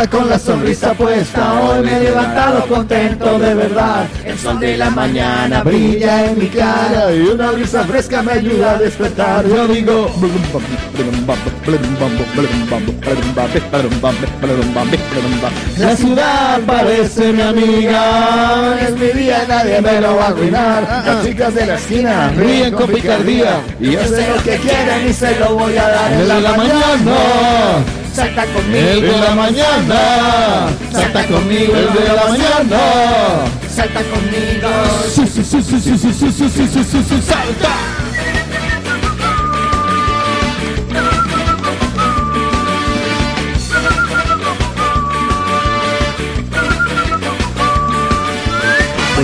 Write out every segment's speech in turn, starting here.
Casa con la sonrisa puesta, hoy me he levantado contento de verdad. El sol de la mañana brilla en mi cara y una brisa fresca me ayuda a despertar. Yo digo, la ciudad parece mi amiga, es mi día, nadie me lo va a arruinar. Las chicas de la esquina ríen con picardía y yo sé lo que quieren y se lo voy a dar en la mañana. Salta conmigo. El de la mañana. Salta conmigo. El de la mañana. Salta conmigo. Sí,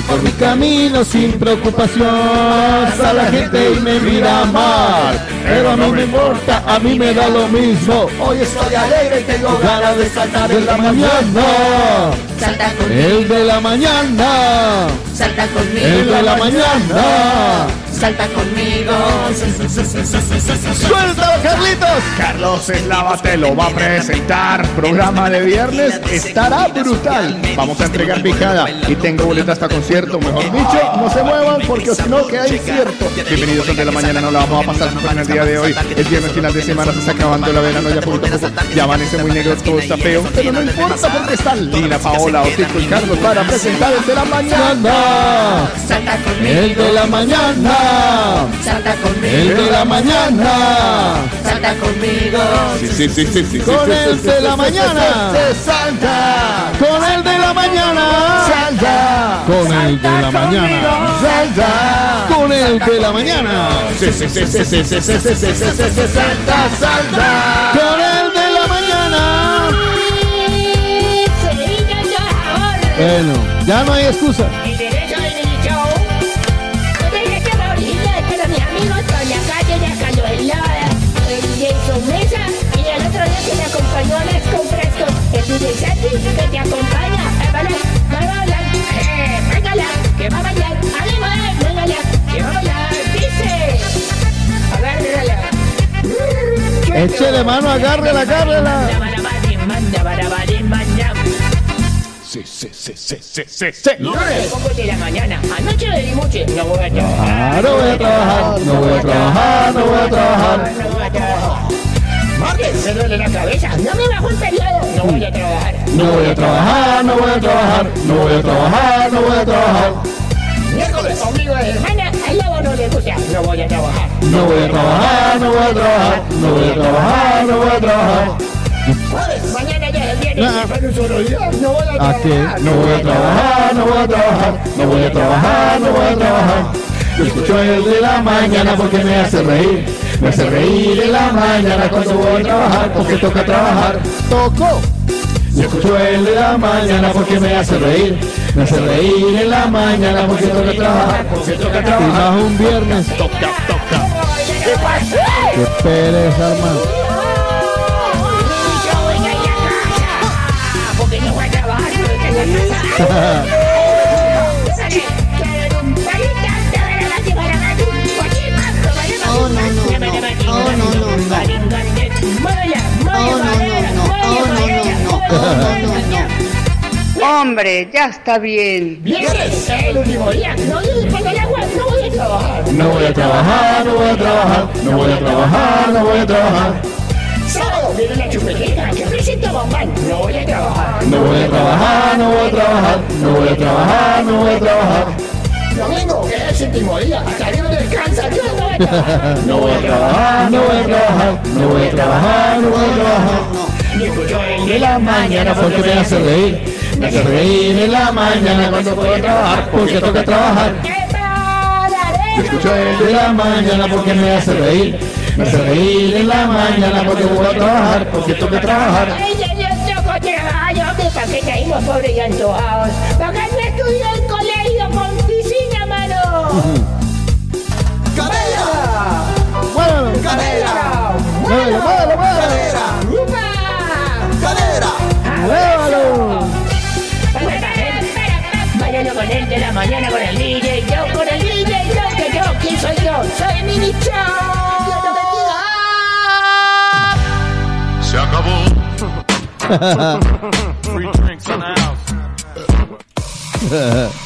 por mi camino sin preocupación. A la gente y me mira mal Pero no me importa, a mí me da lo mismo. Hoy estoy alegre y tengo ganas de saltar en la mañana. Salta conmigo. El de la mañana. Salta conmigo. El de la mañana Salta conmigo. ¡Suéltalo, Carlitos! Carlos Eslava te lo va a presentar. Programa de viernes estará brutal. Vamos a entregar picada y tengo boletas hasta concierto. Mejor dicho, no se muevan porque si no, que hay cierto. Bienvenidos al de la mañana, no la vamos a pasar súper en el día de hoy. El viernes final de semana se está acabando la verano ya poquito a poco. Ya amanece muy negro, todo está feo. Pero no importa porque están Lina, Paola, Otico y Carlos para presentar el de la mañana. Salta conmigo. El de la mañana. Salta conmigo. El de la mañana. Salta conmigo. Sí, sí, sí, sí, sí. Con el de la mañana. Se salta. Con el de la mañana. Salta. Con el de la mañana. Salta. Con el de la mañana. Sí, sí, sí, sí, sí, sí, sí, sí, sí, sí, sí, sí, salta, salta. Con el de la mañana. Bueno, ya no hay excusa. Santi que te acompaña. Vale, vale, vale. Eh, véngala, que va a bailar. Que va a bailar. Dice. Agárrala. Échele mano, agárrela. Sí, sí, sí, sí, sí, sí, sí. Poco de la mañana, anoche de noche, no voy a trabajar. No voy a trabajar, no voy a trabajar, no voy a trabajar. Martes, me duele la cabeza, no me bajó el periodo, no voy a trabajar. No voy a trabajar, no voy a trabajar, no voy a trabajar, no voy a trabajar. Miércoles, ombligo de semana, al lobo no le gusta, no voy a trabajar. No voy a trabajar, no voy a trabajar, no voy a trabajar, no voy a trabajar. Jueves, mañana ya es viernes, Ah. pero un solo día, no voy a ¿A trabajar. qué? No voy a trabajar, no voy a trabajar, no voy a trabajar, no voy a trabajar. Yo escucho el de la mañana porque me hace reír. Me hace reír en la mañana cuando voy a trabajar porque toca trabajar. Toco. Yo escucho el de la mañana porque me hace reír. Me hace reír en la mañana porque toca trabajar. Porque toca trabajar. Y más un viernes. Toca, toca. ¿Qué pasa? Qué pereza, hermano. Porque no voy a trabajar, no, no, no. Oh, no, no, no. Oh, oh, no, Hombre, ya está bien. Viernes, el último día. No, no voy a trabajar. No voy a trabajar, no voy a trabajar. No voy a trabajar, no voy a trabajar. Sábado viene la chupetita, que presenta Bambán. No voy a trabajar. No voy a trabajar, no voy a trabajar. No voy a trabajar, no voy a trabajar. Domingo, es el último día. Hasta que no descansa, yo a trabajar. No voy a trabajar, no voy a trabajar, no voy a trabajar, no voy a trabajar. Ni escucho el De la mañana porque me hace reír, me hace reír en la mañana cuando puedo trabajar porque toca trabajar. Yo escucho el de la mañana porque me hace reír, me hace reír en la mañana porque voy a trabajar porque toca trabajar. Ay, ya, ya, yo con trabajo, hombre, ¿para qué caímos pobres y antojados? ¿Para ¡Cadera! muévelo, muévelo, muévelo. Mañana con el de la mañana con el DJ, yo con el DJ, yo que yo, ¿quién soy yo? Soy Mini Show. Se acabó. Free drinks in the house.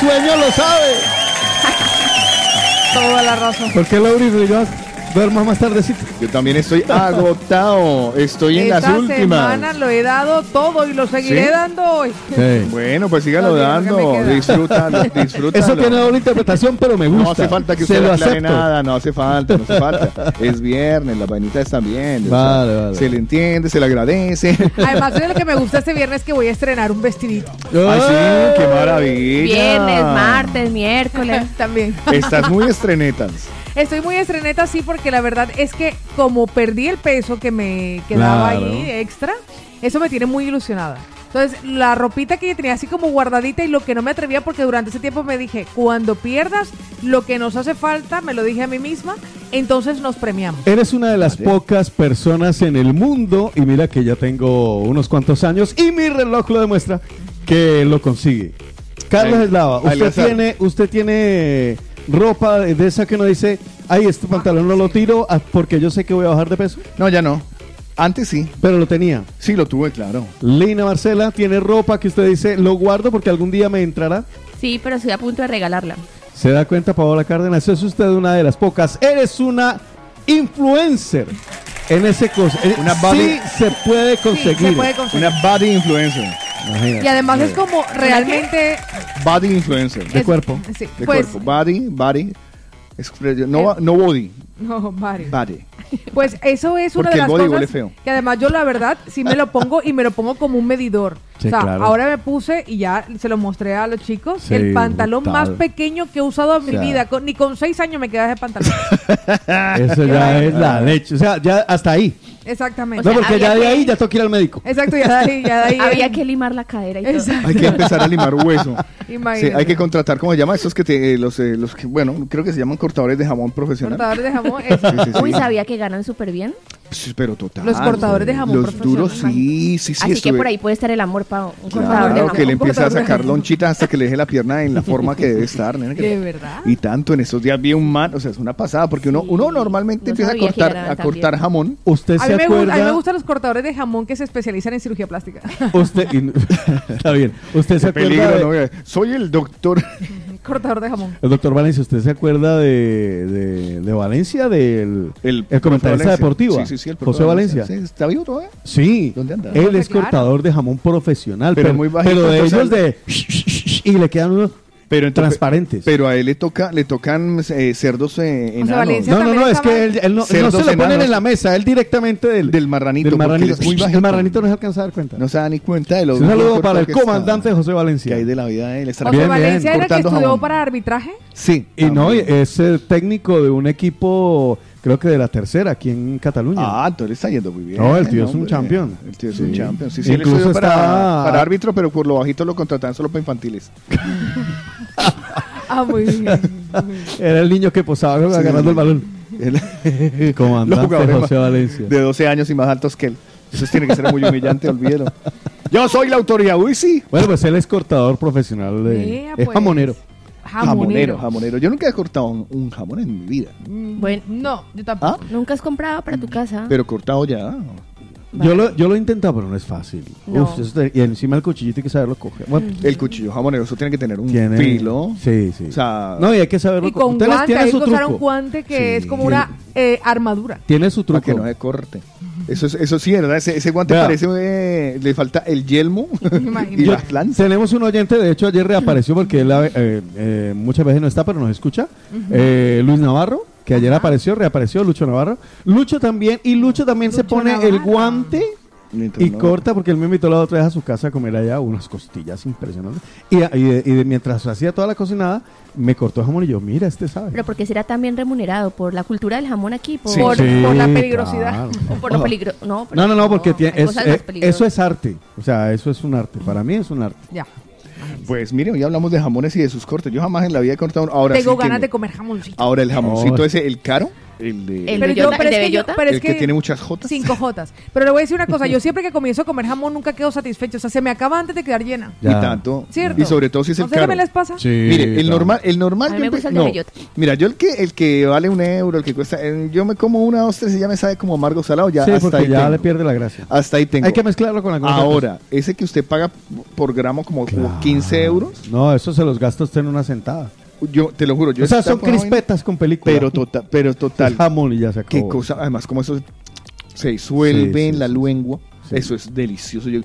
Y sueño lo sabe. Toda la razón. ¿Por qué Lauri Rivas duerma más tardecito? Yo también estoy agotado. Estoy en Esta las últimas. semana lo he dado todo y lo seguiré ¿Sí? dando hoy. Bueno, pues sígalo dando. Disfrútalo, disfrútalo. Eso tiene doble interpretación, pero me gusta. No hace falta que Se usted lo aclare acepto. nada, no hace falta, no hace falta. Es viernes, las vainitas están bien. o sea, Vale, vale. Se le entiende, se le agradece. Además, de lo que me gusta este viernes que voy a estrenar un vestidito. Ay, sí, qué maravilla. Viernes, martes, miércoles. También. Estás muy estrenetas. Estoy muy estreneta, sí, porque la verdad es que como perdí el peso que me quedaba Claro. ahí extra, eso me tiene muy ilusionada. Entonces, la ropita que yo tenía así como guardadita y lo que no me atrevía, porque durante ese tiempo me dije, cuando pierdas lo que nos hace falta, me lo dije a mí misma, entonces nos premiamos. Eres una de las pocas personas en el mundo, y mira que ya tengo unos cuantos años, y mi reloj lo demuestra, que lo consigue. Carlos Eslava, usted tiene, usted tiene ropa de de esa que no dice, ay, este pantalón no lo tiro ah, porque yo sé que voy a bajar de peso, No, ya no. Antes sí. pero lo tenía. Sí, lo tuve, claro. Lina Marcela tiene ropa que usted dice, lo guardo porque algún día me entrará. Sí, pero estoy a punto de regalarla. Se da cuenta, Paola Cárdenas, es usted una de las pocas. Eres una influencer en ese cosa. Eh, Una body- Sí se puede Sí, conseguir. se puede conseguir. Una body influencer. Imagínate. Y además es como realmente... Body influencer. De es- cuerpo. Sí, De pues, cuerpo. Body, body. No, no body. No, varios. Body. Pues eso es una Porque de el las body cosas huele feo. que además yo la verdad sí me lo pongo y me lo pongo como un medidor. Sí, o sea, claro. ahora me puse y ya se lo mostré a los chicos Sí, el pantalón brutal. más pequeño que he usado en mi sea. vida. Con- ni con seis años me queda ese pantalón. Eso ya es la leche. O sea, ya hasta ahí. Exactamente. O sea, no, porque ya de que- ahí ya toca ir al médico. Exacto, ya de ahí, ya de ahí. Había que limar la cadera y todo. Exacto. Hay que empezar a limar hueso. Sí, Imagínate. hay que contratar, ¿cómo se llama? Estos que te, eh, los, eh, los que, bueno, creo que se llaman cortadores de jamón profesional. Cortadores de jamón. es- Sí, sí, sí. Uy, sabía que ganan súper bien. Sí, pero total. Los cortadores de jamón Los duros, sí, sí, sí. Así que por ahí puede estar el amor para un cortador de Claro, jamón. que le empieza a sacar jamón. lonchita hasta que le deje la pierna en la forma que debe estar. nena, que- ¿De verdad? Y tanto, en estos días vi un man, o sea, es una pasada, porque uno, Sí, uno normalmente no empieza a cortar, a cortar jamón. Usted A se me gusta, a mí me acuerda. gustan los cortadores de jamón que se especializan en cirugía plástica. Usted, y- está bien. Usted se acuerda. peligro, de- ¿no? Soy el doctor. Cortador de jamón. El doctor Valencia, ¿usted se acuerda de, de, de Valencia, del El, comentarista Valencia. deportivo? Sí, sí, sí, el José Valencia. Sí, ¿Está vivo todavía? Sí, ¿Dónde anda? él es Claro. cortador de jamón profesional, Pero pero, muy bajito, pero de ellos de y le quedan unos Pero entonces- transparentes. Pero a él le toca, le tocan eh, cerdos eh, enanos. Valencia- no, no, también no, es que él, él no, él no se lo ponen en la mesa, él directamente del, Del marranito, del marranito. él es muy el marranito no se alcanza a dar cuenta. No se da ni cuenta de lo un saludo bien para el que comandante José Que Valencia. hay de la vida de él. José Bien, bien, Valencia era el que estudió para arbitraje. Sí. Y no, es eh, técnico de un equipo creo que de la tercera aquí en Cataluña. Ah, entonces está yendo muy bien. No, el tío es un champion. El tío es Sí. un champion. Sí, sí, él Incluso para, está- para árbitro, pero por lo bajito lo contratan solo para infantiles. Ah, muy bien. Era el niño que posaba Sí. agarrando el balón. Los Comandante José Valencia. De 12 años y más altos que él. Eso tiene que ser muy humillante, olvídelo. Yo soy la autoridad, uy, sí. Bueno, pues él es cortador profesional, de, es pues. jamonero. Jamonero, jamonero. Yo nunca he cortado un, un jamón en mi vida. Bueno, No, yo tampoco. ¿Ah? nunca has comprado para tu casa. Pero cortado ya. Yo lo, yo lo he intentado, pero no es fácil. No. Uf, eso te- y encima el cuchillito hay que saberlo coger. Bueno, El cuchillo jamonero, eso tiene que tener un tiene filo. Sí, sí. O sea, no, y hay que saberlo Y con co- Tiene- guante, tiene hay que usar un guante que Sí. es como una eh, armadura. Tiene su para truco. que no se corte. Eso, es, eso sí, ¿verdad? Ese, ese guante Vea. parece. eh, le falta el yelmo y. Yo- las lanzas. tenemos un oyente, de hecho ayer reapareció porque él eh, eh, muchas veces no está, pero nos escucha. Eh, Luis Navarro, que ayer apareció, reapareció, Lucho Navarro. Lucho también, y Lucho también se Lucho pone el Navarro. guante y no- corta porque él me invitó la otra vez a su casa a comer allá unas costillas impresionantes. Y, y de- y de- mientras hacía toda la cocinada, me cortó el jamón y yo, mira, este sabe. Pero porque será también remunerado por la cultura del jamón aquí, por, Sí. Por, Sí, por la peligrosidad. claro. o por lo peligro. No, pero No, no, no, porque tiene- es- eh, eso es arte. O sea, eso es un arte. Para mí es un arte. Ya. Pues mire, hoy hablamos de jamones y de sus cortes. Yo jamás en la vida he cortado uno. Ahora Tengo sí ganas de comer jamoncito. Ahora el jamoncito Oh. ese, el caro, el de. El Pero bellota, pero el de es que yo- pero es el que tiene muchas jotas. Cinco jotas. Pero le voy a decir una cosa, yo siempre que comienzo a comer jamón nunca quedo satisfecho. O sea, se me acaba antes de quedar llena. Y Ya. tanto. ¿Cierto? Y sobre todo si es ¿No el caro. me les pasa? Sí, Mire, el claro. normal, el normal. A mí me yo gusta el de no. bellota. Mira, yo el que el que vale un euro, el que cuesta, eh, yo me como una, dos, tres y ya me sabe como amargo salado, ya Sí, hasta ahí ya tengo. le pierde la gracia. Hasta ahí tengo. Hay que mezclarlo con alguna Ahora, ese que usted paga por gramo como Claro. 15 euros, No, eso se los gasta usted en una sentada. Yo te lo juro, yo o sea, son crispetas con película. pero total, pero total. Es jamón y ya se acabó. Qué cosa, además como eso se disuelve Sí, en sí, la sí, lengua, sí. eso es delicioso. Yo,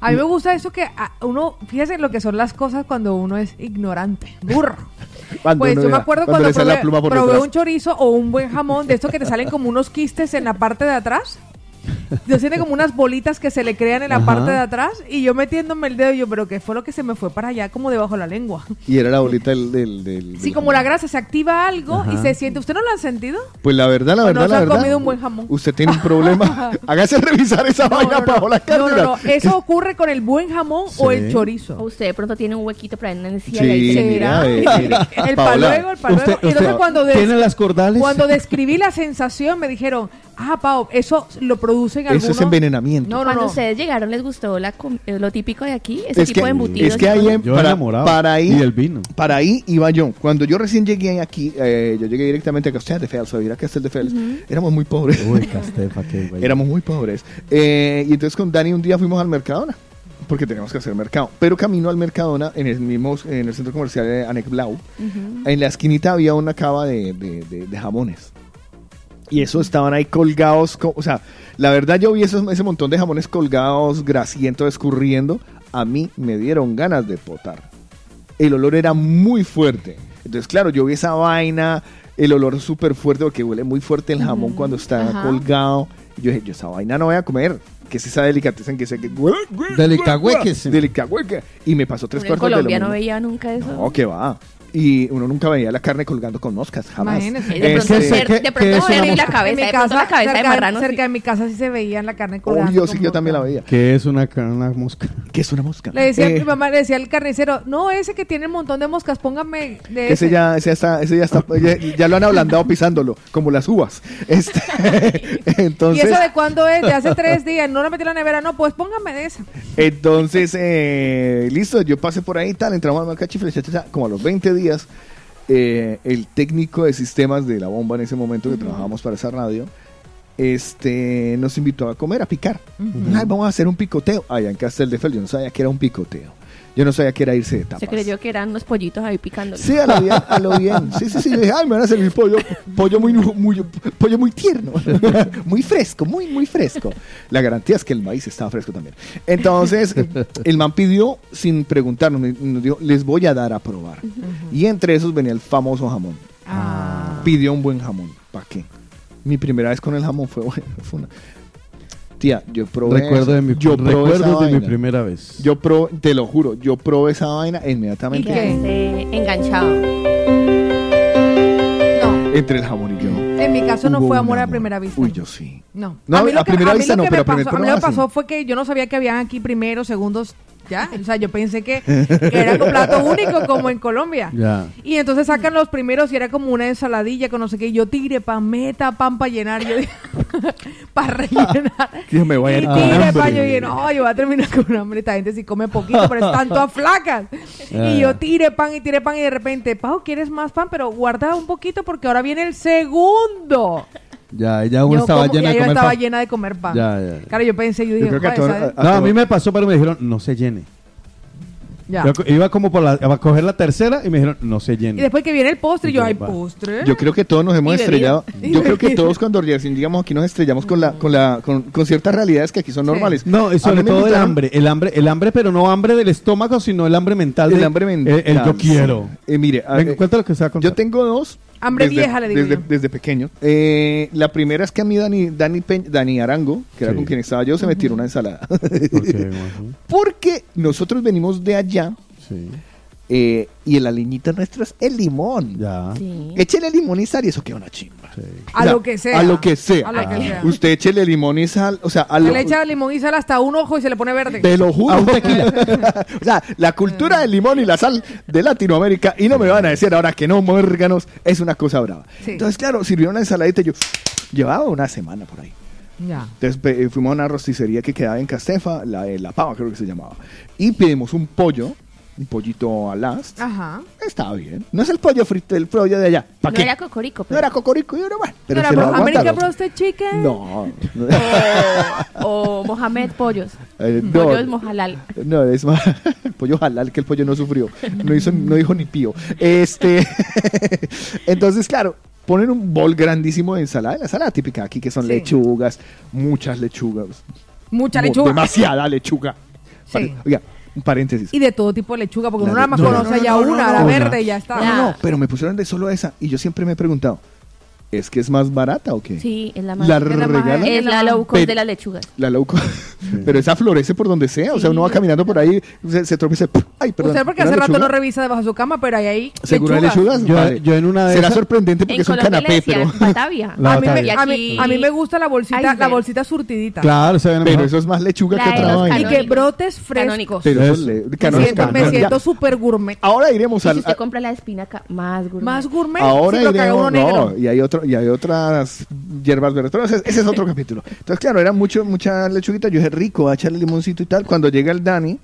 A mí me gusta eso que a- uno, fíjese lo que son las cosas cuando uno es ignorante, burro. cuando Pues yo me acuerdo cuando cuando, probé, un chorizo o un buen jamón de estos que te salen como unos quistes en la parte de atrás. Dios tiene como unas bolitas que se le crean en la Ajá. parte de atrás y yo metiéndome el dedo yo, pero ¿qué fue lo que se me fue para allá como debajo de la lengua? Y era la bolita del... del, del- Sí, del como la grasa se activa algo y se siente. ¿Usted no lo han sentido? Pues la verdad, la ¿O verdad, no la ha verdad. comido un buen jamón? Usted tiene un problema. Hágase revisar esa No, vaina no, para no. la No, no, no. Eso ocurre con el buen jamón o el chorizo. usted de pronto tiene un huequito para encía Sí, y ahí se le mira, mira. eh. El Paola, paluego, el paluego. Usted, Y entonces usted cuando, tiene las cordales. cuando describí la sensación me dijeron, ah, Pau, eso lo Eso es envenenamiento. No, no, Cuando no. ustedes llegaron, ¿les gustó la com- eh, lo típico de aquí? Ese Es tipo que, de embutidos. es que y ahí en- Yo para, enamorado. para ahí Y del vino. para ahí iba yo. Cuando yo recién llegué aquí, eh, yo llegué directamente a Castel de Fels, a vivir a Castel de Fels. Éramos muy pobres. Uy, Castefa, qué güey. Éramos muy pobres. Eh, y entonces con Dani un día fuimos al Mercadona. Porque teníamos que hacer mercado. Pero camino al Mercadona, en el mismo, en el centro comercial de Anex Blau, en la esquinita había una cava de, de- de- de jamones. Y eso estaban ahí colgados. co- o sea, la verdad yo vi esos- ese montón de jamones colgados, grasientos, escurriendo. A mí me dieron ganas de potar. El olor era muy fuerte. Entonces, claro, yo vi esa vaina, el olor súper fuerte, porque huele muy fuerte el jamón cuando está Ajá. colgado. Y yo dije, yo esa vaina no voy a comer. Que es esa delicateza que sé que... Delicahueques. Delicahueque. Y me pasó tres en cuartos de lo Colombia no mismo. veía nunca eso. No, que va. Y uno nunca veía la carne colgando con moscas, jamás. Imagínese. Eh, De pronto, Este- ser- ¿qué- de pronto una la cabeza, en mi de pronto casa, la cabeza de cerca, marrano. sí. cerca de mi casa sí se veía la carne colgando. Obvio, sí, yo también la veía. ¿Qué es una, una mosca? ¿Qué es una mosca? Le decía, Eh, mi mamá le decía al carnicero, no, ese que tiene un montón de moscas, póngame de que ese ese. ya, ese ya está, ese ya está, ya, ya lo han ablandado pisándolo, como las uvas. Este, ¿Y entonces, eso de cuándo es? De hace tres días. No la metí en la nevera. No, pues póngame de esa. entonces, eh, listo, yo pasé por ahí, tal, entramos cha, cha, cha, como a los 20 días, eh, el técnico de sistemas de la bomba en ese momento que trabajábamos para esa radio, este, nos invitó a comer, a picar. Ay, vamos a hacer un picoteo. Allá en Castel de Fel, yo no sabía que era un picoteo. Yo no sabía que era irse de tapas. Se creyó que eran unos pollitos ahí picando. Sí, a lo bien, a lo bien. Sí, sí, sí. Yo dije, ay, me van a servir pollo, pollo muy, muy, pollo muy tierno, muy fresco, muy, muy fresco. La garantía es que el maíz estaba fresco también. Entonces, el man pidió, sin preguntarnos, nos dijo, les voy a dar a probar. Y entre esos venía el famoso jamón. Ah. Pidió un buen jamón. ¿Para qué? Mi primera vez con el jamón fue, bueno, fue una... Tía, yo probé Recuerdo de mi, yo primera vez. Yo probé, te lo juro, yo probé esa vaina e Y inmediatamente quedaste enganchado. No. entre el jamón y yo. En mi caso no Hubo fue un amor a amor. primera vista. Uy, yo sí. No. No, mí a lo que- primera mí vista lo no, que pero me a pasó, a mí lo que pasó fue que yo no sabía que habían aquí primeros, segundos, ya. O sea, yo pensé que, que era un plato único como en Colombia. Ya. Y entonces sacan los primeros y era como una ensaladilla con no sé qué. Y yo tiré pan, meta pan para llenar. Yo dije, para rellenar. Yo me voy a Y hambre. pan. Yo dije, no, yo voy a terminar con hambre. Esta gente sí come poquito, pero están todas flacas. Y yo tiré pan y tiré pan. Y de repente, Pau, ¿quieres más pan? Pero guarda un poquito porque ahora viene el segundo. Ya, ya uno Yo estaba como- ya de yo comer estaba pan. llena de comer pan. Ya, ya, ya. Claro, yo pensé, yo dije, creo que a No, a mí me pasó, pero me dijeron, no se llene. Ya. Yo iba como por la, a coger la tercera y me dijeron, no se Y llene. después que viene el postre, y yo, Ya ay, va. postre. Yo creo que todos nos hemos Y estrellado. Y Yo creo que todos cuando llegamos aquí nos estrellamos con la, con la, con, con ciertas realidades que aquí son Sí. normales. No, y sobre todo el hambre, el hambre, el hambre, pero no hambre del estómago, sino el hambre mental. El de- hambre mental. El, el yo quiero. Eh, mire, a- Venga, eh, cuéntalo lo que sea yo tengo dos. Hambre desde- vieja, le digo desde, yo. desde pequeño. Eh, la primera es que a mí Dani, Dani, Dani Arango, que era con quien estaba yo, se me tiró una ensalada. Porque, Porque nosotros venimos de allá sí, eh, y la liñita nuestra es el limón. ya. Sí. Échele limón y sal y eso queda una chimba. Sí. A O sea, lo que sea. A lo que sea. A lo que sea. Usted échele limón y sal, o sea, a Se lo, le echa limón y sal hasta un ojo y se le pone verde. Te lo juro. o sea, la cultura del limón y la sal de Latinoamérica, y no me van a decir ahora que no, muérganos, es una cosa brava. Sí. Entonces, claro, sirvieron una ensaladita y yo llevaba una semana por ahí. Ya. Entonces eh, fuimos a una rosticería que quedaba en Castefa, la de La Pava creo que se llamaba, y pedimos un pollo, un pollito al last. Ajá. Estaba bien. No es el pollo frito, el pollo de allá. ¿Para No qué? era cocorico, No pero... era cocorico, yo no, bueno, pero ¿No se era lo American. Roasted Chicken? No. no. O Mohamed Pollos. Eh, no. Pollos Mojalal. No, es más pollo halal que el pollo no sufrió. No hizo, no dijo ni pío. Este, entonces, claro, ponen un bol grandísimo de ensalada, la ensalada típica aquí que son Sí. lechugas, muchas lechugas, Mucha lechuga. demasiada lechuga. Sí. Oiga, un paréntesis. Y de todo tipo de lechuga, porque La uno nada más conoce no, no, ya no, no, una, no, la no. verde y ya está. No, no, pero me pusieron de solo esa y yo siempre me he preguntado, ¿es que es más barata o qué? Sí, es la más... La es la, regalan. es la low cost de las lechugas. La loco. Pero esa florece por donde sea. O sea, uno va caminando por ahí, se, se tropieza. Ay, perdón. Usted porque ¿era hace rato no revisa debajo de su cama, pero ahí hay ¿Seguro hay lechugas? Yo- Vale. yo en una de Será esas- sorprendente porque En es un Colombia canapé, pero... Batavia. La a, mí me, a, mí, a mí me gusta la bolsita, la bolsita surtidita. Claro, se ven Pero mejor. eso es más lechuga La que otra vaina. Y que brotes frescos. Canónicos. Pero Me siento, súper gourmet. Ahora iremos Y al... si usted compra la espinaca, más gourmet. Más gourmet. Ahora iremos... uno negro. No, y hay, otro, y hay otras hierbas verdes. Pero ese, ese es otro capítulo. Entonces, claro, era mucho, mucha lechuguita. Yo dije, rico, a echarle limoncito y tal. Cuando llega el Dani...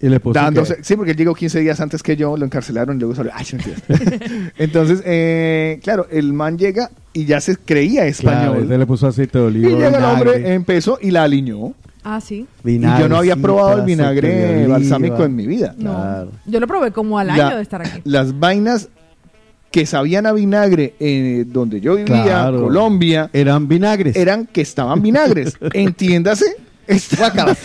Y le puso dándose, que- sí, porque él llegó 15 días antes que yo, lo encarcelaron y luego salió. Ay. Entonces, eh, claro, el man llega y ya se creía Claro, español. él le puso aceite de y oliva. llega el vinagre, hombre, empezó y la aliñó. Ah, sí. Y yo no había probado el vinagre balsámico en mi vida. No. Claro. Yo lo probé como al La- año de estar aquí. Las vainas que sabían a vinagre eh, donde yo vivía, Claro. Colombia, Eran vinagres. eran que estaban vinagres. Entiéndase. esta-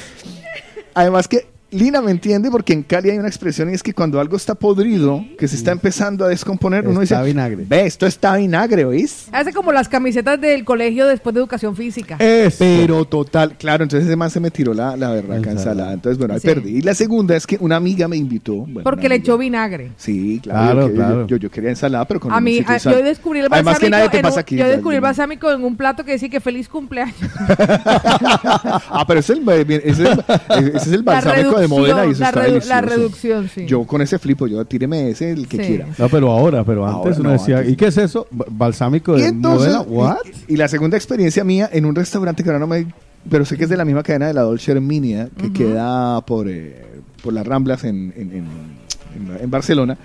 Además que Lina me entiende porque en Cali hay una expresión y es que cuando algo está podrido, que se está empezando a descomponer, uno Está dice, vinagre. ve, esto está vinagre, ¿oís? Hace como las camisetas del colegio después de educación física. Eso. Pero total, claro, entonces ese man se me tiró la, la berraca Ensalada. ensalada. Entonces, bueno, ahí Sí. perdí. Y la segunda es que una amiga me invitó. bueno, porque una le amiga. echó vinagre. Sí, claro. Claro, yo, claro. Yo, yo quería ensalada, pero con A mí, limoncito y a- sal. yo descubrí el Además que balsámico, nadie te en pasa un- aquí. yo descubrí el balsámico en un plato que decía que feliz cumpleaños. ah, pero ese es el, ese es el, ese es el La balsámico de Modena y eso la está redu- delicioso. la reducción, sí. Yo con ese flipo, yo tíreme ese, el que Sí. quiera. No, pero ahora, pero antes Ahora uno no, decía, antes. ¿y qué es eso? Balsámico de entonces, modelo. ¿What? y, y la segunda experiencia mía en un restaurante que ahora no me... Pero sé que es de la misma cadena de la Dolce Herminia, que queda por, eh, por las Ramblas en, en, en- en- en Barcelona.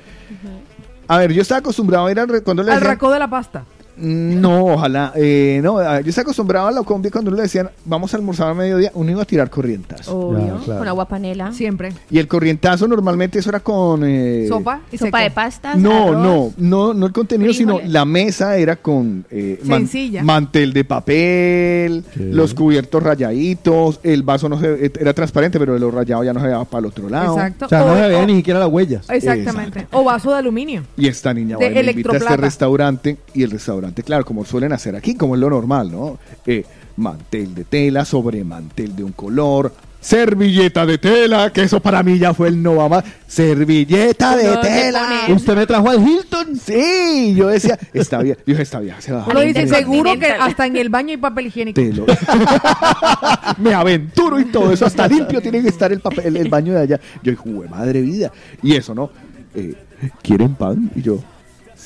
A ver, yo estaba acostumbrado a ir al... Cuando le Al decían- racó de la pasta. No, ojalá. eh, no, ah, yo estaba acostumbrado a la combi cuando le decían, vamos a almorzar a mediodía, uno iba a tirar corrientas. Obvio, claro. con agua panela. Siempre. Y el corrientazo normalmente eso era con... eh, Sopa y Sopa seco. de pastas, No, arroz. no, no, no el contenido, sino la mesa era con eh, man- mantel de papel, Sí. los cubiertos rayaditos, el vaso no se, era transparente, pero lo rayado ya no se veía para el otro lado. Exacto. O sea, no O- se veían o- ni siquiera las huellas. Exactamente. O vaso de aluminio. Y esta niña De invita a este restaurante y el restaurante, claro, como suelen hacer aquí, como es lo normal, ¿no? Eh, mantel de tela sobre mantel de un color, servilleta de tela, que eso para mí ya fue el no más. Servilleta de ¿Dónde tela. ¿Usted me trajo al Hilton? Sí, yo decía, está bien, yo dije, está bien, se va. Uno dice, seguro que hasta en el baño hay papel higiénico. Lo- Me aventuro y todo eso, hasta limpio tiene que estar el, papel, el, baño de allá. Yo dije, "Jue madre vida. Y eso, ¿no? Eh, ¿Quieren pan? Y yo,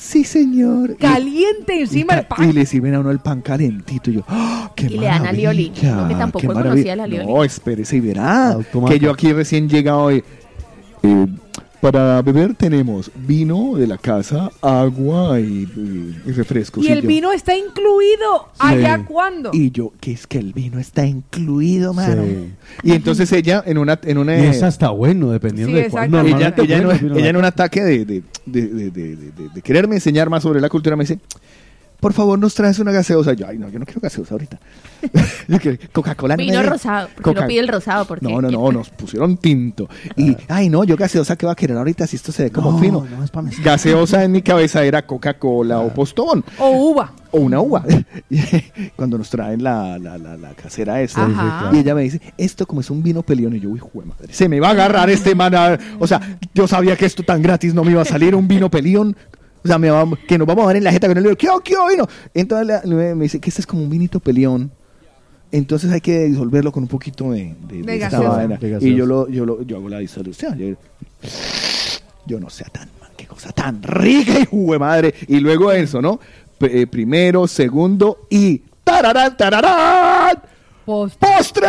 sí, señor. Y- Caliente encima y, el pan. y le sirven a uno el pan calentito. Y yo, ¡ah, ¡qué Y le dan alioli. No, que tampoco conocía el alioli. No, espérese y verá. Que yo aquí recién llegado hoy. eh, para beber tenemos vino de la casa, agua y, refrescos. Y el yo- vino está incluido. ¿Allá cuándo? y yo, que es que el vino está incluido, mano. Sí. Y entonces ella, en una, en una Y es hasta bueno, dependiendo Sí, de cuál. exacto. ella, en, bueno, un- vino ella en la- un ataque de, de, de, de- de- de- de quererme enseñar más sobre la cultura me dice, por favor nos traes una gaseosa. Yo, ay no, yo no quiero gaseosa ahorita. Coca-Cola no Vino rosado. Porque Coca- no pide el rosado. Porque No, no, no, nos pusieron tinto. Y, ay, no, yo gaseosa, ¿qué va a querer ahorita si esto se ve como No, fino? no es pa' mí. Gaseosa en mi cabeza era Coca-Cola o Postón O uva. o una uva. Cuando nos traen la, la, la, la casera esta. Ajá. Claro. Y ella me dice, esto como es un vino peleón. Y yo, uy, jue madre, se me va a agarrar este man. a- O sea, yo sabía que esto tan gratis no me iba a salir un vino peleón. O sea, me va- que nos vamos a ver en la jeta con el libro. ¿Qué, qué vino? Entonces la- me dice que este es como un vinito peleón. Entonces hay que disolverlo con un poquito de, de, De esta gaseosa. vaina. De Y yo, lo, yo, lo, yo hago la disolución. Yo, yo no sé tan man, qué cosa tan rica y jue madre. Y luego eso, ¿no? P- eh, primero, segundo y ¡tararán, tararán! Postre. ¡Postre!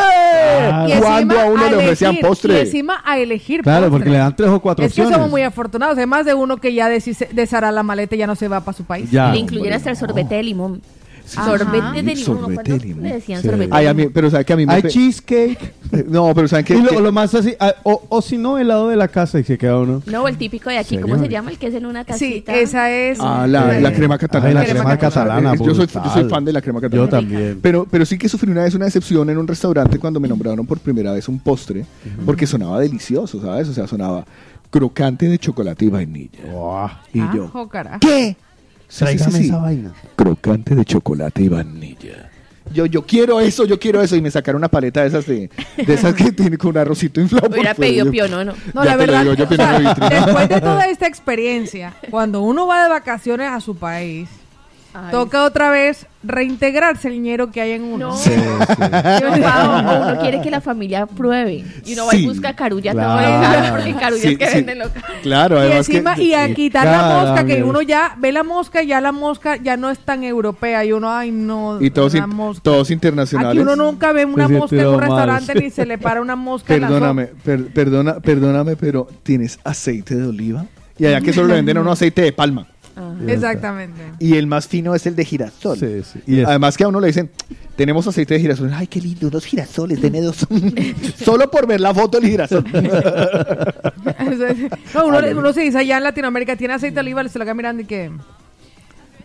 Cuando encima a uno le ofrecían elegir, postre. Y encima a elegir Claro, postre. porque le dan tres o cuatro Es que opciones. somos muy afortunados. Hay más de uno que ya deshará la maleta y ya no se va para su país. Ya. Le incluyen hasta el sorbete de limón. Sorbete de limón. Sorbete ¿cuándo de limón. Le decían Sí. sorbete Ay, de a mí, limón. pero ¿saben que a mí me... Hay pe- cheesecake. No, pero ¿saben qué? Y lo, Que- lo más así, ah, o, o si no, helado de la casa y se queda uno. No, el típico de aquí, ¿cómo se llama? El que es en una Sí, casita. esa es. Ah, la, la crema catalana. Ay, la crema crema catalana. Yo soy, yo soy fan de la crema catalana. Yo también. Pero, pero sí que sufrí una vez una decepción en un restaurante cuando me nombraron por primera vez un postre, porque sonaba delicioso, ¿sabes? O sea, sonaba crocante de chocolate y vainilla. Y Ah, yo. ¿qué? Sí, Tráigame sí, sí. esa vaina. Crocante de chocolate y vainilla. Yo, yo quiero eso, yo quiero eso. Y me sacaron una paleta de esas de, de esas que tiene con un arrocito inflado. Hubiera pedido Yo- pionono. no. No, Ya la verdad, digo, yo o sea, después de toda esta experiencia, cuando uno va de vacaciones a su país, Ay, toca otra vez reintegrarse el dinero que hay en uno. No. Sí, sí. Yo, wow, o uno quiere que la familia pruebe. Y uno va y busca carulla Claro. todo el porque carullas Sí, que sí. venden loca. Claro, Y además encima, que... y a quitar la mosca, que uno ya ve la mosca y ya la mosca ya no es tan europea. Y uno, ay, no. Y todos, in- mosca. todos internacionales. Aquí uno nunca ve una Se mosca en un mal. restaurante ni se le para una mosca en la Perdóname, per- perdona, perdóname, pero ¿tienes aceite de oliva? Y allá que solo le venden a uno aceite de palma. Exactamente. Y el más fino es el de girasol. Sí, sí. Y Además que a uno le dicen, tenemos aceite de girasol. Ay, qué lindo, dos girasoles, deme dos. Solo por ver la foto del girasol. no, uno, uno se dice allá en Latinoamérica, tiene aceite de oliva, se lo queda mirando y que.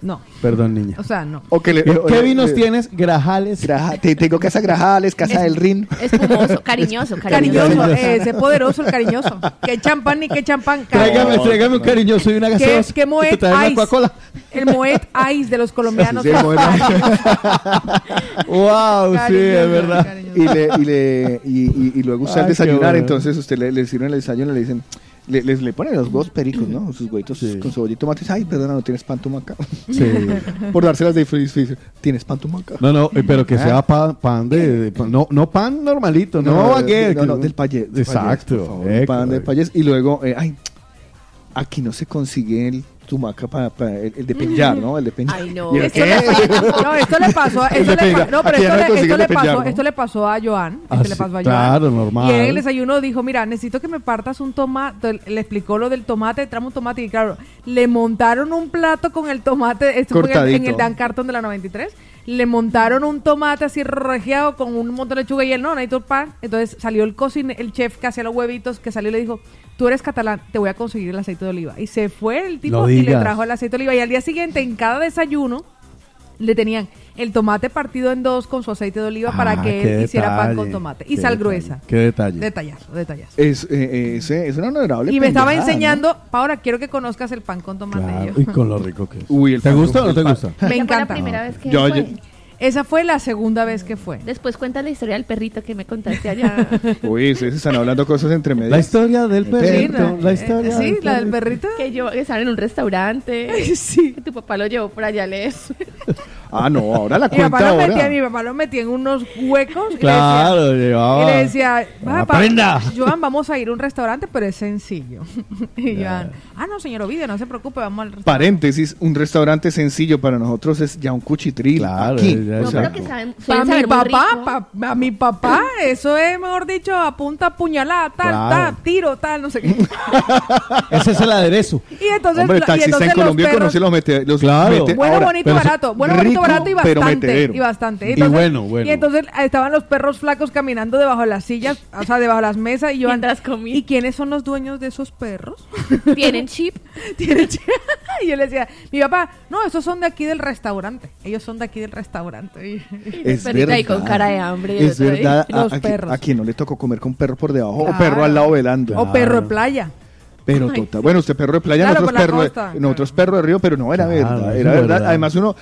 No. Perdón, niña. O sea, no. O que le- ¿Qué, o- qué o- vinos tienes? Grajales. Graja- te- tengo casa Grajales, casa del Rin. Espumoso, cariñoso, cariñoso. Cariñoso, eh, ese poderoso, el cariñoso. ¿Qué champán ni qué champán? Tráigame, No, tráigame un cariñoso y una ¿Qué, gaseosa. qué Y te Moet una Ice? Coca-Cola. El Moet Ice de los colombianos. Sí, el Moet Wow, sí, Cariñoso, es verdad. cariñoso. Y, le, y, le, y, y- y luego usted al Ay, qué desayunar, bueno. entonces usted le, le sirven el desayuno, le dicen, le, les- le ponen los huevos pericos, ¿no? Sus huevitos Sí. con cebolla y tomates. Ay, perdona, no tienes pan tumaca. Sí. Por dárselas de freeze, freeze. ¿Tienes pan tumaca? No, no, eh, pero que ¿Eh? sea pan, pan de, de- pan- no, no pan normalito, no, no, baguette, no, no, que- del payés. Exacto. payés, favor, eco, pan de eh. payés. Y luego, eh, ay, aquí no se consigue el tumaca para, el, el de peñar, ¿no? El de peñar. Ay, no. ¿Y el Esto qué? le, no, esto le pasó, esto le, pa- no, pero esto, le, esto le pasó, esto le pasó a Joan, Ah, esto le sí, pasó a Joan. claro, normal. Y en el desayuno dijo, mira, necesito que me partas un tomate, le explicó lo del tomate, tramo un tomate y claro, le montaron un plato con el tomate, esto fue en el Dan Carton de la 93, le montaron un tomate así regiado con un montón de lechuga y él no, necesito pan, entonces salió el cocine, el chef que hacía los huevitos, que salió y le dijo, tú eres catalán, te voy a conseguir el aceite de oliva. Y se fue el tipo No y le trajo el aceite de oliva. Y al día siguiente en cada desayuno le tenían el tomate partido en dos con su aceite de oliva para Ah, que él hiciera pan con tomate. Y sal detalle, gruesa. Qué detalle. Detallazo, detallazo. Es, eh, eh, ese- es una honorable Y me estaba pendejada, ¿no? enseñando, Paula, quiero que conozcas el pan con tomate. Claro, Y con lo rico que es. Uy, el ¿Te gusta o no te gusta? Me ¿Esa fue la encanta. primera vez que Yo- fue? yo- Esa fue la segunda vez que fue. Después cuenta la historia del perrito que me contaste allá. Uy, ustedes están hablando cosas entre medias. La historia del Sí, perrito. ¿no? la Eh, historia sí, la del perrito. que yo que estaban en un restaurante. Sí. Que tu papá lo llevó por allá leer. Ah, no, ahora la Mi papá, cuenta lo metía, ahora. mi papá lo metía en unos huecos. y le Claro, decía- Y llevaba. le decía, papá, Aprenda. Joan, vamos a ir a un restaurante, pero es sencillo. y Joan, ah, no, señor Ovidio, no se preocupe, vamos al restaurante. Paréntesis, un restaurante sencillo para nosotros es ya un cuchitril. Claro, aquí. ya No, es pero algo. que saben, Para mi papá, pa- a mi papá, eso es, mejor dicho, a punta puñalada, tal, Claro. tal, tiro, tal, no sé qué. Ese es el aderezo. Y entonces, Hombre, el y taxista entonces en Colombia los perros, conoce los mete, los Claro. mete- Bueno, ahora, bonito, barato. Bueno, bonito, rico, barato y pero bastante. metedero. Y bastante. Y bueno, bueno. Y entonces eh, estaban los perros flacos caminando debajo de las sillas, o sea, debajo de las mesas. Y yo, Mientras comía. ¿y quiénes son los dueños de esos perros? Tienen chip. Tienen ch- y yo le decía, mi papá, no, esos son de aquí del restaurante. Ellos son de aquí del restaurante. Y- Es verdad. con cara de hambre y Es ahí. verdad. A, Los a perros. a quien no le tocó comer con perro por debajo o perro al lado velando. O perro de playa. Pero Ay, total. Bueno, usted perro de playa, Claro, nosotros, perro, de, nosotros perro de río, pero no era Claro, verdad. Era verdad. Además, uno,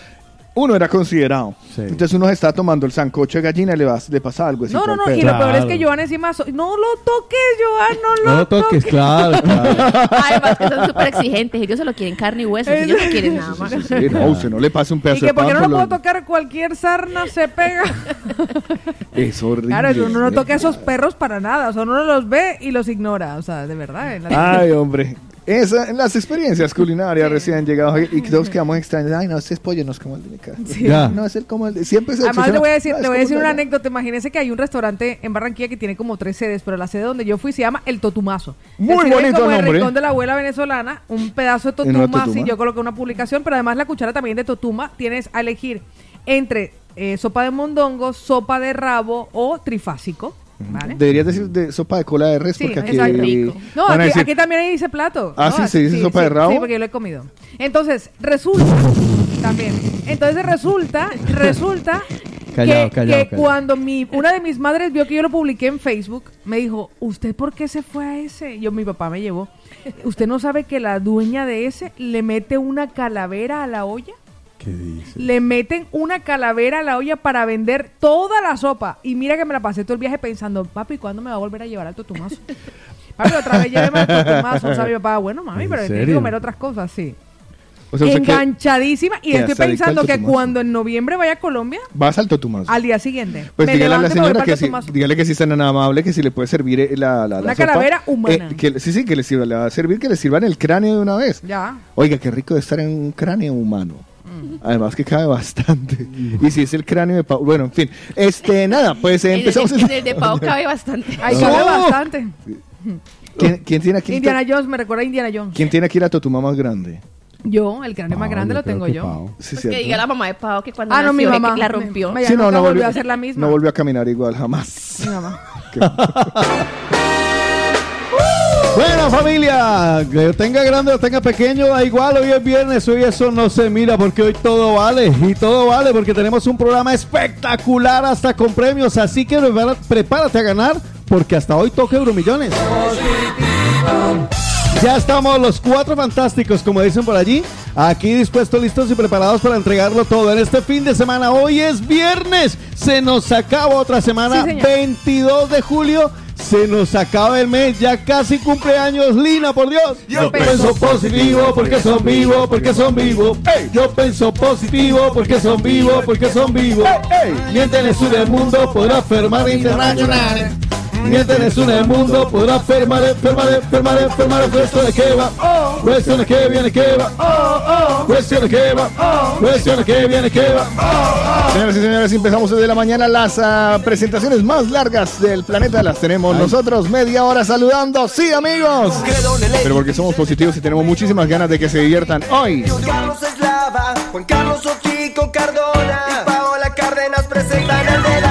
uno era considerado. Sí. Entonces uno se estaba tomando el sancocho de gallina y le, vas, le pasa algo así. No, no, no. Y lo peor es que. Joan encima. so- no lo toques, Joan, no lo No lo toques, claro, claro. Además que son súper exigentes. Ellos solo quieren carne y huesos. Ellos no quieren nada más. Sí, no, usted no le pase un Y pedazo que de pan porque no por lo puedo tocar cualquier sarna se pega. Es horrible. Claro, uno no toca a esos perros para nada. O sea, uno los ve y los ignora. O sea, de verdad. en la- Ay, hombre. Esa, en las experiencias culinarias recién llegados y todos quedamos extraños. Ay, no, este es pollo, no es como el de mi casa. Sí. No, es el como el de... Siempre se Además, le voy a decir, "No, le voy a decir una allá". anécdota. Imagínese que hay un restaurante en Barranquilla que tiene como tres sedes, pero la sede donde yo fui se llama El Totumazo. Muy bonito como el el nombre. rincón de la abuela venezolana, un pedazo de En una totuma. totuma. Si yo coloqué una publicación, pero además la cuchara también de totuma. Tienes a elegir entre eh, sopa de mondongo, sopa de rabo o trifásico. ¿Vale? Deberías decir de sopa de cola de res, Sí, porque aquí... rico. No, aquí, decir, aquí también ese plato. Ah, ¿no? sí, se dice sopa de rabo. Sí, porque yo lo he comido. Entonces, resulta también. Entonces resulta, resulta Callado, que, callado, que callado. cuando mi, una de mis madres vio que yo lo publiqué en Facebook, me dijo, ¿usted por qué se fue a ese? Yo, mi papá me llevó. ¿Usted no sabe que la dueña de ese le mete una calavera a la olla? ¿Qué dice? Le meten una calavera a la olla para vender toda la sopa. Y mira que me la pasé todo el viaje pensando, papi, ¿cuándo me va a volver a llevar al totumazo? papi, otra vez lléveme al totumazo. O sea, mi papá, bueno, mami, ¿En pero tiene que comer otras cosas, sí. O sea, Enganchadísima. Y estoy pensando que cuando en noviembre vaya a Colombia, vas al totumazo. al día siguiente, Pues dígale a la señora que totumazo. dígale que sí es tan amable que si le puede servir eh, la, la, la Una sopa, calavera humana. eh, que, sí, sí, que le sirva, le va a servir que le sirvan el cráneo de una vez. Ya. Oiga, qué rico de estar en un cráneo humano. Además que cabe bastante. Y si es el cráneo de Pau, bueno, en fin. Este, nada, pues eh, el, empezamos. el de Pau cabe bastante. Ahí cabe bastante. ¿Quién, quién tiene aquí? Indiana Jones, me recuerda a Indiana Jones. ¿Quién tiene aquí la totuma más grande? Yo, el cráneo más Pau, grande lo tengo yo. Pau. Sí, Pues que diga la mamá de Pau que cuando Ah, no, mi que mamá. la rompió. Me- me- Sí, no, no volvió volvió a ser la misma. No volvió a caminar igual, jamás. Mi mamá. Bueno, familia, que tenga grande o tenga pequeño, da igual, hoy es viernes, hoy eso no se mira porque hoy todo vale. Y todo vale porque tenemos un programa espectacular hasta con premios, así que prepárate a ganar porque hasta hoy toca Euromillones. Ya estamos los cuatro fantásticos, como dicen por allí, aquí dispuestos, listos y preparados para entregarlo todo en este fin de semana. Hoy es viernes, se nos acaba otra semana, Sí, señor. 22 de julio. Se nos acaba el mes, ya casi cumpleaños Lina, por Dios. Yo pienso positivo porque son vivos, porque son vivos. Yo pienso positivo porque son vivos, porque son vivos. Mientras en el mundo podrá enfermar internacional. Mientras en el mundo podrá enfermar, enfermar, enfermar, enfermar. Cuestiones que va, cuestiones que viene, que va, cuestiones que va, cuestiones que viene, que va. Señoras y señores, empezamos desde la mañana las ah, presentaciones más largas del planeta. Las tenemos nosotros media hora saludando. Sí, amigos. Pero porque somos positivos y tenemos muchísimas ganas de que se diviertan hoy. Carlos Eslava, Juan Carlos Ochico Cardona y Paola Cárdenas presentan el de la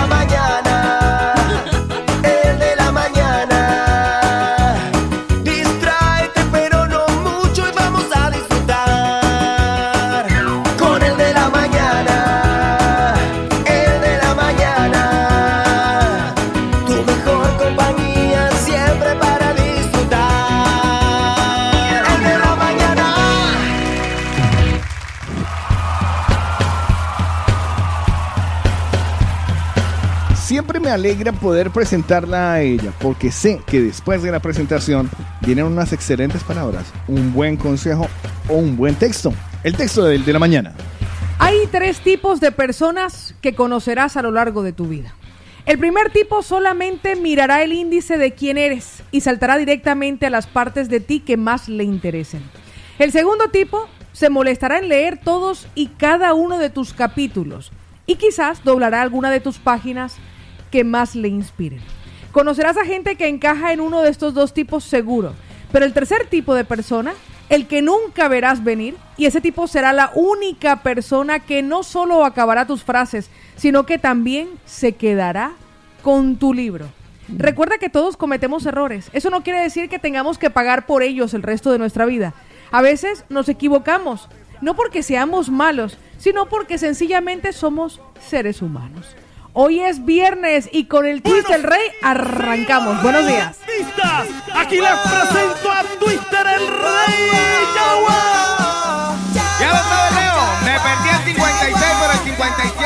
alegra poder presentarla a ella, porque sé que después de la presentación vienen unas excelentes palabras, un buen consejo o un buen texto. El texto del de la mañana. Hay tres tipos de personas que conocerás a lo largo de tu vida. El primer tipo solamente mirará el índice de quién eres y saltará directamente a las partes de ti que más le interesen. El segundo tipo se molestará en leer todos y cada uno de tus capítulos y quizás doblará alguna de tus páginas que más le inspiren. Conocerás a gente que encaja en uno de estos dos tipos seguro, pero el tercer tipo de persona, el que nunca verás venir, y ese tipo será la única persona que no solo acabará tus frases, sino que también se quedará con tu libro. Recuerda que todos cometemos errores. Eso no quiere decir que tengamos que pagar por ellos el resto de nuestra vida. A veces nos equivocamos, no porque seamos malos, sino porque sencillamente somos seres humanos. Hoy es viernes y con el twist del rey arrancamos. Buenos días. Aquí les presento a Twister el Rey. Ya lo sabes, Leo. Me perdí el 56, pero el 57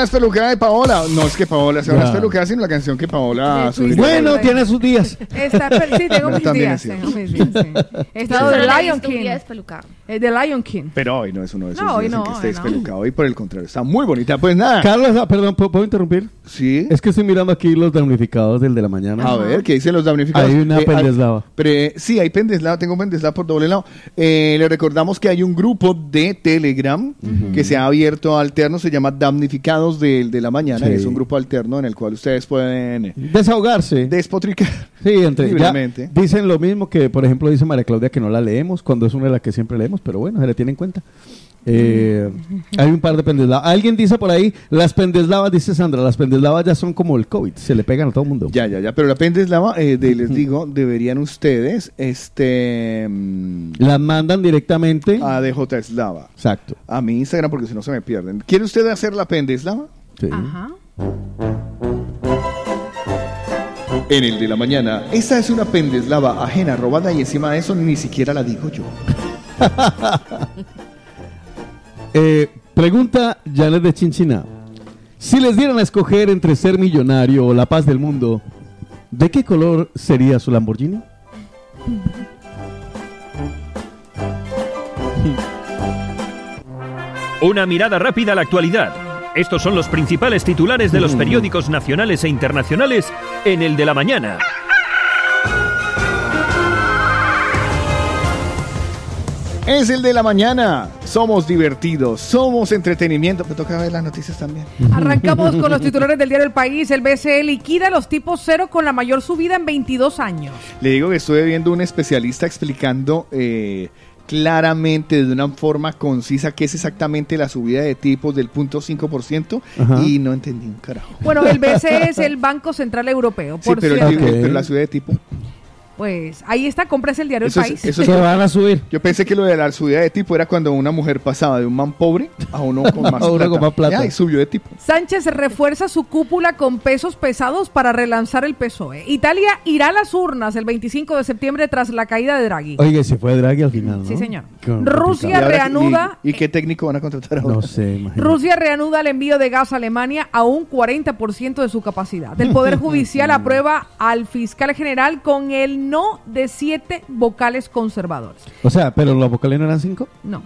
Ahí está la espelucada de Paola. No es que Paola sea una Ya. espelucada, sino la canción que Paola Sí, sí, subió. Bueno, tiene sus días. Está, sí, tengo mis también días. es cierto. Tengo mis días, sí. He estado de Lion King. Eh, De Lion King. Pero hoy no es uno de esos No, hoy días en no, que esté hoy no. despelucado. Y por el contrario, está muy bonita. Pues nada. Carlos, ah, perdón, ¿puedo, puedo interrumpir? Sí. Es que estoy mirando aquí los damnificados del de la mañana. A ver, ¿qué dicen los damnificados? Hay una hay- pendeslava. pre- sí, hay pendeslava, tengo pendeslava por doble lado. Eh, le recordamos que hay un grupo de Telegram que se ha abierto alterno, se llama Damnificados del de la Mañana. Sí. Es un grupo alterno en el cual ustedes pueden Desahogarse. despotricar. Sí, entre ya dicen lo mismo que, por ejemplo, dice María Claudia que no la leemos, cuando es una de las que siempre leemos, pero bueno, se le tiene en cuenta. Eh, hay un par de pendeslavas. Alguien dice por ahí, las pendeslavas, dice Sandra, las pendeslavas ya son como el COVID, se le pegan a todo el mundo. Ya, ya, ya. Pero la pendeslava, eh, de, les digo, deberían ustedes este mm, Las mandan directamente. a DJ Eslava. Exacto. A mi Instagram porque si no se me pierden. ¿Quiere usted hacer la pendeslava? Sí. Ajá. En el de la mañana, esta es una pendeslava ajena, robada y encima de eso ni siquiera la digo yo. Eh, pregunta Janet de Chinchina. Si les dieran a escoger entre ser millonario o la paz del mundo, ¿de qué color sería su Lamborghini? Una mirada rápida a la actualidad. Estos son los principales titulares de los periódicos nacionales e internacionales en el de la mañana. Es el de la mañana. Somos divertidos, somos entretenimiento. Me toca ver las noticias también. Arrancamos con los titulares del diario El País. El BCE liquida los tipos cero con la mayor subida en 22 años. Le digo que estuve viendo un especialista explicando eh, claramente, de una forma concisa, qué es exactamente la subida de tipos del punto 5% Ajá. y no entendí un carajo. Bueno, el BCE es el Banco Central Europeo. Sí, Por pero, el Ok. pero la subida de tipo. Pues ahí está, compras el diario Eso El es- País. eso es- Se van a subir. Yo pensé que lo de la subida de tipo era cuando una mujer pasaba de un man pobre a uno con más A uno plata. con más plata. Ya, y subió de tipo. Sánchez refuerza su cúpula con pesos pesados para relanzar el PSOE. Italia irá a las urnas el 25 de septiembre tras la caída de Draghi. Oye, se fue Draghi al final, ¿no? Sí, señor. Rusia ¿Y ahora qué- reanuda- ¿Y, y qué técnico van a contratar ahora? No sé, imagínate. Rusia reanuda el envío de gas a Alemania a un 40% de su capacidad. El Poder Judicial aprueba al fiscal general con el no de siete vocales conservadores. O sea, pero los vocales no eran cinco. No,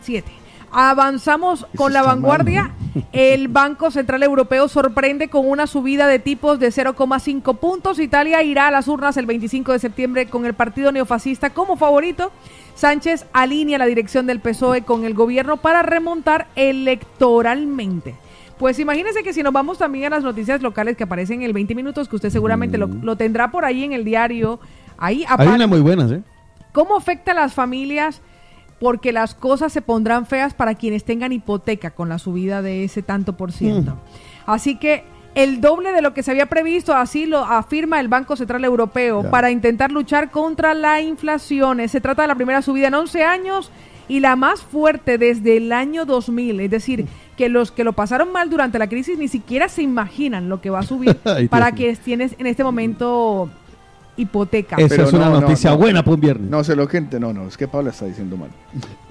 siete. Avanzamos con la vanguardia. El Banco Central Europeo sorprende con una subida de tipos de 0,5 puntos. Italia irá a las urnas el 25 de septiembre con el partido neofascista como favorito. Sánchez alinea la dirección del PSOE con el gobierno para remontar electoralmente. Pues imagínense que si nos vamos también a las noticias locales que aparecen en el 20 minutos, que usted seguramente lo, lo tendrá por ahí en el diario. Ahí Hay aparte- unas muy buenas, ¿eh? ¿Cómo afecta a las familias? Porque las cosas se pondrán feas para quienes tengan hipoteca con la subida de ese tanto por ciento. Así que el doble de lo que se había previsto, así lo afirma el Banco Central Europeo, Ya. para intentar luchar contra la inflación. Se trata de la primera subida en 11 años y la más fuerte desde el año 2000. Es decir, que los que lo pasaron mal durante la crisis ni siquiera se imaginan lo que va a subir para quienes tienes en este momento hipoteca. Esa Pero es una no, no, noticia no. buena para un viernes. No sé lo que ent- no, no, es que Pablo está diciendo mal.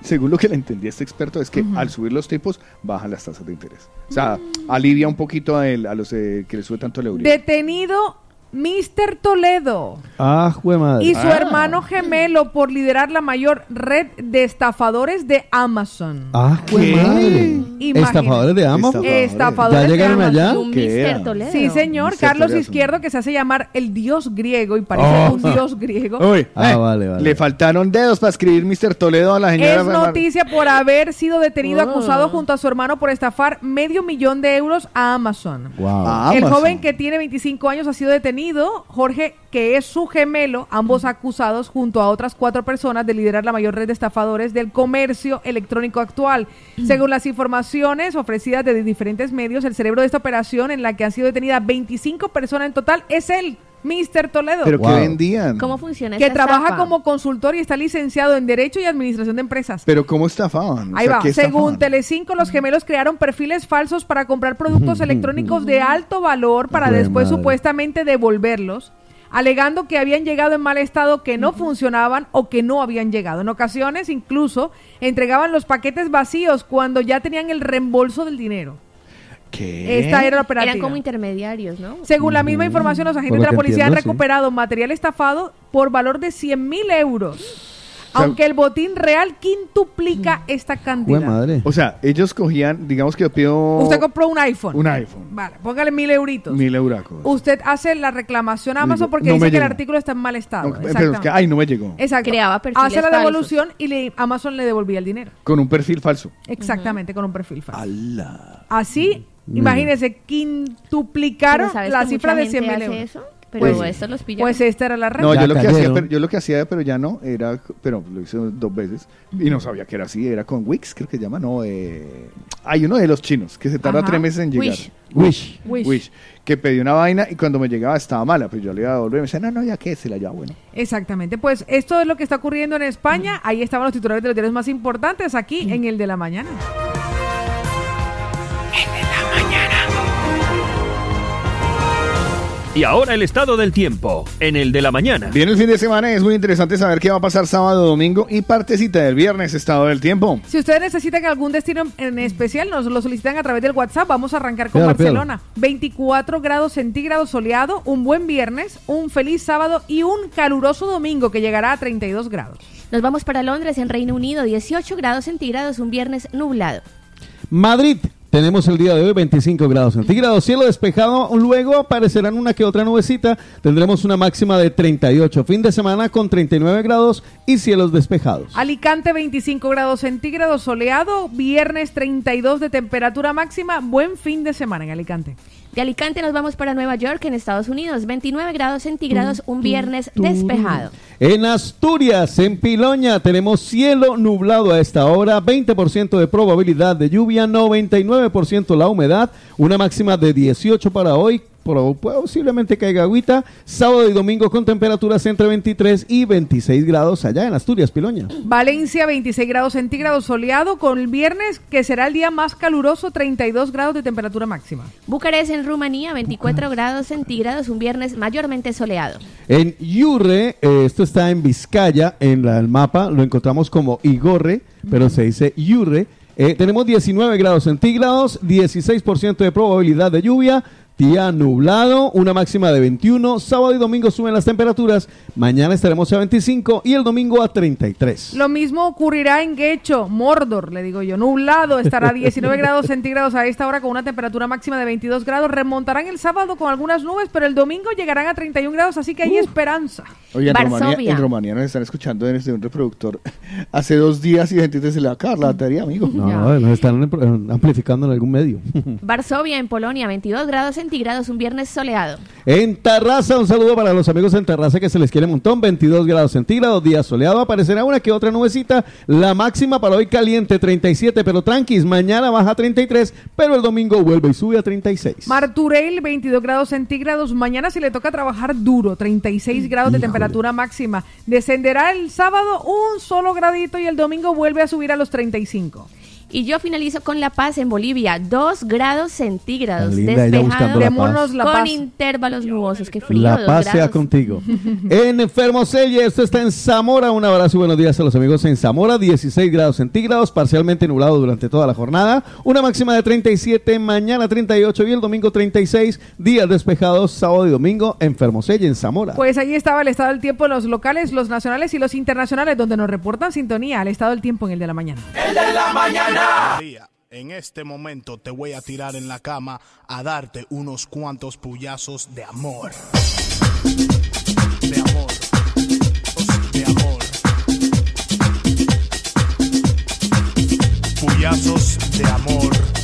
Según lo que le entendí a este experto es que al subir los tipos bajan las tasas de interés. O sea, alivia un poquito a, él, a los eh, que le sube tanto el euro. Detenido Mr. Toledo Ah, jue madre. y su hermano gemelo por liderar la mayor red de estafadores de Amazon. Ah, jue madre. Imagínate. Estafadores de Amazon. Estafadores ¿Ya de llegaron Amazon. allá? Un ¿Qué Mr. era? Toledo. Sí, señor. Mr. Carlos Toledo. Izquierdo, que se hace llamar el dios griego y parece Oh. un dios griego. Uy, Ah, eh, vale, vale. Le faltaron dedos para escribir Mr. Toledo a la señora. Es noticia por haber sido detenido Oh. acusado junto a su hermano por estafar medio millón de euros a Amazon. Wow. Ah, El Amazon. joven que tiene 25 años ha sido detenido, Jorge, que es su gemelo, ambos acusados junto a otras cuatro personas de liderar la mayor red de estafadores del comercio electrónico actual. Según las informaciones ofrecidas de diferentes medios, el cerebro de esta operación en la que han sido detenidas 25 personas en total es él, Mr. Toledo. Pero Wow. que vendían. ¿Cómo funciona que esta trabaja estafa? como consultor y está licenciado en Derecho y Administración de Empresas. Pero ¿cómo estafaban? O Ahí sea, va. ¿qué Según estafaban? Telecinco, los gemelos crearon perfiles falsos para comprar productos electrónicos de alto valor para después madre. supuestamente devolverlos, alegando que habían llegado en mal estado, que no funcionaban o que no habían llegado. En ocasiones, incluso, entregaban los paquetes vacíos cuando ya tenían el reembolso del dinero. ¿Qué? Esta era la operativa. Eran como intermediarios, ¿no? Según la misma información, los agentes de la policía entiendo, han sí. recuperado material estafado por valor de 100 mil euros. sea, aunque el botín real quintuplica esta Jue cantidad. madre. O sea, ellos cogían, digamos que yo pido Usted compró un iPhone. un iPhone, Vale, póngale mil euritos. mil euracos. Usted hace la reclamación a Amazon porque no dice que el artículo está en mal estado. No, pero es que, ay, no me llegó. Exacto. Creaba perfiles Hace la falsos. devolución y le- Amazon le devolvía el dinero. Con un perfil falso. Exactamente, con un perfil falso. ¡Hala! Así, Mm. imagínese, quintuplicaron Pero ¿sabes la cifra de 100 gente mil euros. eso? Pero Pues- estos los pillan. Pues esta era la red. No, yo lo, que hacía, pero, yo lo que hacía, pero ya no, era, pero lo hice dos veces y no sabía que era así, era con Wix, creo que se llama, no, eh, hay uno de los chinos que se tarda Ajá. tres meses en llegar. Wish. Wish. Wish. Wish, que pedí una vaina y cuando me llegaba estaba mala, pues yo le iba a devolver y me decía, no, no, ya que se la lleva bueno. Exactamente. Pues esto es lo que está ocurriendo en España. Ahí estaban los titulares de los diarios más importantes aquí en el de la mañana. Y ahora el estado del tiempo, en el de la mañana. Viene el fin de semana y es muy interesante saber qué va a pasar sábado, domingo y partecita del viernes, estado del tiempo. Si ustedes necesitan algún destino en especial, nos lo solicitan a través del WhatsApp. Vamos a arrancar con Pídalo, Barcelona. 24 grados centígrados soleado, un buen viernes, un feliz sábado y un caluroso domingo que llegará a 32 grados. Nos vamos para Londres, en Reino Unido, 18 grados centígrados, un viernes nublado. Madrid. Tenemos el día de hoy 25 grados centígrados, cielo despejado, luego aparecerán una que otra nubecita, tendremos una máxima de 38, fin de semana con 39 grados y cielos despejados. Alicante 25 grados centígrados soleado, viernes 32 de temperatura máxima, buen fin de semana en Alicante. De Alicante nos vamos para Nueva York, en Estados Unidos, 29 grados centígrados, un viernes despejado. En Asturias, en Piloña, tenemos cielo nublado a esta hora, 20% de probabilidad de lluvia, 99% la humedad, una máxima de 18 para hoy. Posiblemente caiga agüita. Sábado y domingo con temperaturas entre 23 y 26 grados allá en Asturias, Piloña. Valencia 26 grados centígrados soleado, con el viernes que será el día más caluroso, 32 grados de temperatura máxima. Bucarest, en Rumanía, 24 grados centígrados, un viernes mayormente soleado. En Yurre, eh, esto está en Vizcaya, en la- el mapa lo encontramos como Igorre, pero se dice Yurre. Eh, tenemos 19 grados centígrados, 16% de probabilidad de lluvia, día nublado, una máxima de 21. Sábado y domingo suben las temperaturas, mañana estaremos a 25 y el domingo a 33. Lo mismo ocurrirá en Guecho, Mordor, le digo yo, nublado, estará a 19 grados centígrados a esta hora con una temperatura máxima de 22 grados. Remontarán el sábado con algunas nubes, pero el domingo llegarán a 31 grados, así que hay esperanza. Oye, en Rumanía, Varsovia. en Rumanía nos están escuchando desde un reproductor hace dos días y gente se le va a acabar la batería, amigo. No, nos están amplificando en algún medio. Varsovia, en Polonia, 22 grados centígrados, un viernes soleado. En Tarraza, un saludo para los amigos en Tarraza que se les quiere un montón. 22 grados centígrados, día soleado. Aparecerá una que otra nubecita. La máxima para hoy caliente, 37, pero tranquis. Mañana baja a 33, pero el domingo vuelve y sube a 36. Marturell, 22 grados centígrados. Mañana se le toca trabajar duro, 36 grados de temperatura máxima. Descenderá el sábado un solo gradito y el domingo vuelve a subir a los 35. Y yo finalizo con La Paz en Bolivia, 2 grados centígrados, despejado, con intervalos nubosos, que frío. La paz sea contigo. en Enfermos esto está en Zamora, un abrazo y buenos días a los amigos en Zamora, 16 grados centígrados, parcialmente nublado durante toda la jornada, una máxima de 37, mañana 38 y ocho y el domingo 36, días despejados, sábado y domingo, Enfermos en Zamora. Pues ahí estaba el estado del tiempo los locales, los nacionales y los internacionales, donde nos reportan sintonía al estado del tiempo en el de la mañana. El de la mañana. En este momento te voy a tirar en la cama a darte unos cuantos puyazos de amor. De amor. De amor. Puyazos de amor.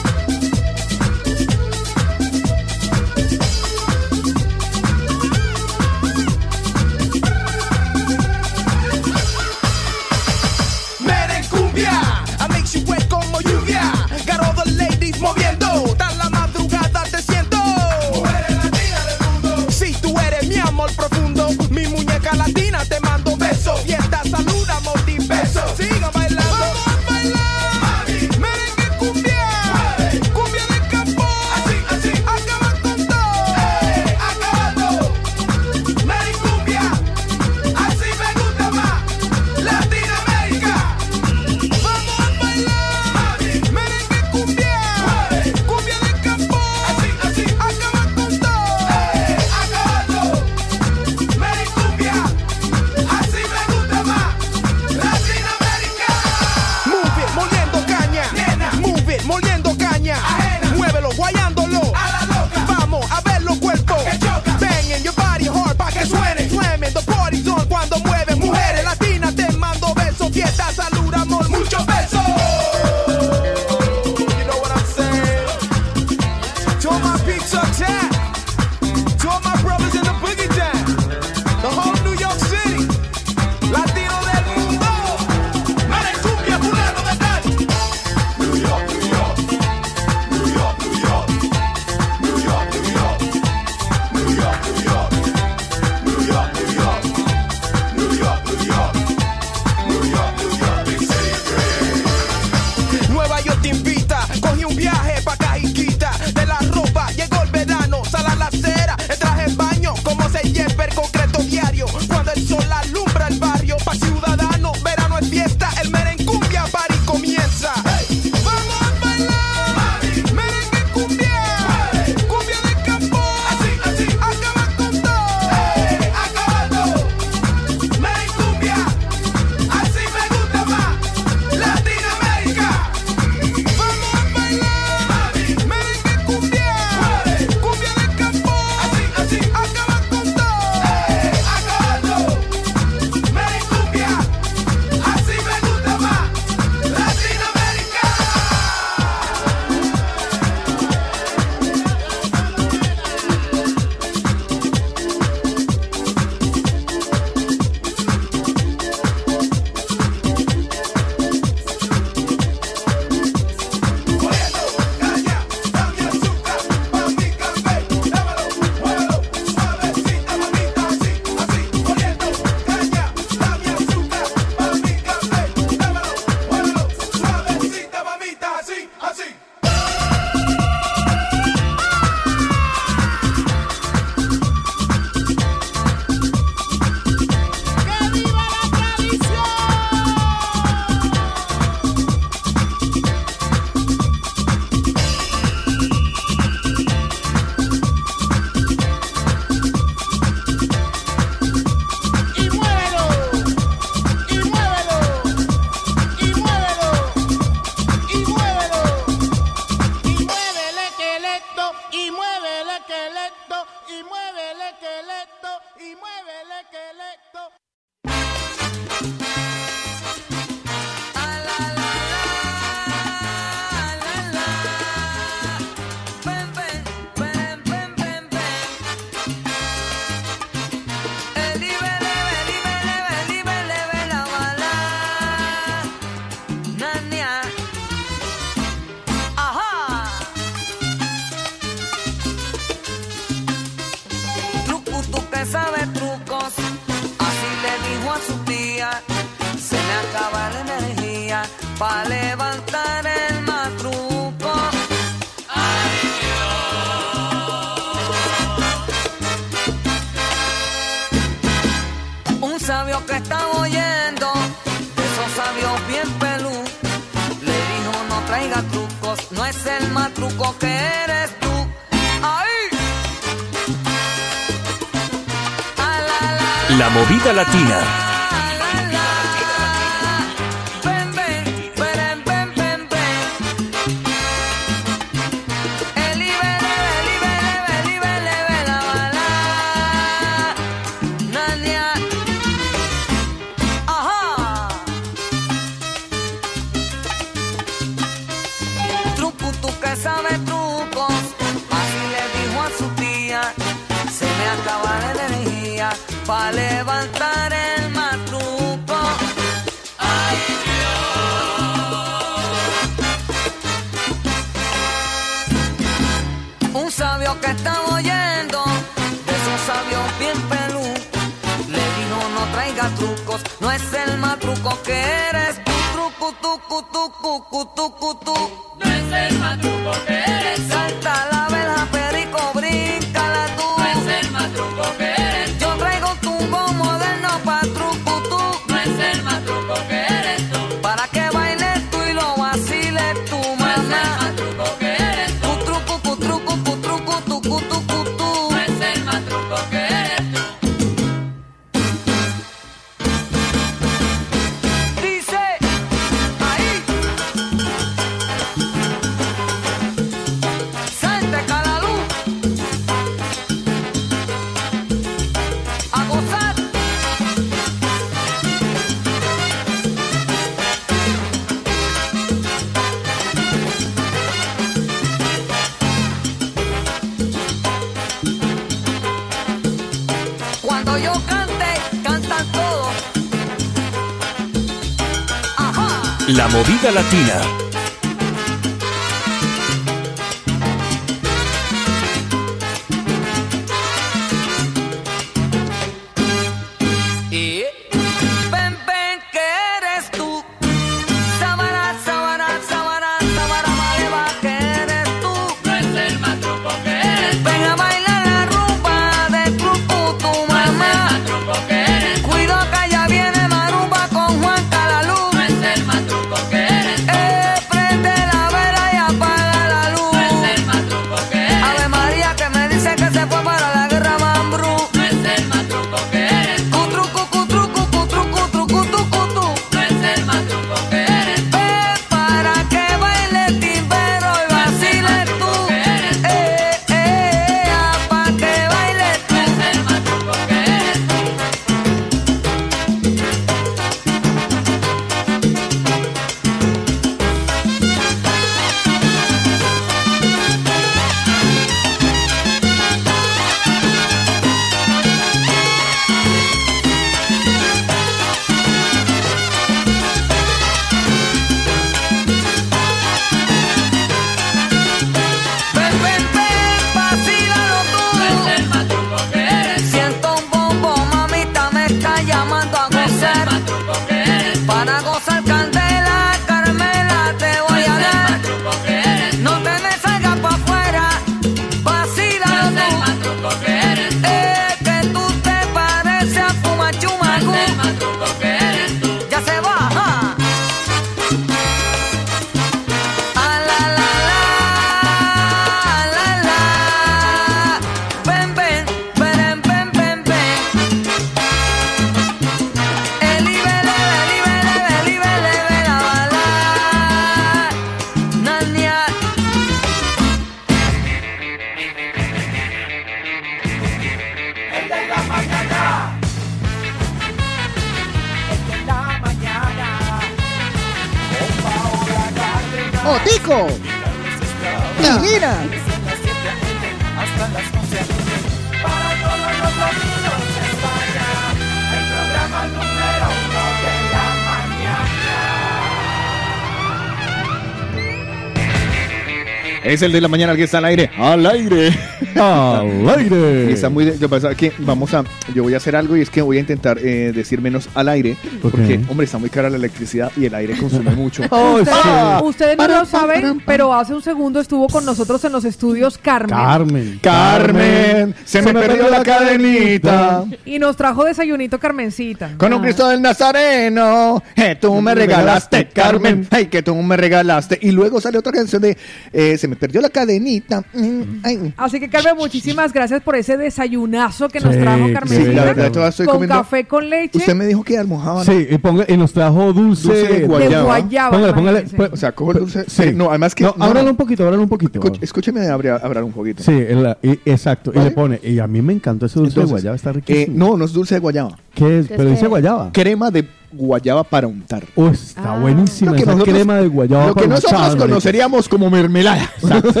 Es el de la mañana que está al aire. Al aire. Al aire. Y está muy. de- pasa es que vamos a. Yo voy a hacer algo y es que voy a intentar eh, decir menos al aire. Porque, hombre, está muy cara la electricidad y el aire consume mucho. Ustedes, Ah. ustedes no lo saben, pero hace un segundo estuvo con nosotros en los estudios Carmen. Carmen. Carmen, se me perdió la cadenita. Y nos trajo desayunito Carmencita. Con un Cristo del Nazareno, eh, tú me regalaste, Carmen, ay, que tú me regalaste. Y luego sale otra canción de eh, Se me perdió la cadenita. mm, ay. Así que Carmen, muchísimas gracias por ese desayunazo que nos Sí, trajo sí, Carmencita. la verdad, todavía estoy con comiendo- café con leche. Usted me dijo que almojábana. Sí, y, ponga- y nos trajo dulce, Dulce de guayaba. guayaba, Póngale, póngale. pues, O sea, cojo el dulce. Sí. eh, no, además que. No, no, ábralo no. un poquito, ábralo un poquito. Escúcheme hablar, hablar un poquito. Sí, el- y- exacto. Y le pone, y a mí me encantó ese dulce Entonces, de guayaba, está eh, riquísimo. no, no es dulce de guayaba. ¿Qué es? ¿Qué Pero dice guayaba. Crema de guayaba para untar. Oh, está Ah. buenísima Lo que esa nosotros- crema de guayaba. Lo que para nosotros untar, marica. conoceríamos como mermelada.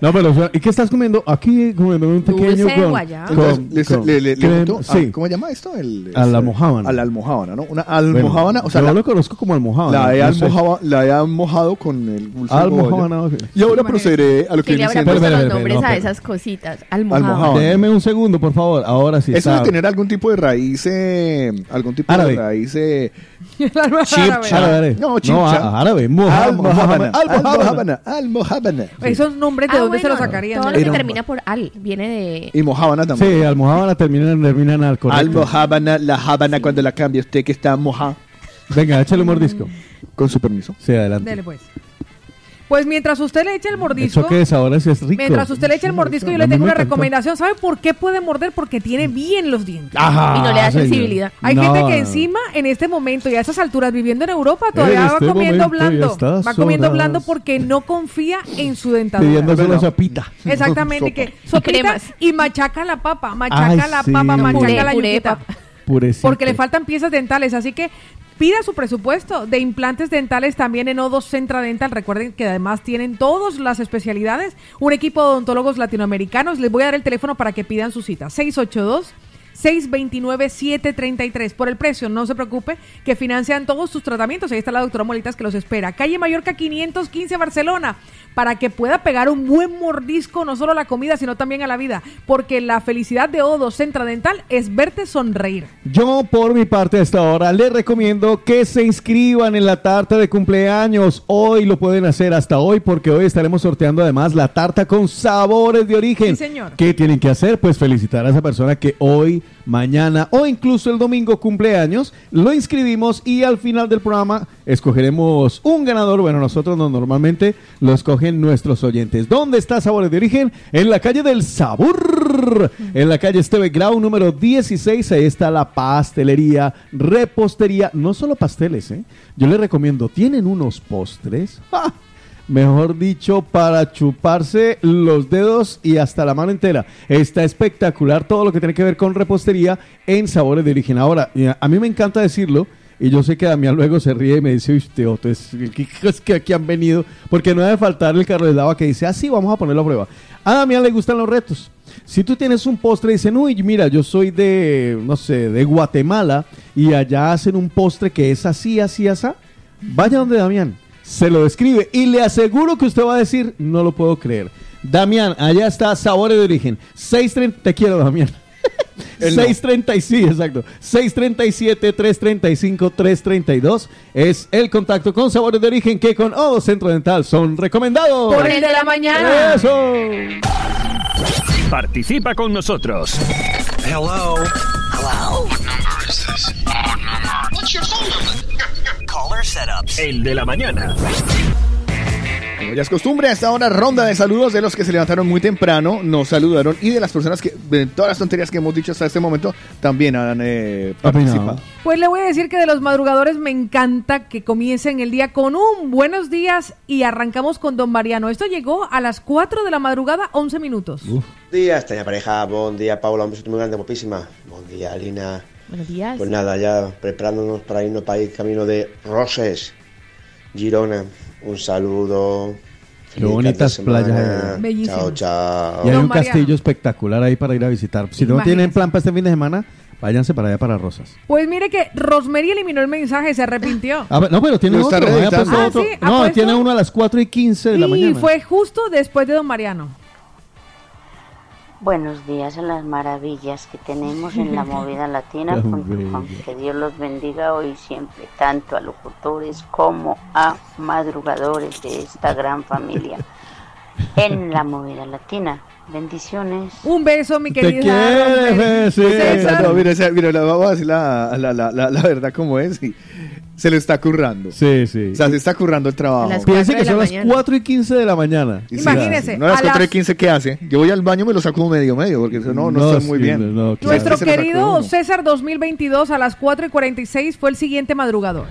No, pero, ¿y qué estás comiendo? Aquí comiendo un pequeño con... guayaba. con- Entonces, le, con le, le- le crema- unto- sí, ¿Cómo se llama esto? El, A la almojábana. A la almojábana, ¿no? Una bueno, almojábana. o sea, yo la, lo conozco como almojábana. la he, no la he almojado con el dulce de Almojábana, guayaba. ok. Y ahora procederé a lo que ¿Quién le viene siendo... Espera, los nombres a esas cositas? Almohábana. Almojábana. Déjeme un segundo, por favor. Ahora sí. Eso de tener algún tipo de raíz, eh, algún tipo de raíz eh, Árabe. No, No, chipcha. á- árabe. Moja-. Almojábana. Almojábana. Almojábana. Esos nombres de Ah, dónde se los sacarían. Todo ¿no? lo que termina por al viene de... Y mojábana también. Sí, almojábana termina, termina en al correcto. Almojábana, la jábana cuando la cambia usted que está mojada. Venga, échale un mordisco. Con su permiso. Sí, adelante. Dele pues. Pues mientras usted le eche el mordisco, ¿Eso qué es ahora? Sí es rico. mientras usted le eche el mordisco, yo le tengo una encantó. recomendación. ¿Sabe por qué puede morder? Porque tiene bien los dientes. Ajá, Y no le da señor. sensibilidad. Hay No, gente que encima, en este momento y a esas alturas, viviendo en Europa, todavía va este comiendo blando. Va comiendo blando porque no confía en su dentadura. Pidiéndose una sopita. Exactamente, que sopita cremas. y machaca la papa, machaca Ay, la sí. papa, machaca Puré, la puré. Purecito. Porque le faltan piezas dentales, así que pida su presupuesto de implantes dentales también en O2 Centra Dental. Recuerden que además tienen todas las especialidades, un equipo de odontólogos latinoamericanos. Les voy a dar el teléfono para que pidan su cita. 682 629-733. Por el precio, no se preocupe, que financian todos sus tratamientos. Ahí está la doctora Molitas que los espera. Calle Mallorca 515 Barcelona, para que pueda pegar un buen mordisco, no solo a la comida, sino también a la vida. Porque la felicidad de Odo Centra Dental es verte sonreír. Yo, por mi parte, a esta hora, les recomiendo que se inscriban en la tarta de cumpleaños. Hoy lo pueden hacer hasta hoy, porque hoy estaremos sorteando además la tarta con sabores de origen. Sí, señor. ¿Qué tienen que hacer? Pues felicitar a esa persona que hoy, mañana o incluso el domingo cumpleaños. Lo inscribimos y al final del programa escogeremos un ganador. Bueno, nosotros no, normalmente lo escogen nuestros oyentes. ¿Dónde está Sabores de Origen? En la calle del Sabor. En la calle Esteve Grau número 16. Ahí está la pastelería, repostería. No solo pasteles, ¿eh? Yo les recomiendo, tienen unos postres. ¡Ja! Mejor dicho, para chuparse los dedos y hasta la mano entera. Está espectacular todo lo que tiene que ver con repostería en sabores de origen. Ahora, a mí me encanta decirlo, y yo sé que Damián luego se ríe y me dice, usted, Otto, es, ¿qué es que aquí han venido? Porque no debe faltar el carro de lava que dice, ah, sí, vamos a ponerlo a prueba. A Damián le gustan los retos. Si tú tienes un postre y dicen, uy, mira, yo soy de, no sé, de Guatemala y allá hacen un postre que es así, así, así, vaya donde Damián se lo describe y le aseguro que usted va a decir, no lo puedo creer. Damián, allá está Sabores de Origen. 630, te quiero, Damián. No. 630, sí, exacto. 637 335 332 es el contacto con Sabores de Origen que con Odo Centro Dental son recomendados. Por el de la mañana. Eso. Participa con nosotros. Hello. Setups. El de la mañana. Como ya es costumbre, a esta hora ronda de saludos de los que se levantaron muy temprano, nos saludaron y de las personas que, de todas las tonterías que hemos dicho hasta este momento, también han eh, participado. Pues le voy a decir que de los madrugadores me encanta que comiencen el día con un buenos días y arrancamos con Don Mariano. Esto llegó a las 4 de la madrugada, 11 minutos. día, extraña pareja. Buen día, Paula. Un beso muy grande, guapísima. Buen día, Lina. Buenos días. Pues nada, ya preparándonos para irnos para ir camino de Roses, Girona. Un saludo. Qué bonitas playas. Chao, chao. Y hay un Mariano. castillo espectacular ahí para ir a visitar. Si no tienen plan para este fin de semana, Váyanse para allá para Rosas. Pues mire que Rosemary eliminó el mensaje, se arrepintió. A ver, no, pero tiene otro. puesto Ah, otro. sí, No, puesto- tiene uno a las 4 y 15 de la y mañana. fue justo después de Don Mariano. Buenos días a las maravillas que tenemos en la movida latina. Que Dios los bendiga hoy y siempre, tanto a locutores como a madrugadores de esta gran familia en la movida latina. Bendiciones. Un beso, mi Te querida. quiere, Rosemary. sí. César. No, mira, vamos a decir la, la, la, la verdad como es. y se lo está currando. Sí, sí. O sea, se está currando el trabajo. Las Piense que la son las mañana. 4 y 15 de la mañana. Sí, Imagínese, No a las a 4 y las- 15, ¿qué hace? Yo voy al baño y me lo saco medio medio, porque no, no, estoy muy sí, bien. no, claro. Nuestro Se querido. César 2022 a las 4 y 46 fue el siguiente madrugador.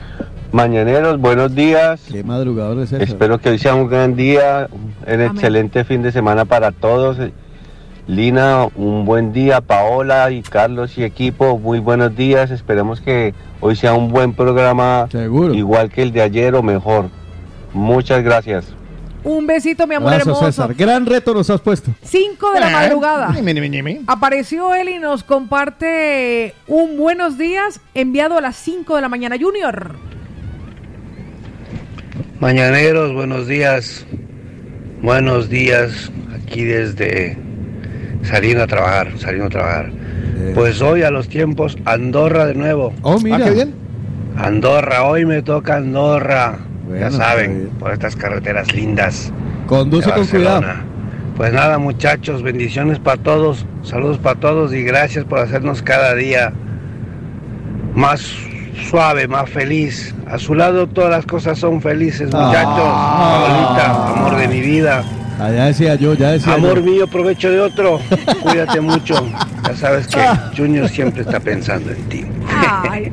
Mañaneros, buenos días. Qué madrugador es. Espero que hoy sea un gran día, un excelente fin de semana para todos. Lina, un buen día. Paola y Carlos y equipo, muy buenos días. Esperemos que hoy sea un buen programa, Seguro. igual que el de ayer o mejor. Muchas gracias. Un besito, mi amor Gracias, hermoso. César. Gran reto nos has puesto. 5 de la madrugada. Ñimi, ñimi. Apareció él y nos comparte un buenos días enviado a las 5 de la mañana. Junior. Mañaneros, buenos días. Buenos días, aquí desde saliendo a trabajar, saliendo a trabajar. Pues hoy a los tiempos Andorra de nuevo. Oh, mira. Ah, qué bien. Andorra, hoy me toca Andorra. Bueno, ya saben, por estas carreteras lindas. Conduce con cuidado. Barcelona. Pues nada, muchachos, bendiciones para todos, saludos para todos y gracias por hacernos cada día más suave, más feliz. A su lado todas las cosas son felices, muchachos. Paolita, amor de mi vida. Ah, ya decía yo, ya decía Amor yo. mío, provecho de otro. Cuídate mucho. Ya sabes que Junior siempre está pensando en ti. Ay.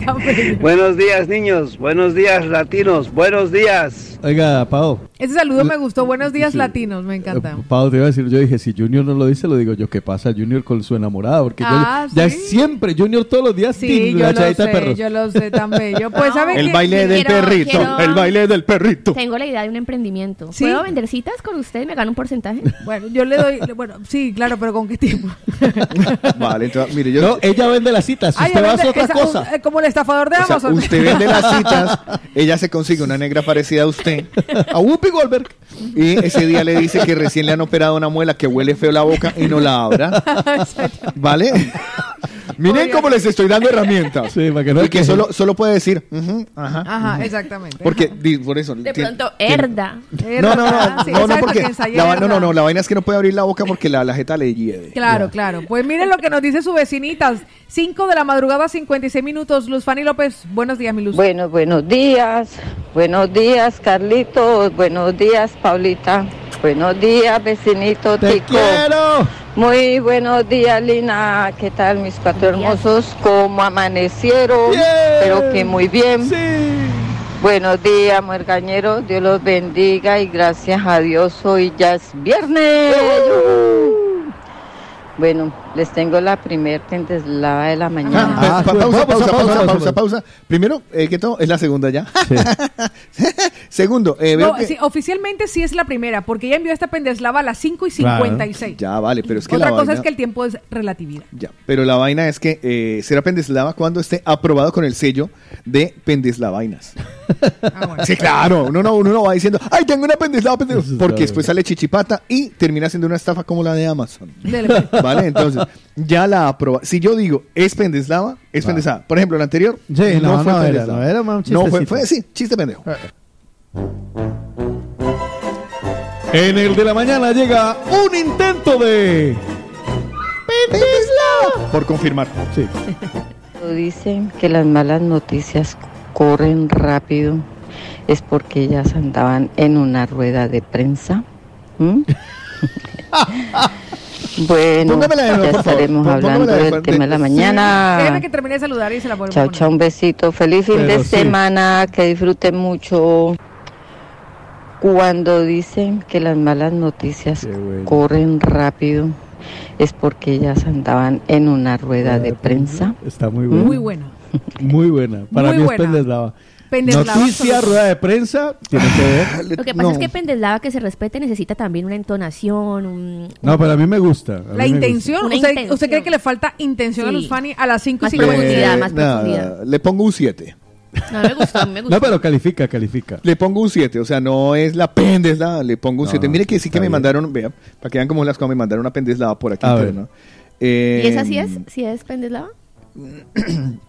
Buenos días, niños. Buenos días, latinos. Buenos días. Oiga, Pau. Ese saludo me gustó. Buenos días, Sí. latinos. Me encanta. Eh, Pau, te iba a decir, yo dije, si Junior no lo dice, lo digo yo. ¿Qué pasa Junior con su enamorada? Porque yo- Ah, ya siempre, Junior todos los días, Sí, yo la lo de sé, perros. yo lo sé tan bello. Pues, ¿saben El qué? baile del Quiero- perrito. quiero- El baile del perrito. Tengo la idea de un emprendimiento. ¿Sí? ¿Puedo vender citas con usted y me gano un porcentaje? Bueno, yo le doy. Bueno, sí, claro, pero ¿con qué tiempo? Vale, entonces, mire, yo. No, ella vende las citas. Ay, usted va a hacer otra esa- cosa. un- eh, como el estafador de o sea, Amazon. usted vende las citas, ella se consigue una negra parecida a usted, a Whoopi Goldberg, y ese día le dice que recién le han operado una muela que huele feo la boca y no la abra. ¿Vale? Miren cómo les estoy dando herramientas. Sí, para que no y que quejen. solo, solo puede decir, "Ujú, ajá. Ajá, exactamente. Porque, di- por eso. De tiene- pronto, herda. No, no, no, Sí, no, no, exacto, porque que ensaye la, va- no, no, herda. no, la vaina es que no puede abrir la boca porque la, la jeta le hiede. Claro, claro. Pues miren lo que nos dice su vecinita. 5 de la madrugada, 56 minutos. Luz Fanny López, buenos días, mi Luz. Bueno, buenos días. Buenos días, Carlitos. Buenos días, Paulita. Buenos días, vecinito ¡Te Tico. quiero! Muy buenos días, Lina. ¿Qué tal, mis cuatro hermosos? ¿Cómo amanecieron? Bien. Espero que muy bien. Sí. Buenos días, muergañero. Dios los bendiga y gracias a Dios hoy ya es viernes. Bueno, les tengo la primer pendeslava de la mañana. Ah, pa- Ah, pausa, pausa, pausa, pausa, pausa, pausa, pausa. pausa, Primero, eh, ¿qué todo? Es la segunda ya. Segundo, eh, veo No, que- sí, oficialmente sí es la primera, porque ella envió esta pendeslava a las 5 y 56. Ya, vale, pero es que Otra la cosa vaina... es que el tiempo es relatividad. Ya, pero la vaina es que eh, será Pendeslava cuando esté aprobado con el sello de Pendeslavainas. Ah, Sí, claro. Uno no, uno no va diciendo, ay, tengo una Pendeslava, Pendeslava", porque después sale chichipata y termina siendo una estafa como la de Amazon. Dele, pues. ¿Vale? Entonces, ya la aproba. Si yo digo, es Pendeslava, es Pendeslava. Por ejemplo, la anterior Sí, no, no era, Pendeslava. no era más un No fue, chistecito. fue, sí, chiste pendejo. En el de la mañana llega un intento de. Por confirmar. Sí. Dicen que las malas noticias corren rápido. Es porque ellas andaban en una rueda de prensa. ¿Mm? bueno, Póngamela de nuevo, ya por estaremos hablando de- del tema de la sí. mañana. Déjeme que termine de saludar y se la Chao, chao, un besito. Feliz fin Pero de sí. semana, que disfruten mucho. Cuando dicen que las malas noticias bueno. corren rápido, es porque ellas andaban en una rueda de prensa. Está muy buena. Muy buena. Muy buena. Para Muy mí buena. es pendeslava. Noticia, rueda de prensa, tiene que ver. Lo que pasa es que pendeslava que se respete necesita también una entonación, un... No, pero a mí me gusta. a La intención, Una ¿usted, intención. ¿usted cree que le falta intención a Sí. Luz Fanny a las 5 y Más 50? profundidad, más nada, profundidad. le pongo un 7. No me gustó, a me gusta. No, pero califica, califica. Le pongo un 7, o sea, no es la pendeslava, le pongo un No, 7. Mire que sí que me bien. mandaron, vea, para que vean cómo las cosas me mandaron una pendeslava por aquí. A pero ver. no. Eh, ¿Y esa sí es? ¿Sí es pendeslava?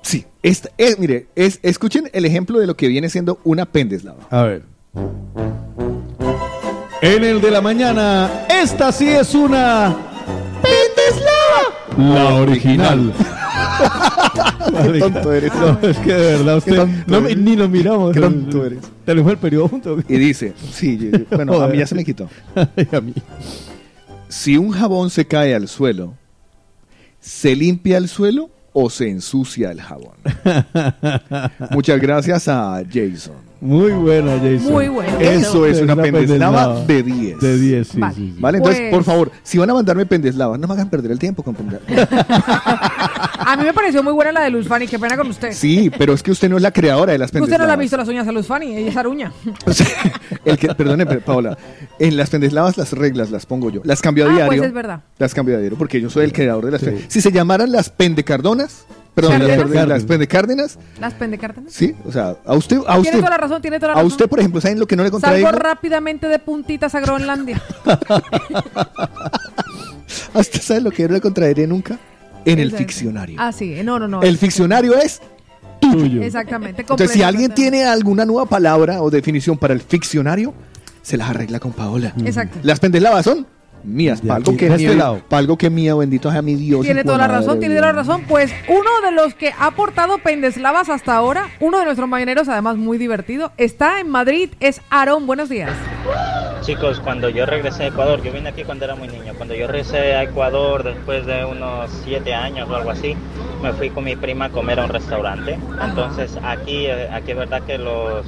Sí, esta, es, mire, es, escuchen el ejemplo de lo que viene siendo una pendeslava. A ver. En el de la mañana, esta sí es una. ¡Pendeslava! La original. Qué tonto eres. No, es que de verdad usted. no ni lo miramos. Qué tonto eres. Tenemos el periodo junto. Y dice, sí, yo- yo- bueno, a mí ya se me quitó. a mí. Si un jabón se cae al suelo, ¿se limpia el suelo o se ensucia el jabón? Muchas gracias a Jason. Muy buena, Jason. Muy buena. Eso es una pendeslava pendeslava. de 10. De 10, sí, Vale. sí, sí. ¿Vale? Entonces, Pues- por favor, si van a mandarme pendeslavas, no me hagan perder el tiempo con pendeslavas. A mí me pareció muy buena la de Luz Fanny, qué pena con usted. Sí, pero es que usted no es la creadora de las Usted no le ha pendeslavas. visto las uñas a Luz Fanny, ella es aruña. El que, perdone, Paola, en las pendeslavas las reglas las pongo yo. Las cambio a Ah, pues diario. es verdad. Las cambio a diario porque yo soy el creador de las pen- Si se llamaran las pendecardonas, perdón, las, ¿Cárdenas? perde- las pendecárdenas, Las pendecárdenas. sí, o sea, a usted, a Tiene usted, toda la razón, tiene toda la a razón. usted, por ejemplo, ¿saben lo que no le contradigo? Salgo rápidamente de puntitas a Groenlandia. ¿A usted sabe lo que no le contraeré nunca? En el ficcionario. Ah, sí, no, no, no. El ficcionario es tuyo. Exactamente. Entonces, si alguien tiene alguna nueva palabra o definición para el ficcionario, se las arregla con Paola. Exacto. Las pendeslavas son mías, para algo aquí, que de es este mío, lado. para algo que es mío, bendito sea mi Dios. Tiene toda la razón, madre tiene toda la razón. Pues uno de los que ha portado pendeslavas hasta ahora, uno de nuestros mañaneros, además muy divertido, está en Madrid, es Aarón. Buenos días. Chicos, cuando yo regresé a Ecuador, yo vine aquí cuando era muy niño, cuando yo regresé a Ecuador después de unos siete años o algo así, me fui con mi prima a comer a un restaurante. Entonces aquí, eh, aquí es verdad que los,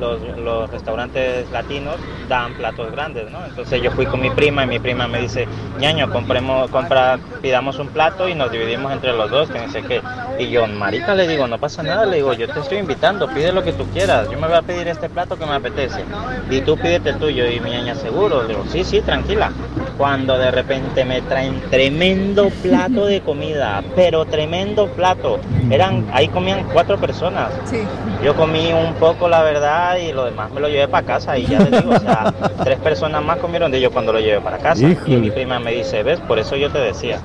los, los restaurantes latinos dan platos grandes, ¿no? Entonces yo fui con mi prima y mi prima me dice, ñaño, compremos, compra, pidamos un plato y nos dividimos entre los dos, que no sé qué. Y yo, marica, le digo, no pasa nada, le digo, yo te estoy invitando, pide lo que tú quieras, yo me voy a pedir este plato que me apetece. Y tú pídete el tuyo y mi ñaña seguro. Le digo, sí, sí, tranquila. Cuando de repente me traen tremendo plato de comida, pero tremendo plato. Eran, ahí comían cuatro personas. Sí. Yo comí un poco, la verdad, y lo demás me lo llevé para casa. Y ya les digo, o sea, tres personas más comieron de ello cuando lo llevé para casa. Híjole. Y mi prima me dice, ¿ves? Por eso yo te decía.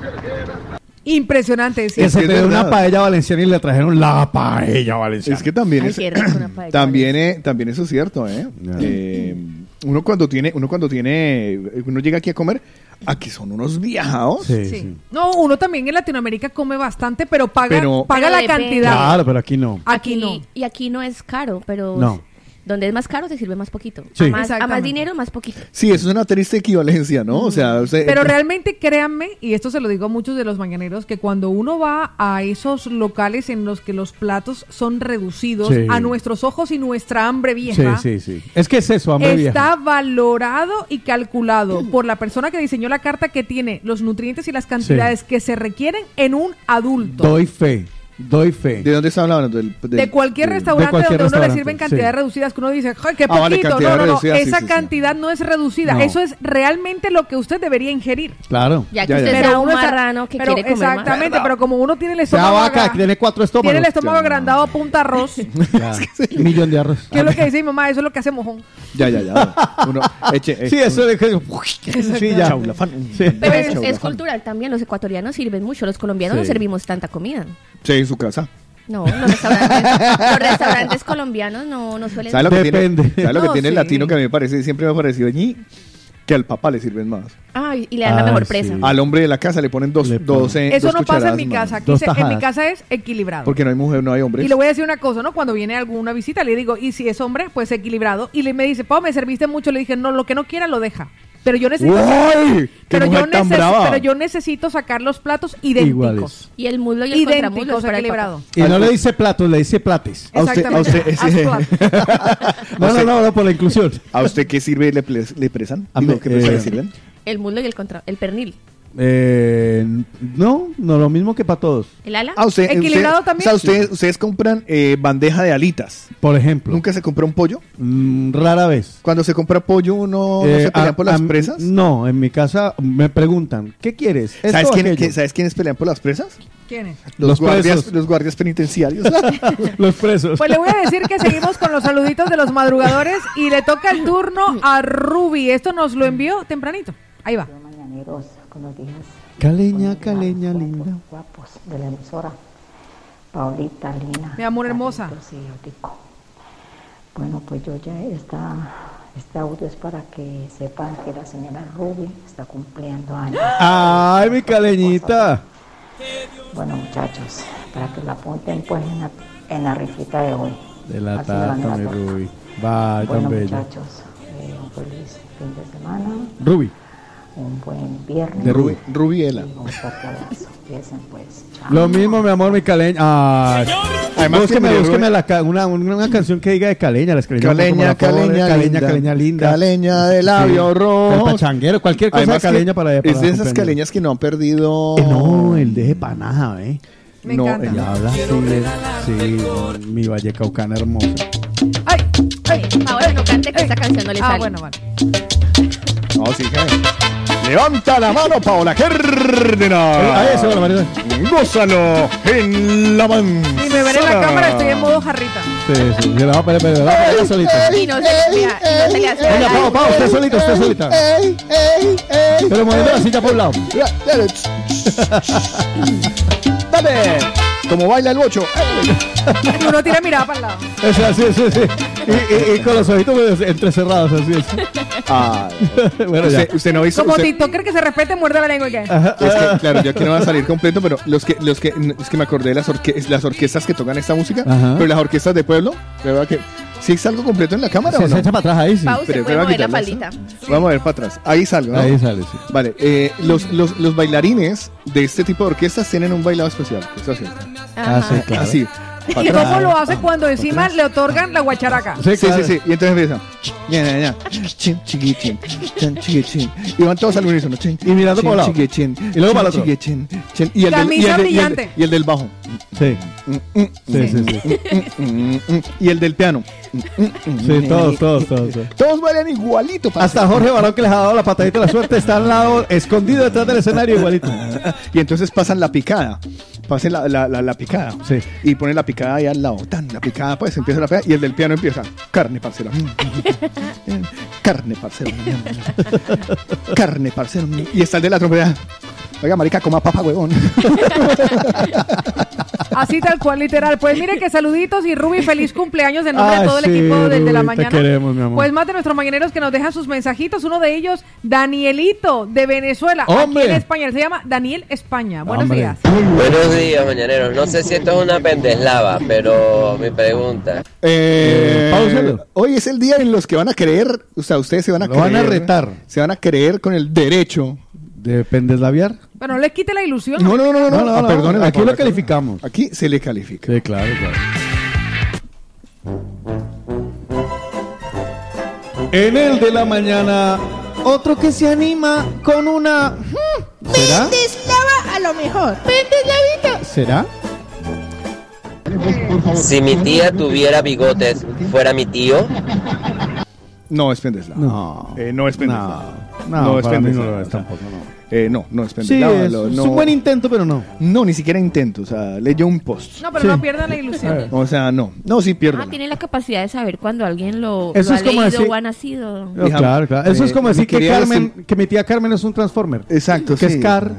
Impresionante. sí. Que se es pidió una paella valenciana y le trajeron la paella valenciana. Es que también Ay, es, paella también, eh, también eso es cierto, ¿eh? Eh, uno cuando tiene, uno cuando tiene, uno llega aquí a comer, aquí son unos viajados. Sí, Sí. sí. No, uno también en Latinoamérica come bastante, pero paga, Pero- paga Pero la depende. cantidad. Claro, pero aquí no. Aquí no. Y aquí no es caro, pero No. Donde es más caro se sirve más poquito. Sí. A, más, a más dinero, más poquito. Sí, eso es una triste equivalencia, ¿no? O sea, o sea, Pero realmente créanme, y esto se lo digo a muchos de los mañaneros, que cuando uno va a esos locales en los que los platos son reducidos Sí. a nuestros ojos y nuestra hambre Sí, vieja, sí, sí. Es que es eso, hambre está vieja. valorado y calculado por la persona que diseñó la carta que tiene los nutrientes y las cantidades que se requieren en un adulto. Doy fe, doy fe. ¿de dónde está hablando? Del, del- de cualquier restaurante cualquier donde uno le restaurante, sirven cantidades sí. reducidas que uno dice, ¡ay, qué Ah, vale, poquito! cantidad no, no, no, reducida, esa sí, sí. cantidad no es reducida, No. eso es realmente lo que usted debería ingerir. Claro. Ya que Ya, ya. usted Pero sea un uno está- marrano que pero quiere comer más. Exactamente, pero como uno tiene el estómago... vaca, aga- que tiene cuatro estómagos. tiene el estómago Ya. agrandado a punta arroz. Ya. Un millón de arroz. ¿Qué es lo que dice mi mamá? Eso es lo que hace mojón. Ya, ya, ya. Uno, eche, Sí, eso que... Sí, ya. Pero es, es cultural también. Los ecuatorianos sirven mucho. Los colombianos no servimos tanta comida. Sí, su casa. No, los restaurantes, los restaurantes colombianos no, no suelen. ¿Sabes lo que Depende. tiene, ¿sabes lo que No, tiene el sí. latino que a mí me parece, siempre me ha parecido ñi? Que al papá le sirven más. Ay, y le dan la Ah, mejor sí. presa. Al hombre de la casa le ponen dos, Le ponen. dos, eh, Eso dos no pasa en cucharadas mi más. casa. Aquí Dos se- en mi tajadas. casa es equilibrado. Porque no hay mujer, no hay hombres. Y le voy a decir una cosa, ¿no? Cuando viene alguna visita, le digo, y si es hombre, pues equilibrado. Y le me dice, Pau, me serviste mucho. Le dije, no, lo que no quiera lo deja. Pero yo necesito. ¡Uy! ¡Qué pero, yo neces- brava! pero yo necesito sacar los platos idénticos. Iguales. Y el muslo y el para el equilibrado. Y no le dice platos, le dice plates. A usted, a usted, ese- No, no, no, no, por la inclusión. ¿A usted qué sirve le, le presan? A Digo, mí, ¿Qué eh, le sirven? El muslo y el contra, el pernil. Eh, no, no lo mismo que para todos. ¿El ala? Ah, usted, Equilibrado usted- también. O sea, ustedes, ustedes compran eh, bandeja de alitas. Por ejemplo. ¿Nunca se compra un pollo? Mm, rara vez. Cuando se compra pollo, uno no Eh, se pelean a- por las a- presas. No, en mi casa me preguntan, ¿qué quieres? ¿Esto ¿Sabes, quién- ¿Sabes quiénes pelean por las presas? ¿Quién es? Los, Los guardias, presos. los guardias penitenciarios. Los presos. Pues le voy a decir que seguimos con los saluditos de los madrugadores y le toca el turno a Ruby. Esto nos lo envió tempranito. Ahí va. Mañaneros los días Caleña, caleña, linda. guapos de la emisora. Paulita, Lina. Mi amor hermosa. Bueno, pues yo ya está, este audio es para que sepan que la señora Ruby está cumpliendo años. Ay, mi caleñita. Bueno, muchachos, para que la apunten pues en la, en la rifita de hoy. De la Así mi. Ruby. Bye, Bueno, tan bella. muchachos, eh, un feliz fin de semana, Ruby. Un buen viernes. De Ruby. Rubiela. Y un fuerte abrazo. Piensen pues. Chao. Lo mismo, mi amor, mi caleña. Ay. Además que búsqueme, búsqueme la ca- una, una, una canción que diga de caleña. Las caleñas Caleña, caleña, caleña, linda. caleña linda. Caleña de labio Sí. rojo. El pachanguero, cualquier cosa Además de que caleña para, para Es de esas caleñas que no han perdido. Eh, no, el de panaja, ¿eh? Me No, encanta. Ella habla así, sí, mi vallecaucana hermosa. Ay, ay. Ahora no cante que esta canción no le Ah, sale. bueno, vale. No, sí, que- Levanta la mano, Paola Cárdenas. Eh, ahí, eso, María. Gózalo en la manzana. Y me ven en la cámara, estoy en modo jarrita. Sí, sí, se la va a poner, pero la va a poner solita. Y no se, y no se le hace. Venga, Pau, Pau, usted solita, usted solita. Ey, ey, ey. Pero moviendo la silla por un lado. Dale. Como baila el bocho. Y uno tira mirada para el lado. Eso, así, sí, sí. Y, y, y con los ojitos medio entrecerrados, así es. Ah, bueno, ya. usted, usted no ha visto. Como usted- TikToker que se respete, muerde la lengua y qué. Ajá, Es que, claro, yo aquí no va a salir completo, pero los que, los que, es que me acordé de las, orque- las orquestas que tocan esta música, Ajá. pero las orquestas de pueblo, ¿verdad que sí salgo completo en la cámara Se, o se no? echa para atrás ahí, sí. Pau, se Pero voy a mover la palita. Vamos a ver para atrás. Ahí salgo, ¿no? Ahí sale, sí. Vale, eh, los, los, los bailarines de este tipo de orquestas tienen un bailado especial. Eso es cierto. Ah, sí, claro. Así. ¿Y atrás. cómo lo hace cuando encima le otorgan la guacharaca? Sí, sí, claro. sí, Y entonces empieza. Ya, ya, ya. Chin, chiqui, chin, chin, chiqui, chin. Y van todos al unísono. Chin, Y mirando chin, por lado. chiqui, chin, Y luego para el otro. Y Camisa brillante. y el del bajo. Sí, Mm, mm, sí, sí. sí. mm, mm, mm. Y el del piano. Mm, mm, mm. Sí, todos, todos, todos. todos. Bailan igualito. Hasta Jorge Barón que les ha dado la patadita de la suerte está al lado, escondido detrás del escenario igualito. Y entonces pasan la picada. Pasen la, la, la, la picada. Sí. Y ponen la picada ahí al lado. Tan, la picada, pues empieza la picada. Y el del piano empieza. Carne, parcero. Carne, parcero. Carne, parcero. Y está el de la trompeta. Oiga, marica, coma papa, huevón. Así tal cual, literal. Pues mire que saluditos y Ruby, feliz cumpleaños en nombre Ay, de todo el equipo del de la mañana. te queremos, mi amor. Pues más de nuestros mañaneros que nos dejan sus mensajitos. Uno de ellos, Danielito, de Venezuela, ¡Hombre! aquí en España. Él se llama Daniel España. Buenos ¡Hombre! días. Buenos días, mañaneros. No sé si esto es una pendeslava, pero mi pregunta. Eh, hoy es el día en los que van a creer, o sea, ustedes se van a Lo creer. van a retar. Se van a creer con el derecho. ¿De pendeslaviar? Pero no les quite la ilusión. No, no, no, no. No, no, no, no. perdónenme, Aquí lo calificamos. Aquí se le califica. Sí, claro, claro. En el de la mañana, otro que se anima con una... ¿Será? Pendeslava a lo mejor. Pendeslavita. ¿Será? Si mi tía tuviera bigotes, ¿fuera mi tío? No es pendeslava. No. Eh, no es pendeslava. No, no, es para mí no pendeslava. lo es tampoco, no. Eh, no, no es Sí, es, lo- es no, un buen intento, pero no. no, ni siquiera intento. O sea, leyó un post. No, pero Sí. no pierdan la ilusión. O sea, no. No, sí pierdo. Ah, tiene la capacidad de saber cuando alguien lo, Eso lo es ha como leído decir- o ha nacido. No, claro, claro. Eso eh, es como decir que quería Carmen, decir- que mi tía Carmen es un transformer. Exacto, que sí. es car,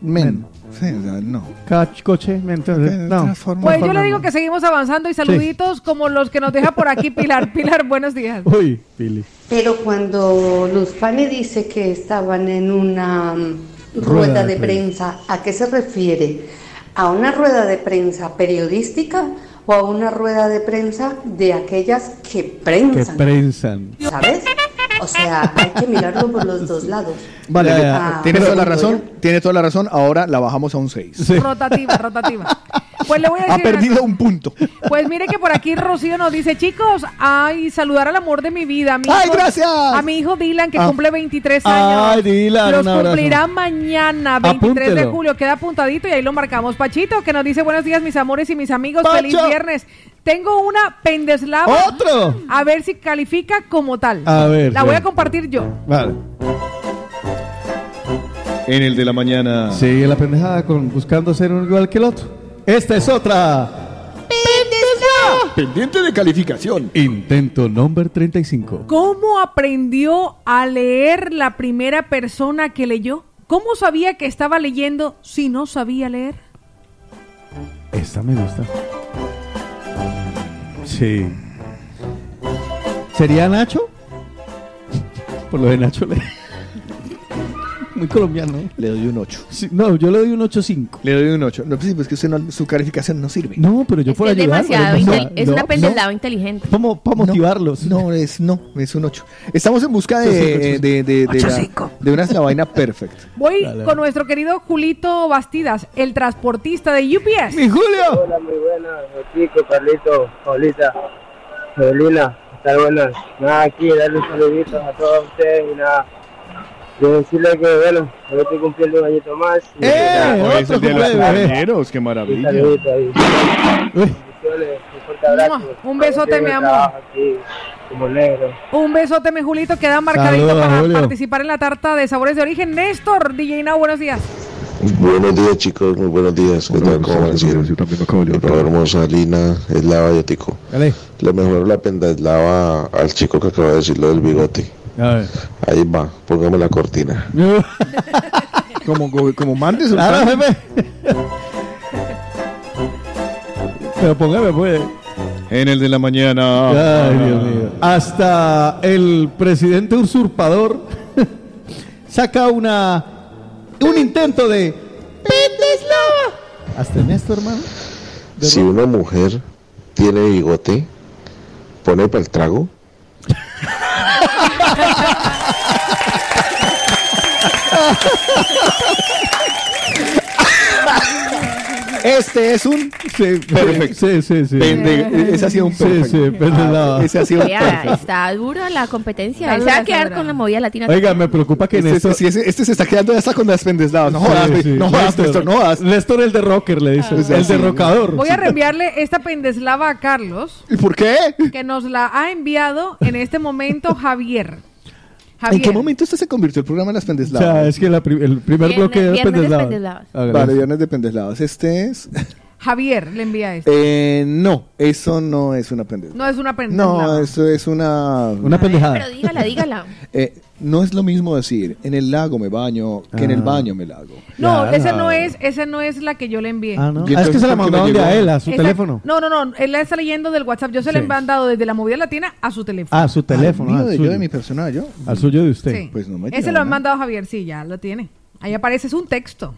Men. Sí, o sea, no. cach, coche, men, entonces, no. Pues yo le digo que seguimos avanzando y saluditos como los que nos deja por aquí Pilar. Pilar, buenos días. Uy, Pili. Pero cuando Luz Pane dice que estaban en una mm, Rueda rueda de de prensa, ¿a qué se refiere? ¿A una rueda de prensa periodística o a una rueda de prensa de aquellas que prensan. ¿Sabes? O sea, hay que mirarlo por los dos lados. Vale, Ah, tiene toda la razón. Tiene toda la razón. Ahora la bajamos a un 6. Rotativa, rotativa. Pues le voy a Ha decir una perdido un punto. Pues mire que por aquí Rocío nos dice, chicos, ay, saludar al amor de mi vida. A mi ¡Ay, hijo- gracias! A mi hijo Dylan, que Ah. cumple 23 años. Ay, Dylan, Los cumplirá mañana, 23 de julio. Queda apuntadito y ahí lo marcamos. Pachito, que nos dice, buenos días, mis amores y mis amigos. Pacho. Feliz viernes. Tengo una pendeslava. ¡Otro! A ver si califica como tal. A ver, La voy a compartir yo. Vale. En el de la mañana. Sigue la pendejada con buscando ser uno igual que el otro. Esta es otra. Pendiente de calificación. Intento number 35. ¿Cómo aprendió a leer la primera persona que leyó? ¿Cómo sabía que estaba leyendo si no sabía leer? Esta me gusta. Sí. ¿Sería Nacho? Por lo de Nacho le... Muy colombiano. ¿eh? Le doy un 8. Sí, no, yo le doy un 8.5. Le doy un 8. No, pues sí, pues que usted no- su calificación no sirve. No, pero yo por Es ayudar. demasiado no, Es no, una no. pendeslava inteligente. Para motivarlos. No, es no, es un 8. Estamos en busca de, de, de, de, la- de una vaina perfecta. Voy Dale. con nuestro querido Julito Bastidas, el transportista de UPS. ¡Mi Julio! Hola, muy buenas, Chico, Carlito, Paulita, Evelina, estar buenas. Nada, aquí, darle un saludito a todos ustedes y nada. De decirle que, bueno, yo estoy cumpliendo un añito más. y nada, Hoy es el día de los compañeros, qué un maravilla. saludito ahí. Bendiciones, un fuerte abrazo. Un besote, mi amor. Como negro. Un besote, mi Julito, queda marcadito Saludos, para Julio. participar en la tarta de sabores de origen. Néstor, DJ Now, buenos días. Buenos días chicos, muy buenos días. ¿Qué tal? ¿Cómo? La hermosa Lina es lava de Tico. Lo mejor la pendaslava al chico que acaba de decir lo del bigote. A ver. Ahí va, póngame la cortina. como, como, como mandes un Claro, jefe. Pero póngame, pues. En el de la mañana. Ay, Dios mío. Hasta el presidente usurpador saca una un intento de Hasta en esto, hermano. De Si una mujer tiene bigote, pone para el trago. Este es un perfecto. Sí, sí, sí. Pende- ese ha sido un Sí, perfecto. sí, pendeslava. Ese ha sido un perfecto. está dura la competencia. Él se va a quedar con la movida latina. Oiga, me preocupa que Este, Néstor... sí, ese- este se está quedando hasta con las pendeslavas. No jodas, Sí, sí. no jodas, Néstor, no jodas. Néstor el de rocker, le dice. Ah. el Sí. derrocador. Voy a reenviarle esta pendeslava a Carlos, ¿Y por qué? que nos la ha enviado en este momento Javier. ¿En Javier. qué momento este se convirtió el programa de las O pendeslavas? sea, es que la pri- el primer Viernes- bloque viernes de pendeslavas. pendeslavas. Hágale. Vale, viernes de pendeslavas. Este es. Javier le envía esto. Eh, no, eso no es una pendeslava. No es una pendeslava. No, eso es una. Una pendejada. Pero dígala, dígala. Eh, no es lo mismo decir en el lago me baño que en el Ah. baño me lago. No, Claro. esa no es, esa no es la que yo le envié. Ah, no. Ah, es que se la ¿por qué me mandaron de a él, a su Esa- teléfono. No, no, no. Él la está leyendo del WhatsApp. Yo se la he Sí. mandado desde la movida latina a su teléfono. Ah, su teléfono. Mío, ah, de, yo suyo. de mi persona, yo. Al suyo de usted. Sí. Pues no me Ese lo han mandado Javier, sí, ya lo tiene. Ahí aparece, es un texto.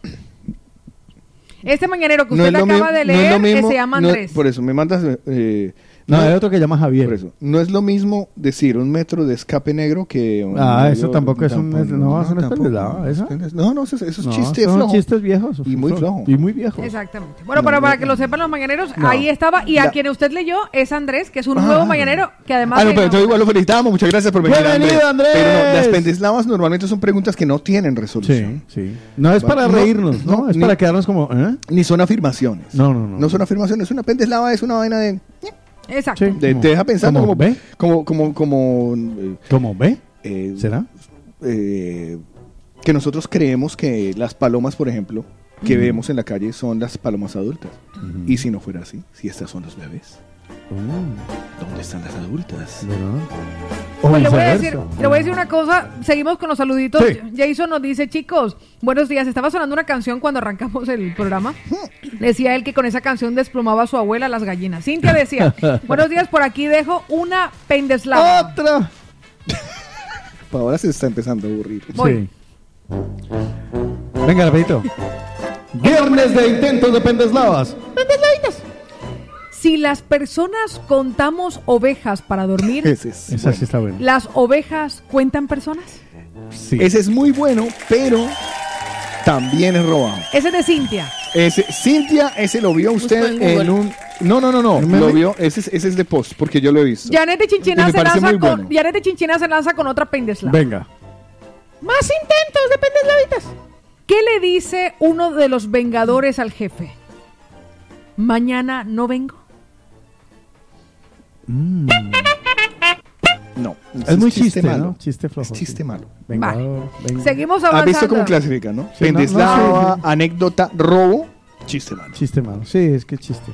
Este mañanero que No usted lo acaba mi- de no leer lo mismo- eh, se llama no- Andrés. por eso, me mandas. eh, No, hay otro que llama Javier. Por eso. No es lo mismo decir un metro de escape negro que un. Ah, medio- eso tampoco es un- no, eso no es tampoco. pendeslava, ¿esa? No, no, eso, eso es No, chiste son flojo. chistes viejos. Y muy flojo. Y muy viejos. Exactamente. Bueno, pero para que lo sepan los mañaneros, No. ahí estaba. Y a La- quien usted leyó es Andrés, que es un Ah. nuevo mañanero que además. Ah, no, pero igual lo felicitamos. Muchas gracias por venir. Bienvenido, Andrés. Pero no, las pendeslavas normalmente son preguntas que no tienen resolución. Sí, sí. No es para No, reírnos, ¿no? no, es para quedarnos como. ¿eh? Ni son afirmaciones. No, no, no. No son afirmaciones. Una pendeslava es una vaina de. Exacto. Sí. Como- te deja pensando como como. ve. Como, como, como. eh, ¿Cómo ve? eh, ¿Será? eh, que nosotros creemos que las palomas, por ejemplo, que vemos en la calle son las palomas adultas. Y si no fuera así, si estas son los bebés, ¿dónde están las adultas? Pues le voy, a decir, le voy a decir una cosa, seguimos con los saluditos. Sí. Jason nos dice, chicos, buenos días. Estaba sonando una canción cuando arrancamos el programa. Decía él que con esa canción desplumaba a su abuela las gallinas. Cintia decía, buenos días, por aquí dejo una pendeslava. ¡Otra! Ahora se está empezando a aburrir. Voy. Sí. Venga, rapidito. Viernes de intentos de pendeslavas. Si las personas contamos ovejas para dormir, Ese es, Esa bueno. sí está buena. ¿las ovejas cuentan personas? Sí. Ese es muy bueno, pero también es robado. Ese es de Cintia. Ese, Cintia, ese lo vio usted en un... No, no, no, no. Lo vio, ese, es- ese es de post, porque yo lo he visto. Janet de Chinchina me se parece lanza muy con bueno. Janet de Chinchina se lanza con otra pendeslava. Venga. Más intentos de pendeslavitas. ¿Qué le dice uno de los vengadores al jefe? Mañana no vengo. No. Es muy chiste, malo. ¿no? Chiste flojo. Es chiste malo. Vengador, venga. Seguimos ¿Has avanzando. visto cómo clasifica, no? Sí, no, no, Pendeslava, sí. anécdota, robo, chiste malo. Chiste malo. Sí, es que chiste.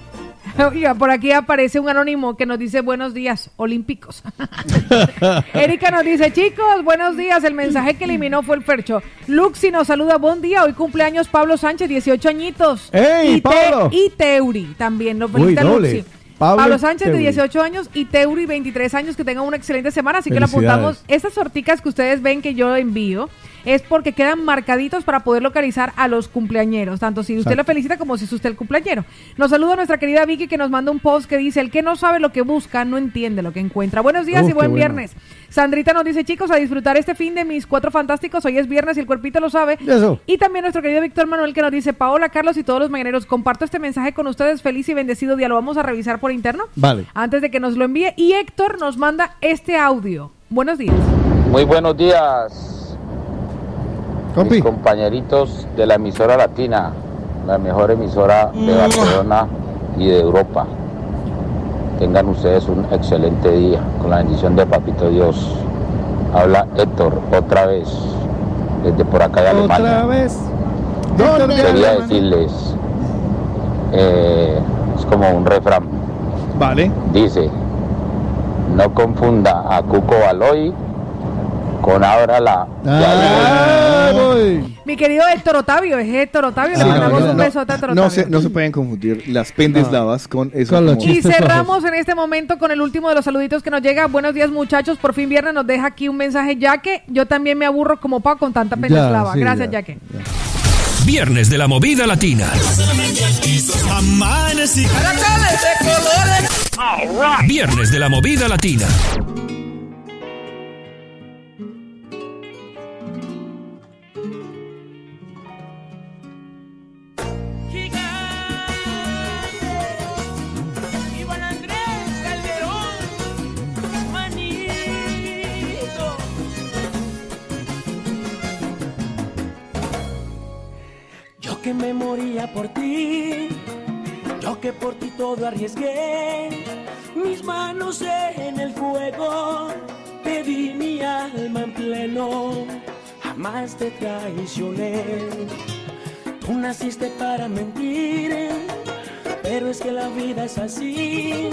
Oiga, por aquí aparece un anónimo que nos dice buenos días, olímpicos. Erika nos dice, chicos, buenos días. El mensaje que eliminó fue el Fercho. Luxi nos saluda, buen día. Hoy cumpleaños Pablo Sánchez, 18 añitos. ¡Ey, y, Te- Pablo! y Teuri también. Nos felicita. Luxi. Pablo Pablo, Sánchez de Teuri. 18 años y Teuri 23 años que tengan una excelente semana, así que le apuntamos estas sorticas que ustedes ven que yo envío es porque quedan marcaditos para poder localizar a los cumpleañeros, tanto si usted Exacto. lo felicita como si es usted el cumpleañero. Nos saluda nuestra querida Vicky que nos manda un post que dice, el que no sabe lo que busca no entiende lo que encuentra. Buenos días Uf, y buen bueno. viernes. Sandrita nos dice, chicos, a disfrutar este fin de mis cuatro fantásticos. Hoy es viernes y el cuerpito lo sabe. Eso. Y también nuestro querido Víctor Manuel que nos dice, Paola, Carlos y todos los mañaneros, comparto este mensaje con ustedes. Feliz y bendecido día. Lo vamos a revisar por interno Vale. antes de que nos lo envíe. Y Héctor nos manda este audio. Buenos días. Muy buenos días, mis compañeritos de la emisora latina, la mejor emisora de Barcelona y de Europa. Tengan ustedes un excelente día, con la bendición de Papito Dios. Habla Héctor otra vez, desde por acá de Alemania. Otra vez. Quería decirles, eh, es como un refrán. Vale. Dice, no confunda a Cuco Baloy con Ábrala. Ah, voy. Mi querido Héctor Otavio, es Héctor Otavio. Le Sí, mandamos no, un no, beso a Héctor no Otavio. se, no se pueden confundir las pendeslavas con eso. Con Y cerramos en este momento con el último de los saluditos que nos llega. Buenos días, muchachos. Por fin viernes nos deja aquí un mensaje, ya que yo también me aburro como pa con tanta pendeslava. sí, Gracias, ya. Yaque. Viernes de la movida latina. Amanecí. Viernes de la movida latina. Me moría por ti, yo que por ti todo arriesgué, mis manos en el fuego, te di mi alma en pleno, jamás te traicioné. Tú naciste para mentir, pero es que la vida es así.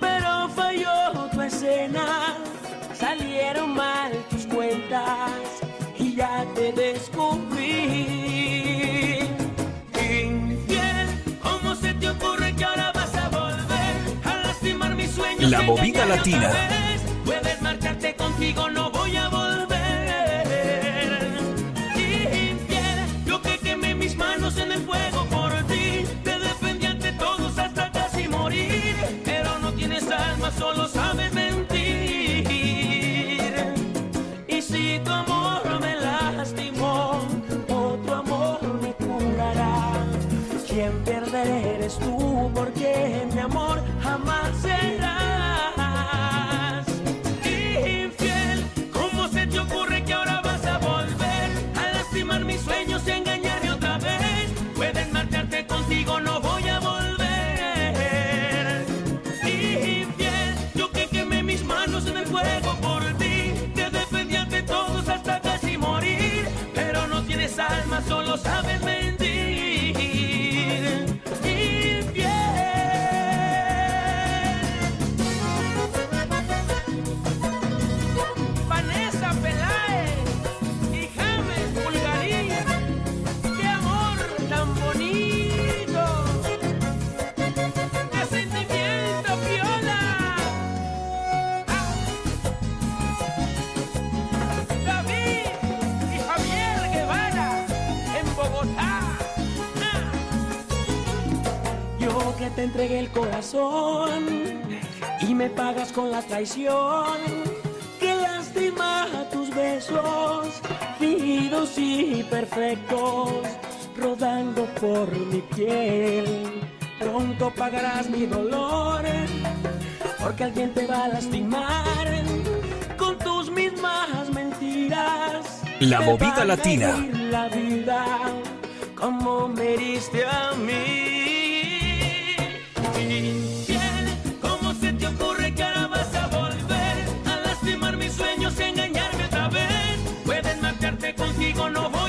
Pero falló tu escena, salieron mal tus cuentas y ya te descubrí. La movida latina. Puedes marcharte contigo, no voy a volver. Te entregué el corazón y me pagas con la traición. Qué lástima tus besos, fingidos y perfectos, rodando por mi piel. Pronto pagarás mi dolor, porque alguien te va a lastimar con tus mismas mentiras. La movida latina. La vida como me heriste a mí. Contigo, no voy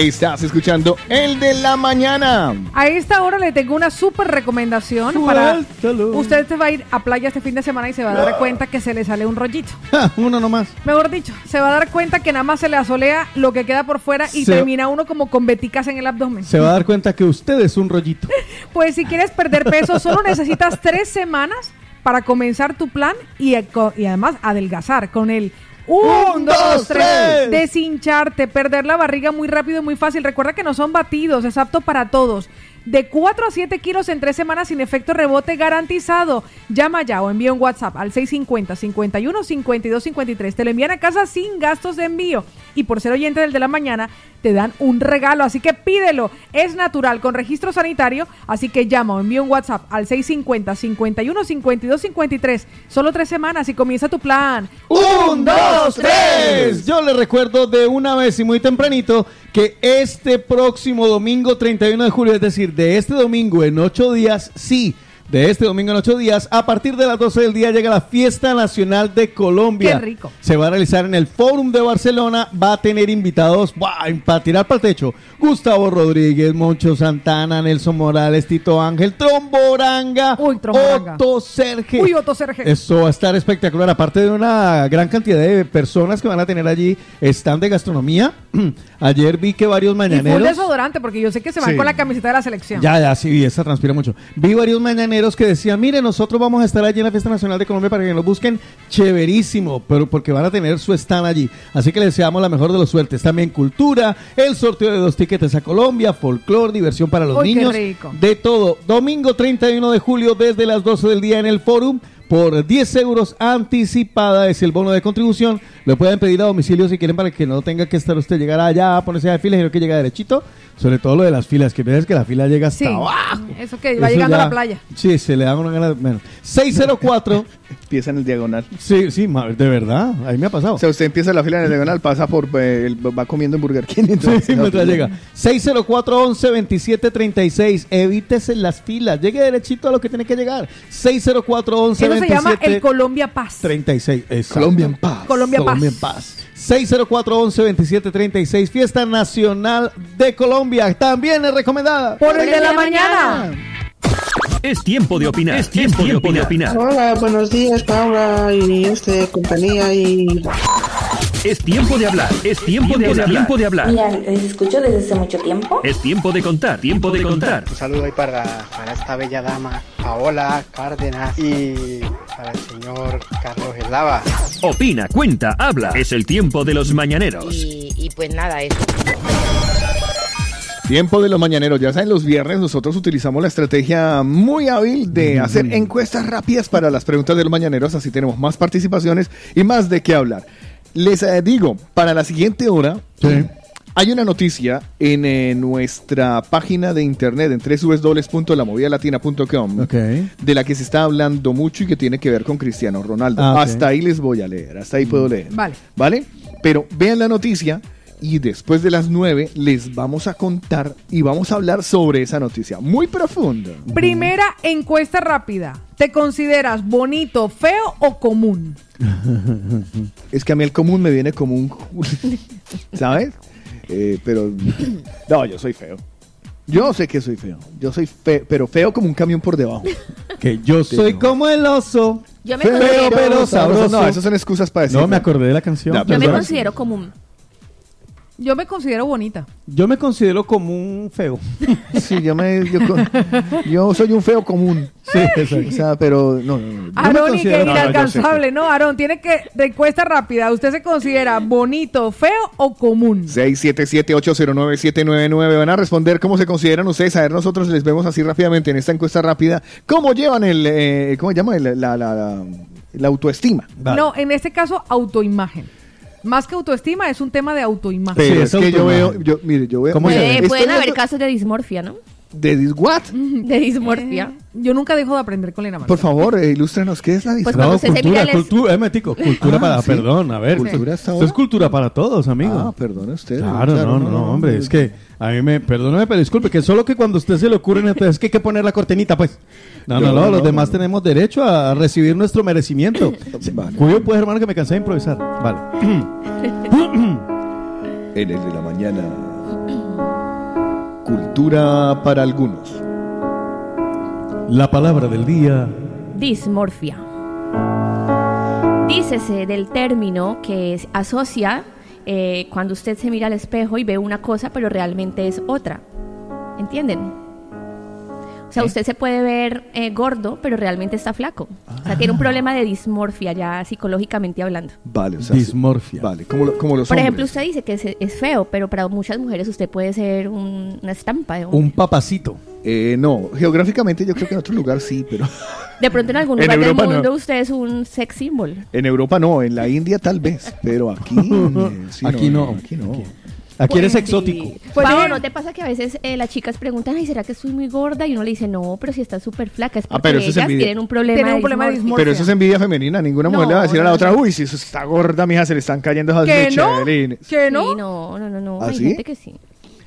Estás escuchando el de la mañana. A esta hora le tengo una súper recomendación para... Usted se va a ir a playa este fin de semana y se va a dar cuenta que se le sale un rollito. Uno nomás. Mejor dicho, se va a dar cuenta que nada más se le asolea lo que queda por fuera y Se- termina uno como con beticas en el abdomen. Se va a dar cuenta que usted es un rollito. Pues si quieres perder peso, solo necesitas tres semanas para comenzar tu plan y, eco- y además adelgazar con el un, dos, tres. Deshincharte, perder la barriga muy rápido y muy fácil. Recuerda que no son batidos, es apto para todos. De 4 a 7 kilos en 3 semanas sin efecto rebote garantizado. Llama ya o envía un WhatsApp al 650 51 52 53. Te lo envían a casa sin gastos de envío. Y por ser oyente del de la mañana, te dan un regalo. Así que pídelo. Es natural, con registro sanitario. Así que llama o envía un WhatsApp al 650 51 52 53. Solo 3 semanas y comienza tu plan. ¡Un, dos, tres! Yo le recuerdo de una vez y muy tempranito que este próximo domingo 31 de julio, es decir, de este domingo en ocho días, sí, de este domingo en ocho días, a partir de las 12 del día llega la Fiesta Nacional de Colombia. Qué rico. Se va a realizar en el Fórum de Barcelona, va a tener invitados para tirar para el techo. Gustavo Rodríguez, Moncho Santana, Nelson Morales, Tito Ángel, Tromboranga, Tromboranga. Otto Serge. Uy, Otto Serge. Eso va a estar espectacular. Aparte de una gran cantidad de personas que van a tener allí, stand de gastronomía. Ayer vi que varios Y full mañaneros. desodorante, porque yo sé que se van Sí. con la camiseta de la selección. Ya, ya, sí, esa transpira mucho. Vi varios mañaneros que decían, mire, nosotros vamos a estar allí en la Fiesta Nacional de Colombia para que nos busquen chéverísimo, pero porque van a tener su stand allí. Así que les deseamos la mejor de los suertes. También cultura, el sorteo de dos tickets a Colombia, folclore, diversión para los Uy, niños. De todo. Domingo 31 de julio desde las 12 del día en el Forum. Por 10 euros anticipada es el bono de contribución. Lo pueden pedir a domicilio si quieren para que no tenga que estar usted llegar allá, ponerse a filas, sino que llega derechito. Sobre todo lo de las filas, que ves que la fila llega hasta Sí, abajo. eso que va Eso llegando ya- a la playa. Sí, se le dan una gana. Bueno, 604. Empieza en el diagonal. Sí, sí, de verdad. Ahí me ha pasado. O sea, usted empieza la fila en el diagonal, pasa por. eh, el- va comiendo en Burger King. entonces- Sí, mientras llega. 604-11-2736. Evítese las filas. Llegue derechito a lo que tiene que llegar. 604-11-2736. Eso se llama el Colombia Paz. 36. exacto. Colombia en paz. Colombia Paz. Colombia en paz. 604-11-2736. Fiesta Nacional de Colombia. También es recomendada. Por el de la mañana. Es tiempo de opinar. Es tiempo, de opinar. Hola, buenos días, Paula y este compañía y Es tiempo de hablar. Es tiempo de hablar. Tiempo de hablar. Mira, les escucho desde hace mucho tiempo. Es tiempo de contar. Tiempo de contar. Un saludo ahí para, para esta bella dama, Paola Cárdenas, y para el señor Carlos Eslava. Opina, cuenta, habla. Es el tiempo de los mañaneros. Y, y pues nada, eso. Tiempo de los mañaneros. Ya saben, los viernes nosotros utilizamos la estrategia muy hábil de hacer encuestas rápidas para las preguntas de los mañaneros. Así tenemos más participaciones y más de qué hablar. Les eh, digo, para la siguiente hora. Hay una noticia en eh, nuestra página de internet en www.lamovidalatina.com de la que se está hablando mucho y que tiene que ver con Cristiano Ronaldo. Ah. Hasta ahí les voy a leer, hasta ahí puedo leer. Vale. ¿Vale? Pero vean la noticia y después de las 9 les vamos a contar y vamos a hablar sobre esa noticia muy profunda. Primera encuesta rápida. ¿Te consideras bonito, feo o común? Es que a mí el común me viene como un... ¿Sabes? Eh, pero... No, yo soy feo. Yo sé que soy feo. Yo soy feo, pero feo como un camión por debajo. Que yo soy como el oso. Yo me Feo, considero- pero sabroso. No, esas son excusas para decir. No, me acordé de la canción. Yo me considero común. Yo me considero bonita. Yo me considero como un feo. Sí, yo me... Yo, soy un feo común. Sí, exacto. O sea, pero... No, no, Aarón, y que inalcanzable, ¿no? Aarón, tiene que, de encuesta rápida, ¿usted se considera bonito, feo o común? 677-809-799. Van a responder cómo se consideran ustedes. A ver, nosotros les vemos así rápidamente en esta encuesta rápida. ¿Cómo llevan el, eh, ¿cómo se llama? El- la, la, la- la autoestima. No, en este caso, autoimagen. Más que autoestima, es un tema de autoimagen. Pero es que yo veo, yo, mire, yo veo. Puede- Estoy pueden haber casos de dismorfia, ¿no? ¿De dis- what? De dismorfia. Eh, Yo nunca dejo de aprender con Lena Por favor, eh, ilústrenos, ¿qué es la Pues dismorfia? cuando se cultura, el cultura, eh, metico, cultura Ah, para, sí. perdón, a ver. Cultura hasta Esto ahora. es cultura para todos, amigo. Ah, perdone usted. Claro, no, no, no, hombre, es que a mí me, perdóneme, pero disculpe, que solo que cuando a usted se le ocurre, entonces es que hay que poner la cortinita, pues. No, no, No, no, no, los no, demás no. tenemos derecho a recibir nuestro merecimiento. Vale. Cuyo pues, hermano, que me cansé de improvisar. Vale. En el de la mañana. Cultura para algunos. La palabra del día. Dismorfia. Dícese del término que asocia eh, cuando usted se mira al espejo y ve una cosa, pero realmente es otra. ¿Entienden? O sea, usted se puede ver eh, gordo, pero realmente está flaco. O sea, tiene un problema de dismorfia ya psicológicamente hablando. Vale, o sea. Dismorfia. Vale, como, lo- como los Por hombres. ejemplo, usted dice que es, es feo, pero para muchas mujeres usted puede ser un- una estampa de Un papacito. Eh, no, geográficamente yo creo que en otro lugar sí, pero De pronto en algún En lugar del Europa no. mundo usted es un sex symbol. en Europa no, en la India tal vez, pero aquí eh, sí, Aquí no. Aquí no. Aquí eres Pues exótico. sí. Pues. ¿no te pasa que a veces eh, las chicas preguntan, ay, ¿será que estoy muy gorda? Y uno le dice, no, pero si estás súper flaca. Es Ah, porque pero eso es ellas envidia. tienen un problema, Tienen de un problema de dismorfia. Pero eso es envidia femenina, ninguna mujer No, le va a decir a no, la otra, uy, si eso está gorda, mija, se le están cayendo esas ¿Que no? michelines". ¿Que no? Sí, no, no, no, no. ¿Ah, Hay sí? gente que sí.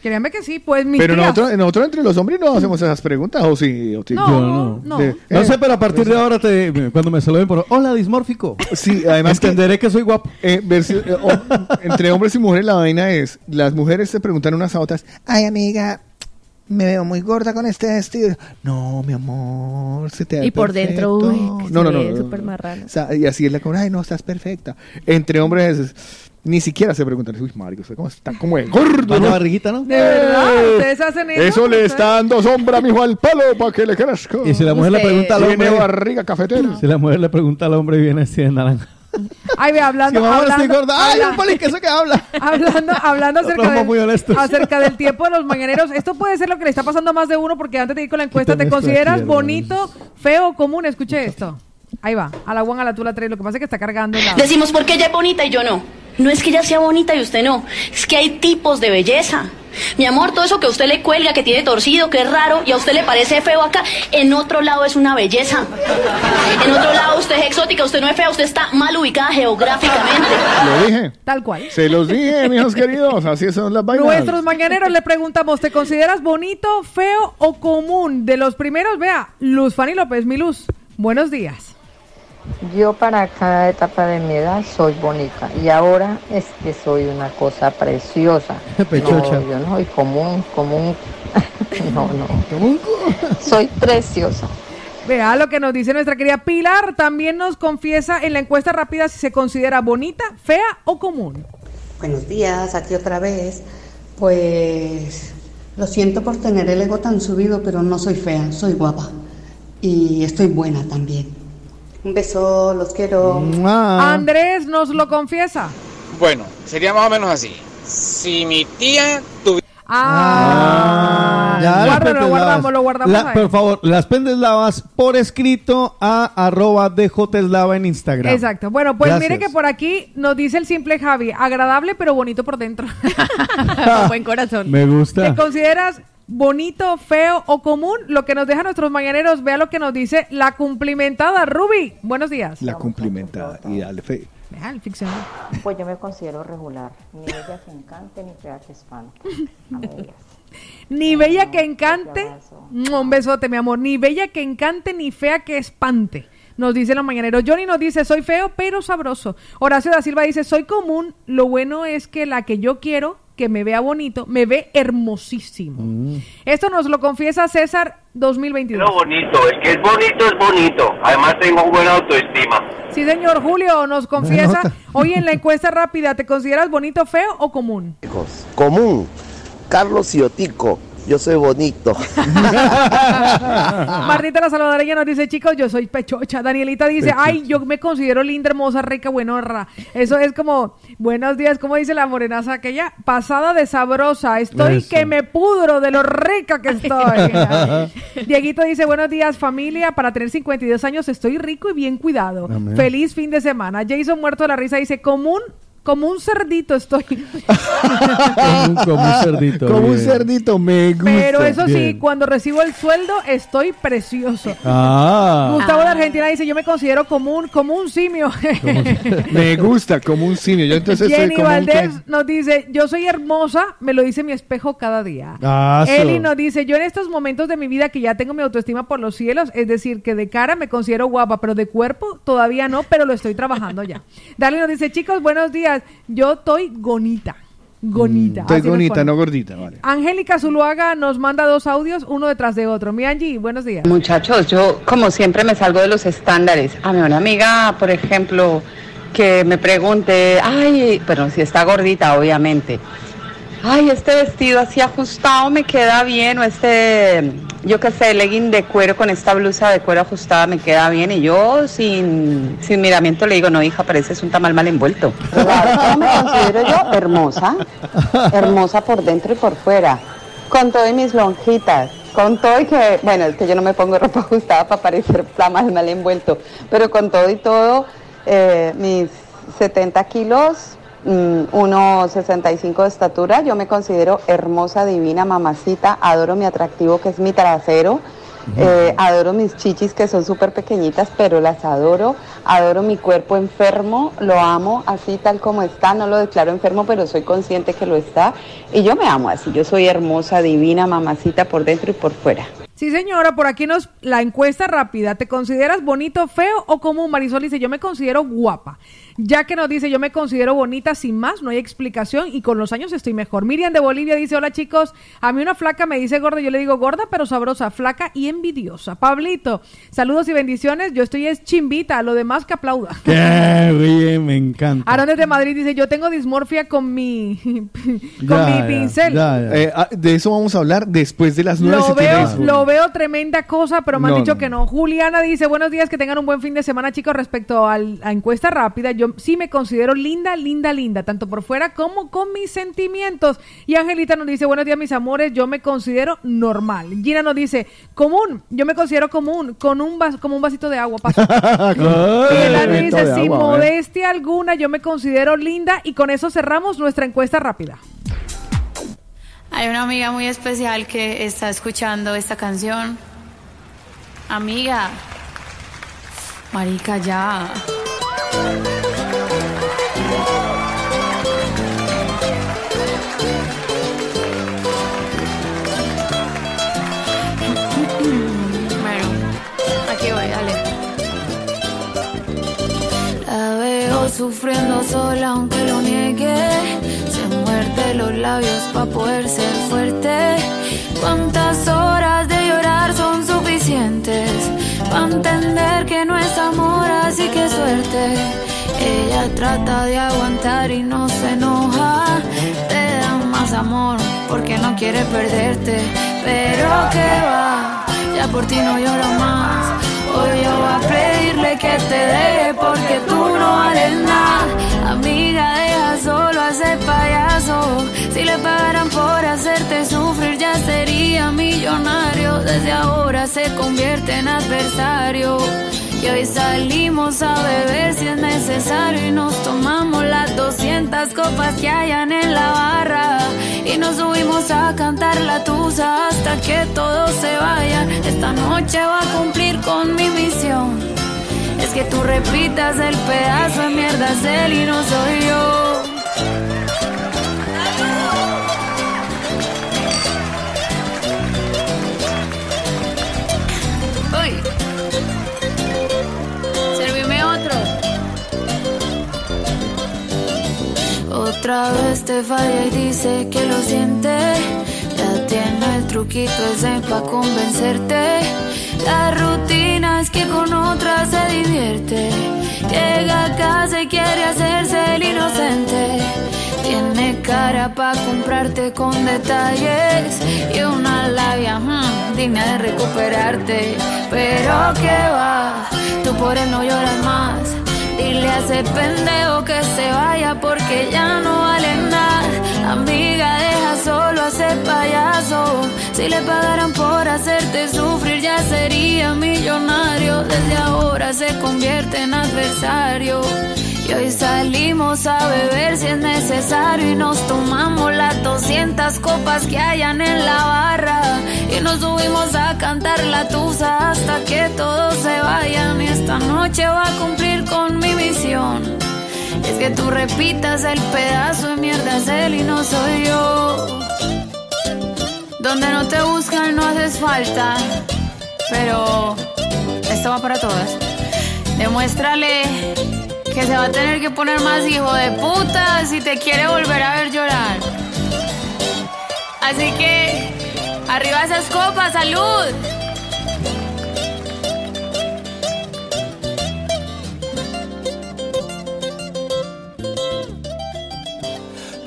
Créame que sí, pues mi Pero tía- nosotros, nosotros entre los hombres no hacemos esas preguntas, ¿o sí? ¿O sí? No, Yo no. no. De- No eh, sé, pero a partir de ahora, te, cuando me saluden por hola, dismórfico. Sí, además Entenderé que soy guapo. eh, versi- eh, o- entre hombres y mujeres la vaina es, las mujeres se preguntan unas a otras, ay amiga, me veo muy gorda con este vestido. No, mi amor, se te ve Y por dentro, uy, que no, se no, no, ve no, súper no. marrano. O sea, y así es la cosa, ay no, estás perfecta. Entre hombres es- ni siquiera se preguntan, uy, marico, usted cómo está como de gordo, ¿no? barriguita, ¿no? De verdad, Eh, ustedes hacen eso. Eso le está dando sombra, mijo, al palo para que le crezca. Y si la mujer le Usted- pregunta al Tiene hombre. barriga cafetera. Si la mujer le pregunta al hombre y viene así de naranja. Ay, ve, Si hablando, estoy hablando, gorda. ¡Ay, habla- un poli que eso que habla! hablando, hablando acerca, del, acerca del tiempo de los mañaneros. Esto puede ser lo que le está pasando a más de uno, porque antes de ir con la encuesta, ¿te consideras bonito, feo o común? Escuche esto. Ahí va, a la one, a la tú, a la tres. Lo que pasa es que está cargando la... Decimos porque ella es bonita y yo no. No es que ella sea bonita y usted no. Es que hay tipos de belleza. Mi amor, todo eso que a usted le cuelga, que tiene torcido, que es raro y a usted le parece feo acá, en otro lado es una belleza. En otro lado usted es exótica, usted no es fea, usted está mal ubicada geográficamente. Lo dije. Tal cual. Se los dije, mijos queridos. Así son las vainas. Nuestros mañaneros le preguntamos, ¿te consideras bonito, feo o común? De los primeros, vea, Luz Fanny López, mi Luz. Buenos días. Yo para cada etapa de mi edad soy bonita y ahora es que soy una cosa preciosa. Pechocha. No, yo no soy común, común. no, no. Soy preciosa. Vea lo que nos dice nuestra querida Pilar. También nos confiesa en la encuesta rápida si se considera bonita, fea o común. Buenos días, aquí otra vez. Pues lo siento por tener el ego tan subido, pero no soy fea, soy guapa. Y estoy buena también. Un beso, los quiero. Ah. Andrés nos lo confiesa. Bueno, sería más o menos así. Si mi tía tuviera... Ah, Ya, las guárdalo, lo guardamos, lavas. lo guardamos La- ahí. Por favor, las pendes lavas por escrito a arroba en Instagram. Exacto. Bueno, pues Gracias. mire que por aquí nos dice el simple Javi, agradable pero bonito por dentro. Buen corazón. Me gusta. ¿Te consideras bonito, feo o común? Lo que nos deja nuestros mañaneros, vea lo que nos dice la cumplimentada Ruby. Buenos días. La cumplimentada. Y dale fe. Vea, el ficcionario. Pues yo me considero regular, ni bella que encante, ni fea que espante. Ni bella que encante. Mm, Un besote, mi amor. Ni bella que encante, ni fea que espante. Nos dice los mañaneros. Johnny nos dice, soy feo, pero sabroso. Horacio da Silva dice, soy común. Lo bueno es que la que yo quiero, que me vea bonito, me ve hermosísimo. Esto nos lo confiesa César 2022. Lo bonito, el que es bonito es bonito. Además tengo buena autoestima. Sí, señor Julio nos confiesa. Hoy en la encuesta rápida, ¿te consideras bonito, feo o común? Común. Carlos Ciotico. Yo soy bonito. Martita la salvadoreña nos dice, chicos, yo soy pechocha. Danielita dice, ay, yo me considero linda, hermosa, rica, buenorra. Eso es como, buenos días, como dice la morenaza aquella, pasada de sabrosa. Estoy Eso. que me pudro de lo rica que estoy. Dieguito dice, buenos días, familia. Para tener 52 años estoy rico y bien cuidado. Amén. Feliz fin de semana. Jason muerto de la risa dice, común, como un cerdito estoy. Como un, como un cerdito. Como un cerdito, me gusta. Pero eso sí, Bien. cuando recibo el sueldo estoy precioso. Ah. Gustavo de Argentina dice, yo me considero como un, como un simio. Me gusta, como un simio. Yo entonces soy Jenny como Valdés nos dice, yo soy hermosa, me lo dice mi espejo cada día. Ah, so. Eli nos dice, yo en estos momentos de mi vida que ya tengo mi autoestima por los cielos, es decir, que de cara me considero guapa, pero de cuerpo todavía no, pero lo estoy trabajando ya. Darly nos dice, chicos, buenos días, yo estoy gonita. Gonita. Estoy nos bonita, pone. no gordita, vale. Angélica Zuluaga nos manda dos audios, uno detrás de otro. Mi Angie, buenos días. Muchachos, yo como siempre me salgo de los estándares. A mí una amiga, por ejemplo, que me pregunte, ay, pero si está gordita, obviamente. Ay, este vestido así ajustado me queda bien, o este, yo qué sé, legging de cuero con esta blusa de cuero ajustada me queda bien. Y yo sin, sin miramiento le digo, no, hija, pareces un tamal mal envuelto. Claro, ¿cómo me considero yo? Hermosa, hermosa por dentro y por fuera, con todo y mis lonjitas. Con todo y que, bueno, es que yo no me pongo ropa ajustada para parecer tamal mal envuelto, pero con todo y todo, eh, mis 70 kilos, 1,65 de estatura, yo me considero hermosa, divina, mamacita, adoro mi atractivo que es mi trasero. Eh, adoro mis chichis que son súper pequeñitas, pero las adoro. Adoro mi cuerpo enfermo, lo amo así tal como está. No lo declaro enfermo, pero soy consciente que lo está. Y yo me amo así. Yo soy hermosa, divina, mamacita por dentro y por fuera. Sí, señora, por aquí nos la encuesta rápida. ¿Te consideras bonito, feo o común? Marisol dice, yo me considero guapa. Ya que nos dice, yo me considero bonita sin más, no hay explicación y con los años estoy mejor. Miriam de Bolivia dice, hola chicos, a mí una flaca me dice gorda, yo le digo gorda pero sabrosa, flaca y envidiosa. Pablito, saludos y bendiciones, yo estoy es chimbita, lo demás que aplauda. Qué bien, me encanta. Aaron desde Madrid dice, yo tengo dismorfia con mi, con Ya, mi ya, pincel. Eh, ah, de eso vamos a hablar después de las nueve. Lo si veo, tienes- veo tremenda cosa, pero me han No, dicho que no. Juliana dice, buenos días, que tengan un buen fin de semana, chicos. Respecto al- a encuesta rápida, yo sí me considero linda, linda, linda, tanto por fuera como con mis sentimientos. Y Angelita nos dice, buenos días, mis amores, yo me considero normal. Gina nos dice, común, yo me considero común, con un vas- como un vasito de agua. paso. Vasito dice, sin modestia alguna, yo me considero linda. Y con eso cerramos nuestra encuesta rápida. Hay una amiga muy especial que está escuchando esta canción. Amiga, marica, ya. Bueno, aquí voy, dale. La veo sufriendo sola aunque lo niegue. Muerde los labios para poder ser fuerte. ¿Cuántas horas de llorar son suficientes? Para entender que no es amor, así que suerte. Ella trata de aguantar y no se enoja. Te da más amor porque no quiere perderte. Pero que va, ya por ti no lloro más. Hoy yo voy a pedirle que te deje porque tú no vales nada. A ese payaso. Si le pagaran por hacerte sufrir, ya sería millonario. Desde ahora se convierte en adversario. Y hoy salimos a beber si es necesario y nos tomamos las 200 copas que hayan en la barra. Y nos subimos a cantar la tusa hasta que todos se vayan. Esta noche va a cumplir con mi misión. Es que tú repitas el pedazo de mierda él y no soy yo. Otra vez te falla y dice que lo siente. Ya tiene el truquito ese pa' convencerte. La rutina es que con otra se divierte. Llega a casa y quiere hacerse el inocente. Tiene cara pa' comprarte con detalles y una labia hmm, digna de recuperarte. Pero que va, tú por él no lloras más. A ese pendejo que se vaya porque ya no vale nada. Amiga, deja solo a ese payaso. Si le pagaran por hacerte sufrir, ya sería millonario. Desde ahora se convierte en adversario. Y hoy salimos a beber si es necesario y nos tomamos las 200 copas que hayan en la barra y nos subimos a cantar la tusa hasta que todos se vayan y esta noche va a cumplir con mi misión. Es que tú repitas el pedazo de mierda es él y no soy yo. Donde no te buscan no haces falta, pero esto va para todas. Demuéstrale que se va a tener que poner más hijo de puta si te quiere volver a ver llorar. Así que, arriba esas copas, salud.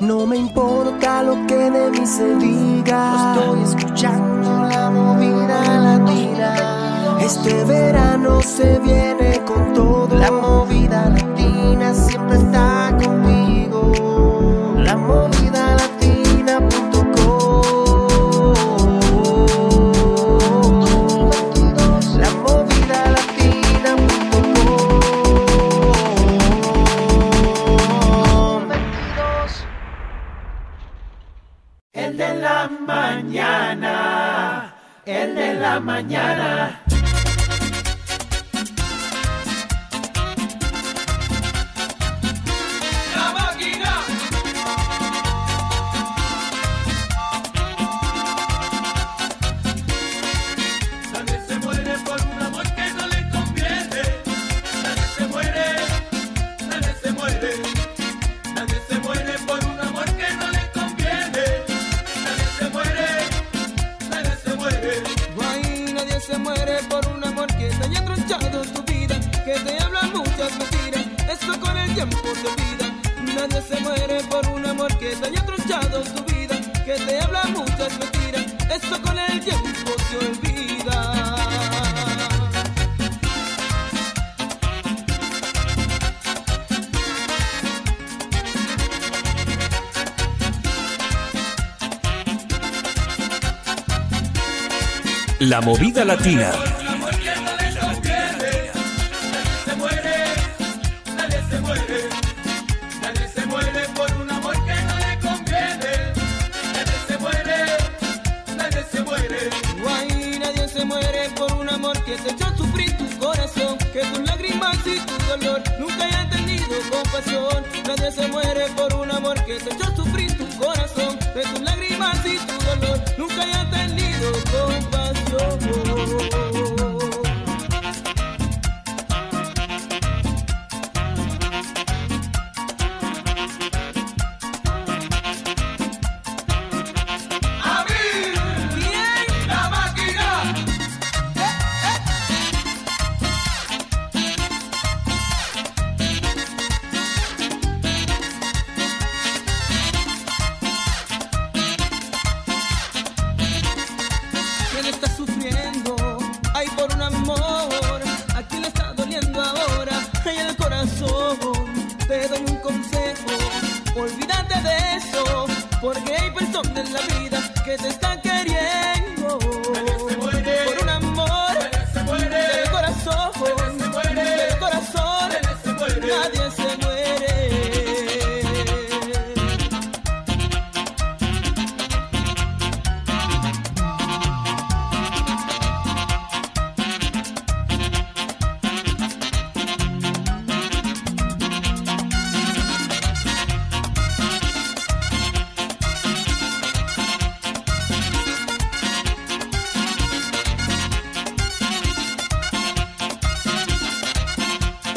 No me importa lo que de mí se diga. Estoy escuchando la movida latina. Este verano se viene con todo. La movida latina siempre está conmigo. La movida latina.com. La movida latina.com. El de la mañana, el de la mañana. Tiempo se olvida. Nadie se muere por un amor que te haya tu vida, que te habla muchas mentiras, esto con el tiempo se olvida. La movida latina. Nadie se muere por un amor que te echó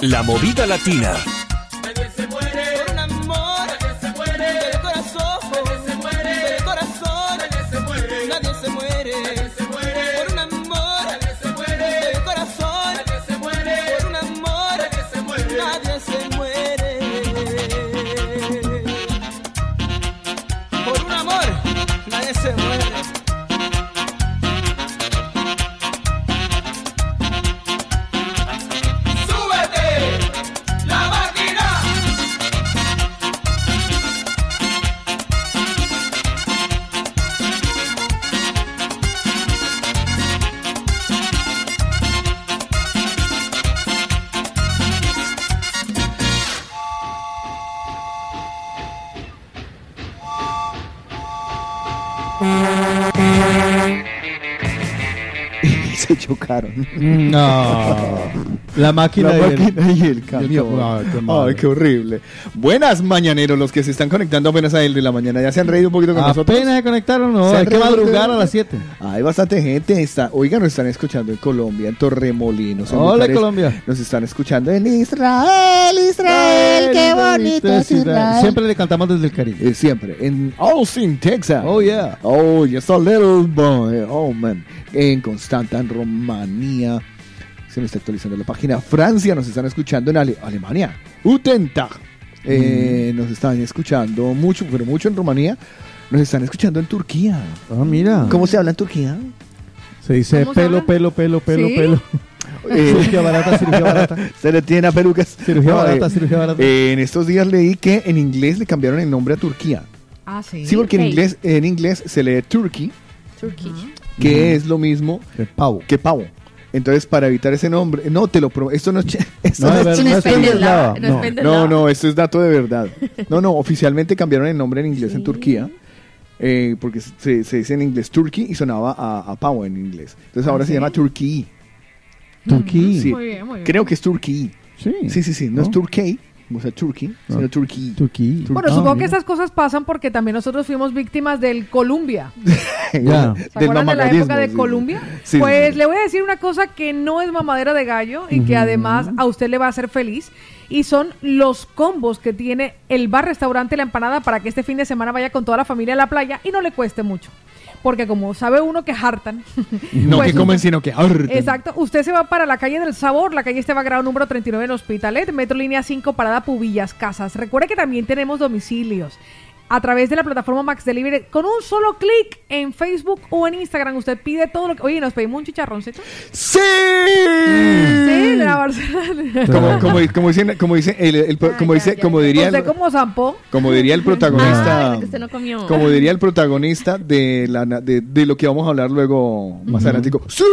La movida latina. Chocaron. No. La máquina, La y el- máquina y el camión. Ay, qué. Ay, qué horrible. Buenas mañaneros, los que se están conectando apenas a el de la mañana. ¿Ya se han reído un poquito con nosotros? Apenas se conectaron, no. ¿Se Hay que madrugar a las 7. Hay bastante gente. Está, oiga, nos están escuchando en Colombia, en Torremolinos. en Hola, Bucarest. Colombia. Nos están escuchando en Israel, Israel, qué bonito es Israel. Siempre le cantamos desde el Caribe. Eh, siempre. En Austin, Texas. Oh, yeah. Oh, yes, a little boy. Oh, man. En Constanta, en Rumanía. Se me está actualizando la página. Francia, nos están escuchando en Ale- Alemania. Guten Tag. Eh, Nos están escuchando mucho, pero mucho en Rumanía. Nos están escuchando en Turquía. Ah, mira. ¿Cómo se habla en Turquía? Se dice ¿Cómo se pelo, pelo, pelo, pelo, ¿Sí? pelo. Eh, cirugía barata, cirugía barata. Se le tiene a pelucas. Cirugía No, barata, eh, cirugía barata. eh, en estos días leí que en inglés le cambiaron el nombre a Turquía. Ah, sí. Sí, porque en inglés, en inglés se lee Turkey, Turkey. Que es lo mismo El pavo. que pavo. Entonces, para evitar ese nombre, no te lo prometo, esto no, esto No, no chiste. no es pendeslava, no es no. No, no, esto es dato de verdad. No, no, oficialmente cambiaron el nombre en inglés en Turquía. eh, porque se, se dice en inglés Turkey y sonaba a, a pavo en inglés. Entonces ahora ¿Ah, se llama Turkey. Turquí. Sí. Muy bien, muy bien. Creo que es Turkey. Sí. Sí, sí, sí. No, es Turkey, o sea, Turkey, No. sino Turkey. Turquí. Bueno, Ah, supongo que estas cosas pasan porque también nosotros fuimos víctimas del Columbia. ¿Se acuerdan de la época de Columbia? Sí, pues sí. le voy a decir una cosa que no es mamadera de gallo y que además a usted le va a hacer feliz. Y son los combos que tiene el bar restaurante La Empanada para que este fin de semana vaya con toda la familia a la playa y no le cueste mucho. Porque como sabe uno que hartan. No pues que comen, sino que hartan. Exacto, usted se va para la calle del Sabor, la calle Esteban Grado número 39 en Hospitalet, Metro Línea 5, Parada Pubillas, Casas. Recuerde que también tenemos domicilios a través de la plataforma Max Delivery. Con un solo clic en Facebook o en Instagram, usted pide todo lo que... Oye, ¿nos pedimos un chicharroncito? ¡Sí! Sí, de la Barcelona. Como, como, como dicen, como dice, el, el- como dice, como diría, Usted como Zampo. como diría el protagonista, Ah, lo que usted no comió. como diría el protagonista de la de, de lo que vamos a hablar luego más adelante. ¡Sí!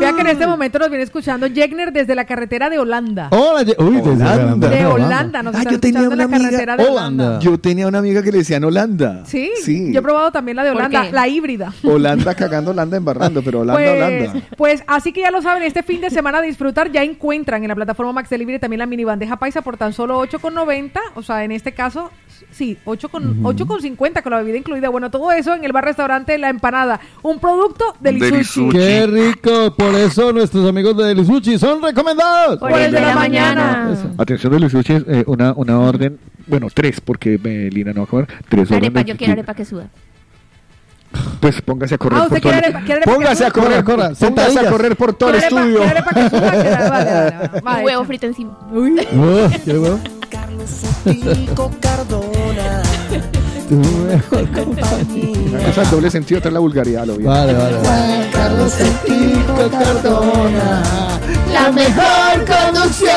Vea que en este momento nos viene escuchando Jegner desde la carretera de Holanda. Hola, uy, desde Holanda. De Holanda, nos Ah, yo tenía una amiga- carretera de Holanda. Holanda. Yo tenía una amiga que le decían Holanda. Sí, Sí. yo he probado también la de ¿Por Holanda, la híbrida. Holanda cagando, Holanda embarrando, pero Holanda, pues, Holanda. pues así que ya lo saben, este fin de semana a disfrutar ya encuentran en la plataforma Max Delivery también la mini bandeja paisa por tan solo 8,90, o sea, en este caso, sí, 8 con, 8,50 con la bebida incluida. Bueno, todo eso en el bar restaurante La Empanada, un producto del. Qué rico. Por eso nuestros amigos de Lisuchi son recomendados. Por el de la mañana. Atención de los sushis, eh, una, una orden, bueno, tres, porque me, Lina no va a comer, tres Arepa, órdenes. yo quiero arepa que suda. Pues póngase a correr Ah, por ¿usted todo quiere el- arepa- quiere arepa Póngase que a correr? Corra, corra, póngase a correr por todo el ¿Quiere arepa- estudio. huevo frito encima. Uy. Uh, ¿qué Una cosa en doble sentido, en la vulgaridad, lo vi. Vale, vale. vale. Carlos Tico Cardona, La mejor conducción.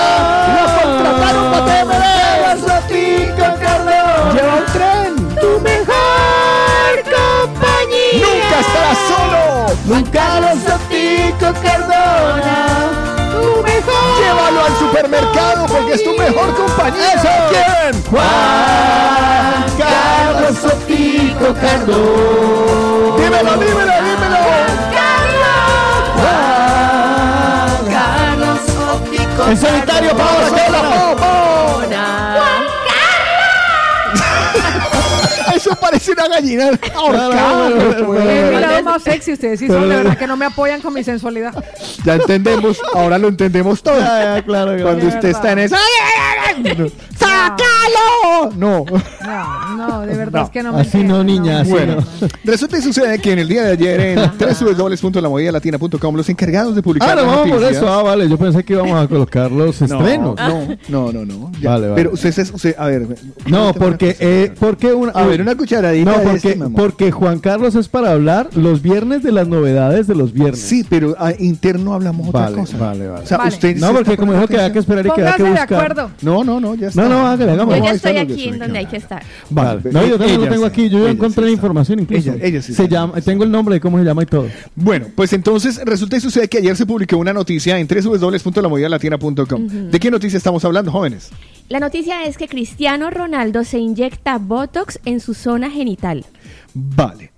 Lo contrataron para Carlos Tico Cardona. Lleva un tren. Tu mejor compañía. Nunca estarás solo. Juan Carlos Tico Cardona. Llévalo al supermercado porque es tu mejor compañía. Eso. ¿Quién? Juan Carlos Sotico Cardona. Dímelo, dímelo, dímelo. Juan Carlos Sotico En solitario, Pablo Cardona. ¡En Eso parece una gallina ahorcada. Claro, pero- pero- Es mi lado más sexy, ustedes sí son, de verdad que no me apoyan con mi sensualidad. Ya entendemos, ahora lo entendemos todo. Ya, ya, claro. Cuando usted está en esa. ¡Sácalo! No. No, no, de verdad No. es que no me Así no, niña, así Bueno, no. resulta y sucede que en el día de ayer en www.lamovidalatina.com los encargados de publicar Ah, no, vamos por eso. Ah, vale. Yo pensé que íbamos a colocar los estrenos. No, no, no, no. Ya. Vale, vale. Pero usted- usted- a ver. No, porque, eh, porque una, A ver, una cucharadita No, de porque, este, porque Juan Carlos es para hablar los viernes de las novedades de los viernes. Sí, pero ah, interno hablamos otra Vale, cosa. vale, vale. O sea, Vale. usted No, porque como dijo que hay que esperar y que hay que Póngase de buscar. acuerdo. No, no, no, ya está. No, no, hágale, hagamos. Yo ya estoy aquí en donde hay que estar. Vale, No, yo también lo tengo aquí. Yo ya encontré la información incluso. Ella- ella sí Se llama, tengo el nombre de cómo se llama y todo. Bueno, pues entonces resulta y sucede que ayer se publicó una noticia en www.lamovidalatina.com. ¿De qué noticia estamos hablando, jóvenes? La noticia es que Cristiano Ronaldo se inyecta Botox en su zona genital. Vale.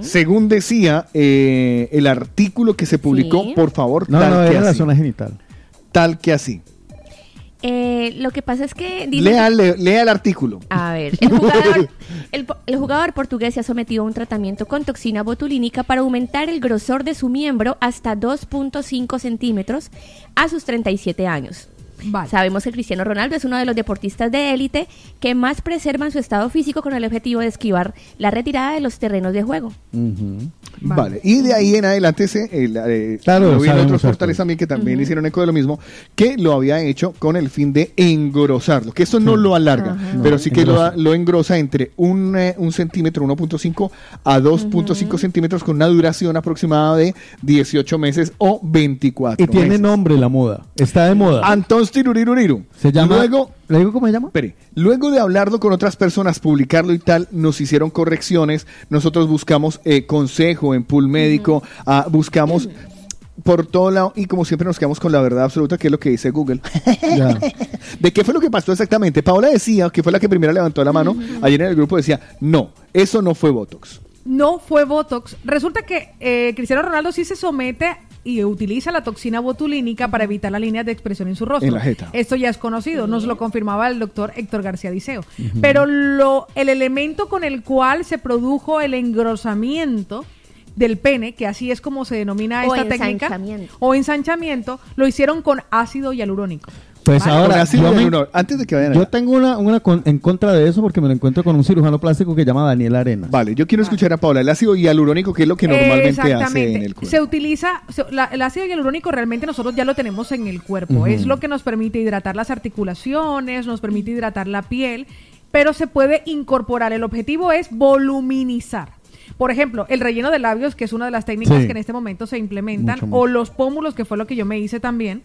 Según decía eh, el artículo que se publicó, Sí. por favor, No, tal no, que era la así. zona genital. Tal que así. Eh, lo que pasa es que... dice- Lea, le- lea el artículo. A ver, el jugador, el jugador portugués se ha sometido a un tratamiento con toxina botulínica para aumentar el grosor de su miembro hasta 2.5 centímetros a sus 37 años. Vale. Sabemos que Cristiano Ronaldo es uno de los deportistas de élite que más preservan su estado físico con el objetivo de esquivar la retirada de los terrenos de juego. Vale. Y de ahí en adelante se, el, eh, Claro, lo vi en otros portales también que también hicieron eco de lo mismo, que lo había hecho con el fin de engrosarlo, que eso no lo alarga, Ajá. pero No, sí que lo, engrosa. lo engrosa entre un, eh, un centímetro, 1.5 a 2.5 centímetros con una duración aproximada de 18 meses o 24 Y tiene meses. nombre la moda. Está de moda. Antón Tiruriruriru. Se llama. Luego, ¿Le digo cómo se llama? Espere, luego de hablarlo con otras personas, publicarlo y tal, nos hicieron correcciones. Nosotros buscamos eh, consejo en pool médico, ah, buscamos por todo lado y como siempre nos quedamos con la verdad absoluta, que es lo que dice Google. Ya. ¿De qué fue lo que pasó exactamente? Paola decía, que fue la que primero levantó la mano, ayer en el grupo decía, no, eso no fue Botox. No fue Botox. Resulta que eh, Cristiano Ronaldo sí se somete y utiliza la toxina botulínica para evitar las líneas de expresión en su rostro. En la jeta. Esto ya es conocido, nos lo confirmaba el doctor Héctor García Diceo. Pero lo, el elemento con el cual se produjo el engrosamiento del pene, que así es como se denomina O esta técnica, ensanchamiento. o ensanchamiento, lo hicieron con ácido hialurónico. Pues Vale. ahora, yo, me- antes de que vayan yo allá. tengo una, una con- en contra de eso porque me lo encuentro con un cirujano plástico que llama Daniel Arenas. Vale, yo quiero escuchar a Paola. El ácido hialurónico, que es lo que normalmente hace Exactamente. en el cuerpo. Se utiliza, se- la- el ácido hialurónico realmente nosotros ya lo tenemos en el cuerpo. Es lo que nos permite hidratar las articulaciones, nos permite hidratar la piel, pero se puede incorporar. El objetivo es voluminizar. Por ejemplo, el relleno de labios, que es una de las técnicas Sí. que en este momento se implementan, Mucho, o los pómulos, que fue lo que yo me hice también,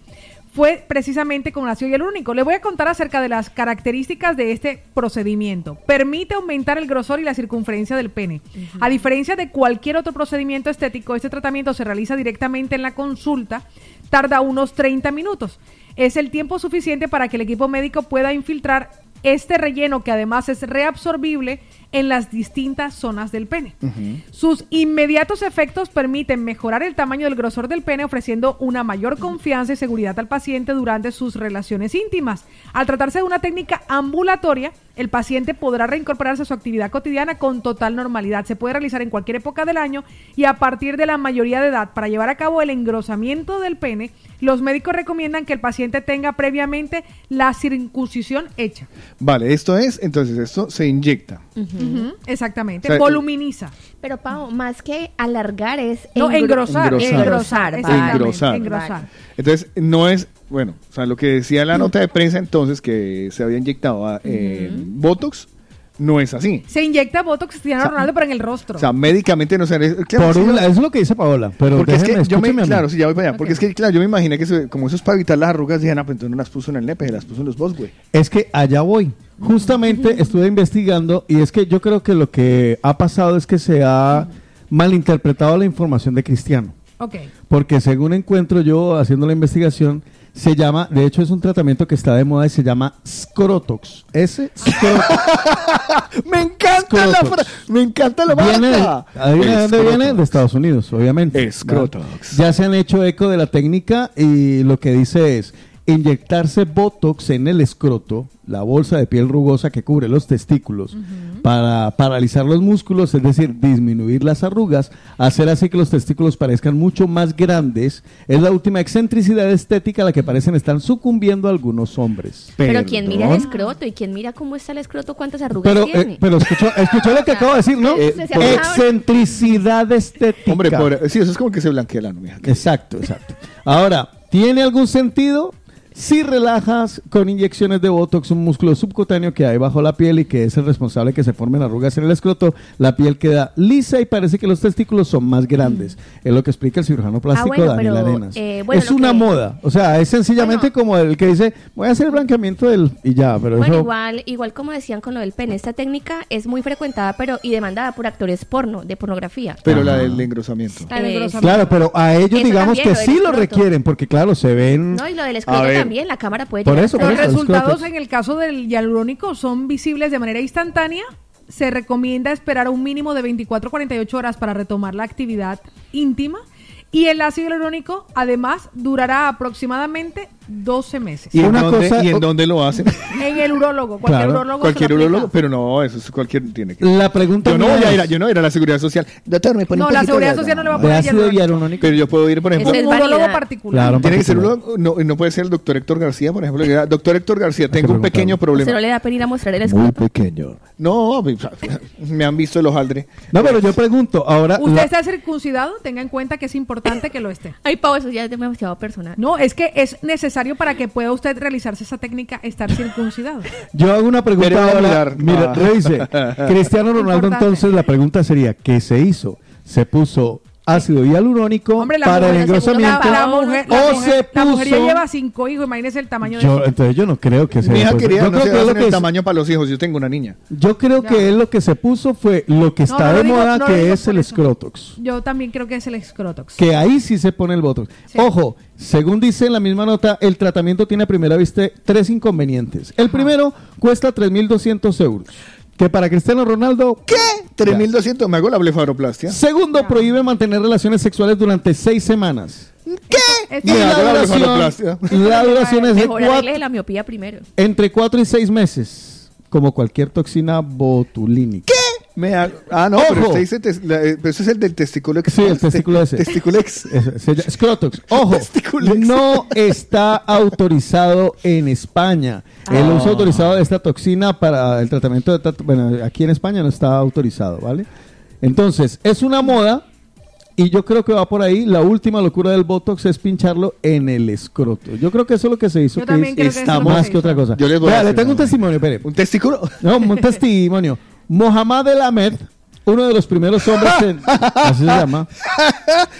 fue precisamente con ácido hialurónico. Le voy a contar acerca de las características de este procedimiento. Permite aumentar el grosor y la circunferencia del pene. A diferencia de cualquier otro procedimiento estético, este tratamiento se realiza directamente en la consulta, tarda unos 30 minutos. Es el tiempo suficiente para que el equipo médico pueda infiltrar este relleno que además es reabsorbible en las distintas zonas del pene. Sus inmediatos efectos permiten mejorar el tamaño del grosor del pene, ofreciendo una mayor confianza y seguridad al paciente durante sus relaciones íntimas. Al tratarse de una técnica ambulatoria, el paciente podrá reincorporarse a su actividad cotidiana con total normalidad. Se puede realizar en cualquier época del año y a partir de la mayoría de edad. Para llevar a cabo el engrosamiento del pene, los médicos recomiendan que el paciente tenga previamente la circuncisión hecha. Vale, esto es, entonces esto se inyecta. Exactamente. O sea, Voluminiza. Pero, Pau, más que alargar es... No, engro- engrosar. Engrosar. Engrosar. Vale. exactamente, Engrosar. engrosar. Entonces, no es, bueno, o sea, lo que decía la nota de prensa entonces que se había inyectado a, eh, Botox, no es así. Se inyecta Botox Cristiano O sea, Ronaldo, pero en el rostro. O sea, médicamente no se... Claro, Por sí, un no- la- eso es lo que dice Paola. Pero porque es que yo me, claro, sí, ya voy para allá. Porque es que, claro, yo me imaginé que se- como eso es para evitar las arrugas, dijeron, ah, pues entonces no las puso en el nepe, las puso en los Bosway. Es que allá voy. Justamente estuve investigando y es que yo creo que lo que ha pasado es que se ha malinterpretado la información de Cristiano. ok. Porque según encuentro yo haciendo la investigación, se llama, de hecho es un tratamiento que está de moda y se llama Scrotox. Ese Scrotox. Me encanta la Scrotox. fra- me encanta la Viene, marca. ¿adivina de dónde viene? De Estados Unidos, obviamente. Scrotox. ¿verdad? Ya se han hecho eco de la técnica y lo que dice es, inyectarse Botox en el escroto, la bolsa de piel rugosa que cubre los testículos, para paralizar los músculos, es decir, disminuir las arrugas, hacer así que los testículos parezcan mucho más grandes, es la última excentricidad estética a la que parecen estar sucumbiendo algunos hombres. Pero quien mira el Perdón. escroto y quien mira cómo está el escroto, cuántas arrugas Pero, tiene. eh, pero escuchó, escuchó lo que acabo de decir, ¿no? Eh, Excentricidad estética. Hombre, pobre, sí, eso es como que se blanquea la novia. Exacto, exacto. Ahora, ¿tiene algún sentido? Si relajas con inyecciones de Botox un músculo subcutáneo que hay bajo la piel y que es el responsable que se formen arrugas en el escroto, la piel queda lisa y parece que los testículos son más grandes. Es lo que explica el cirujano plástico bueno, Daniel pero, Arenas. eh, bueno, es una que- moda. O sea, es sencillamente como el que dice, voy a hacer el blanqueamiento del... y ya, pero Bueno, eso... igual, igual como decían con lo del pene, esta técnica es muy frecuentada pero y demandada por actores porno, de pornografía. Pero la del engrosamiento. La del engrosamiento. Claro, pero a ellos Eso digamos también, que sí lo requieren, porque claro, se ven... No, y lo del escroto. También, la cámara puede Por llegar eso, hasta por Los eso, resultados en el caso del hialurónico son visibles de manera instantánea. Se recomienda esperar un mínimo de 24 a 48 horas para retomar la actividad íntima. Y el ácido hialurónico, además, durará aproximadamente 12 meses. ¿Y, en Una dónde, cosa- ¿Y en dónde lo hacen? En el urólogo. Cualquier Claro, urólogo. Cualquier se urólogo, pero no, eso es cualquier tiene que. La pregunta Yo no voy a ir a, yo no voy a ir a la seguridad social. Doctor, me pone No, un la seguridad de- social no le va a poner ácido hialurónico. Pero yo puedo ir, por ejemplo. Es Un urólogo particular. Claro, Tiene que ser uno, no, no puede ser el doctor Héctor García, por ejemplo. Doctor Héctor García, tengo un pequeño ¿Usted problema. no le da pena ir a mostrar el Muy escroto? pequeño. No, me han visto el hojaldre. No, pero yo pregunto, ahora... Usted la- está circuncidado, tenga en cuenta que es importante que lo esté. Ay, Pau, eso ya es demasiado personal. No, es que es necesario para que pueda usted realizarse esa técnica estar circuncidado. Yo hago una pregunta ahora. Mira, Ah. revise. Cristiano Ronaldo, Importante. entonces, la pregunta sería, ¿qué se hizo? ¿Se puso ácido hialurónico Hombre, la para el engrosamiento? La, la mujer, la ¿O mujer- se la mujer ya puso- lleva cinco hijos, imagínese el tamaño Yo, de entonces yo no creo que se Mi hija pues, quería, yo no creo se que es lo hacen que el es- tamaño para los hijos. Yo tengo una niña. yo creo que es lo que se puso fue lo que está no de digo- moda, que es el eso. scrotox. Yo también creo que es el escrotox. Que ahí sí se pone el botox. Ojo, según dice en la misma nota, el tratamiento tiene a primera vista tres inconvenientes. El primero cuesta 3.200 euros. Que para Cristiano Ronaldo... ¿Qué? 3200, me hago la blefaroplastia. Segundo, prohíbe mantener relaciones sexuales durante seis semanas. Es- Y la la duración, la duración es de Mejor cuatro- la miopía primero. entre 4 y 6 meses, como cualquier toxina botulínica. Me ha- Ah, no, pero Ojo. usted dice tes- la- eh, pero eso es el del testículo ex. Sí, el testículo ese. Testículo ex. Ese- Scrotox. Ojo, Testículo ex. no está autorizado en España. El Ah. uso autorizado de esta toxina para el tratamiento de bueno, aquí en España no está autorizado, ¿vale? Entonces, es una moda y yo creo que va por ahí. La última locura del Botox es pincharlo en el escroto. Yo creo que eso es lo que se hizo, Yo que también es- creo que eso es lo que más que otra cosa. Yo les voy a Vea, le tengo un testimonio, espere. ¿Un testículo? No, un testimonio. Mohamed El Ahmed, uno de los primeros hombres en... Así se llama.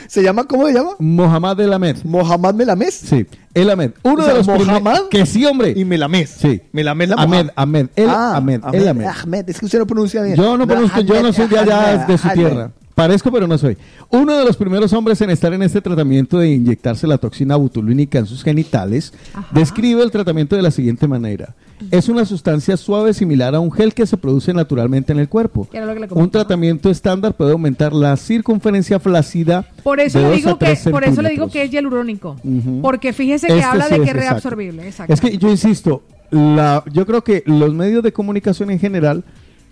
¿Se llama? ¿Cómo se llama? Mohamed El Ahmed. Mohamed Melames. Sí, El Ahmed. Uno O sea, de los primeros... Mohamed Que sí, hombre. Y Melames. Sí. Melames la Ahmed. Ahmed. El Ah, Ahmed. El Ahmed. Ahmed. Es que usted no pronuncia bien. Yo no conozco, yo no soy de allá Ahmed, de su Ahmed. tierra. Parezco, pero no soy. Uno de los primeros hombres en estar en este tratamiento de inyectarse la toxina butulínica en sus genitales describe el tratamiento de la siguiente manera. Es una sustancia suave similar a un gel que se produce naturalmente en el cuerpo. Un tratamiento estándar puede aumentar la circunferencia flácida Por eso de le digo que por eso le digo que es hialurónico, porque fíjese que Este habla sí de que es reabsorbible, exacto. Es que yo insisto, la, yo creo que los medios de comunicación en general,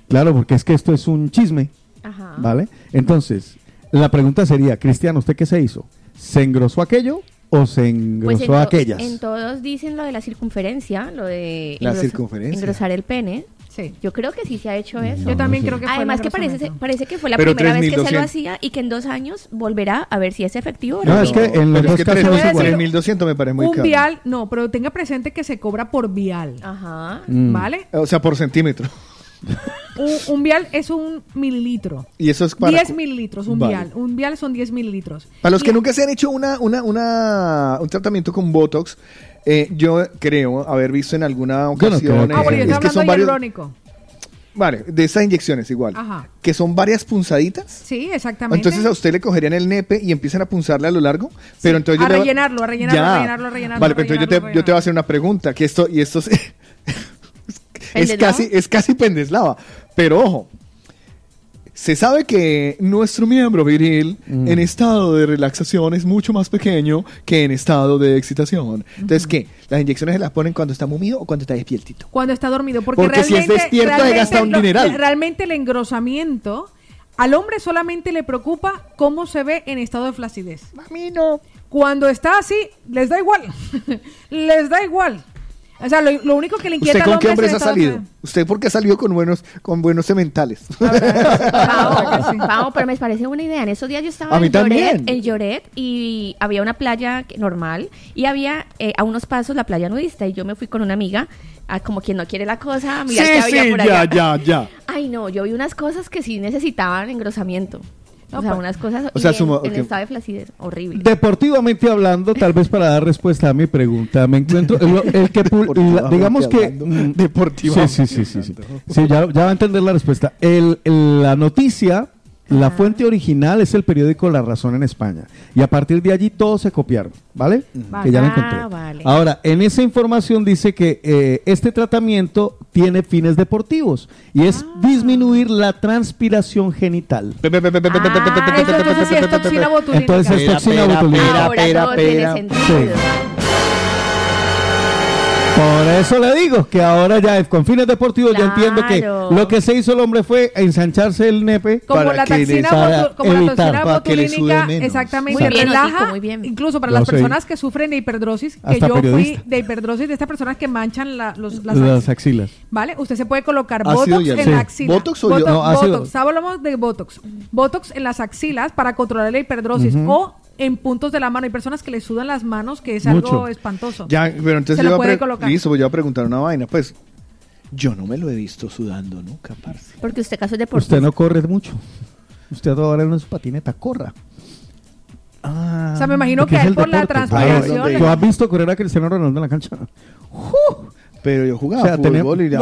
claro, porque es que esto es un chisme, Ajá. ¿vale? Entonces, la pregunta sería, Cristiano, ¿usted qué se hizo? ¿Se engrosó aquello o se engrosó Pues en, aquellas? en todos dicen lo de la circunferencia, lo de La circunferencia. engrosar el pene. Sí. Yo creo que sí se ha hecho eso. Yo también creo que fue Además que parece, parece que fue la Pero primera vez que se lo 3.200. hacía y que en dos años volverá a ver si es efectivo. o No, es que en los dos es que casos voy a es igual. decir- 3200 me parece muy un caro. vial, no, pero tenga presente que se cobra por vial, Ajá. Mm. ¿vale? O sea, por centímetro. Un, un vial es un mililitro. Y eso es para. 10 mililitros, un Vale. vial. Un vial son 10 mililitros. Para los Y- que nunca se han hecho una, una, una, un tratamiento con Botox, eh, yo creo haber visto en alguna no ocasión. que- Ah, bueno, yo eh, estoy es que hablando son de varios. hialurónico. Vale, de esas inyecciones igual. Ajá. Que son varias punzaditas. Sí, exactamente. Entonces a usted le cogerían el nepe y empiezan a punzarle a lo largo. Pero entonces a yo le- rellenarlo, a rellenarlo, Ya. a rellenarlo, a rellenarlo. Vale, a pero entonces yo te, yo te voy a hacer una pregunta. Que esto, y esto es, casi, es casi pendeslava. Pero ojo, Se sabe que nuestro miembro viril Mm. en estado de relaxación es mucho más pequeño que en estado de excitación. Entonces, ¿qué? ¿Las inyecciones se las ponen cuando está mumido o cuando está despiertito? Cuando está dormido. Porque, Porque si es realmente, despierto, se realmente gasta un lo- dineral. Realmente el engrosamiento, al hombre solamente le preocupa cómo se ve en estado de flacidez. A mí no. Cuando está así, les da igual. les da igual. O sea, lo, lo único que le inquieta ¿Usted con qué hombre es hombres ha salido? ¿Usted por qué ha salido con buenos, con buenos sementales? Vamos, vamos, pero me parece buena idea. En esos días yo estaba A mí en Lloret, en Lloret y había una playa que- normal y había eh, a unos pasos la playa nudista y yo me fui con una amiga, a como quien no quiere la cosa, a mirar qué había por allá. ya, ya. Ay, no, yo vi unas cosas que sí necesitaban engrosamiento. O sea, unas cosas O sea, en, sumo- en estado de flacidez, horrible. Deportivamente hablando, tal vez para dar respuesta a mi pregunta, me encuentro el, el que la- digamos que mm, deportivamente Sí, sí, sí, sí, sí. Sí, ya, ya va a entender la respuesta. El, el- la noticia, la fuente original es el periódico La Razón en España y a partir de allí todos se copiaron, ¿vale? Que ya la encontré. Ah, vale. Ahora, en esa información dice que eh, este tratamiento tiene fines deportivos y es Ah. disminuir la transpiración genital. Ah, entonces sí es toxina botulínica. Entonces es toxina botulínica. Ahora todo tiene sentido. Sí. Por eso le digo que ahora ya con fines deportivos ya entiendo que Claro. lo que se hizo el hombre fue ensancharse el nepe Como para la que le- toxina, para botu- como la evitar, sude botulínica, exactamente, Muy bien, relaja, Otico, muy bien. incluso para Yo las soy- personas que sufren de hiperdrosis, que Hasta yo periodista. fui de hiperdrosis de estas personas que manchan la- los, las las axilas. ¿Vale? Usted se puede colocar Ácido Botox en hialurónico. la Sí. axila. ¿Botox o yo- no. Botox. Hablamos de Botox. Botox en las axilas para controlar la hiperdrosis Ujú. o en puntos de la mano. Hay personas que le sudan las manos, que es Mucho. algo espantoso. Ya, pero entonces Se yo lo voy a puede pre- colocar. listo, pues yo voy a preguntar una vaina. Pues yo no me lo he visto sudando nunca, parce. Porque usted caso es deportista. Usted no corre mucho. Usted ahora en su patineta, corra. Ah, O sea, me imagino que es por la deporte. transpiración. ¿Tú has visto correr a Cristiano Ronaldo en la cancha? Pero yo jugaba O sea, fútbol y ya.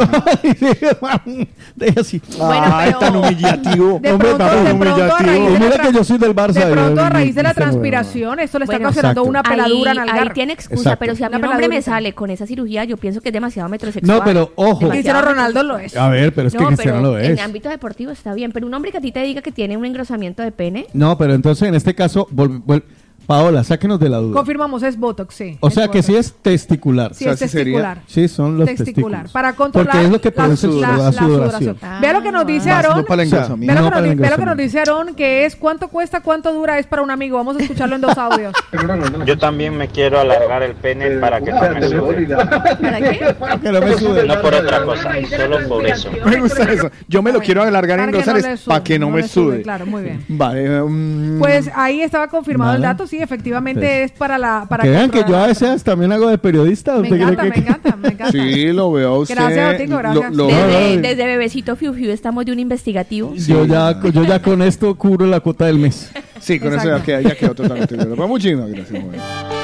Deja así. Ay, tan humillativo. De Hombre, pronto- tan de pronto humillativo. de Y mira que yo soy del Barça. De yo- pronto, a raíz de la transpiración, esto le está Bueno, Exacto. una peladura ahí, en ahí tiene excusa, Exacto. pero si a un hombre me sale con esa cirugía, yo pienso que es demasiado metrosexual. No, pero ojo. Cristiano Ronaldo lo es. A ver, pero es que No, Cristiano pero lo En es. ámbito deportivo está bien, pero un hombre que a ti te diga que tiene un engrosamiento de pene, No, pero entonces en este caso, vol- vol- Paola, sáquenos de la duda. Confirmamos, es Botox, sí. O sea que Botox. sí es testicular. Sí, es testicular. Sí, son los Testicular. testículos. Para controlar Porque es lo que la, produce la- la, la sudoración. Vea lo que nos dice Más Aarón. no para el Vea lo No que para nos el di- vea lo que nos engrosamiento. dice Aarón, que es cuánto cuesta, cuánto dura, es para un amigo. Vamos a escucharlo en dos audios. Yo también me quiero alargar el pene para que no me sude. ¿Para qué? Que no me sude. No por otra cosa, solo por eso. Me gusta eso. Yo me lo quiero alargar en sude, para que no, me sude. claro, muy bien. Vale. mm, Pues ahí estaba confirmado el dato, sí, efectivamente es para la para que vean que yo a veces también hago de periodista. Me ¿usted cree encanta, que- me encanta, me encanta. Sí, lo veo a usted. Gracias, Otico, gracias. Lo- lo- desde, desde bebecito Fiu Fiu estamos de un investigativo. Yo, ya, yo ya con esto cubro la cuota del mes. Sí, con eso ya queda, ya quedó totalmente claro. Pues muchísimas gracias. Juan.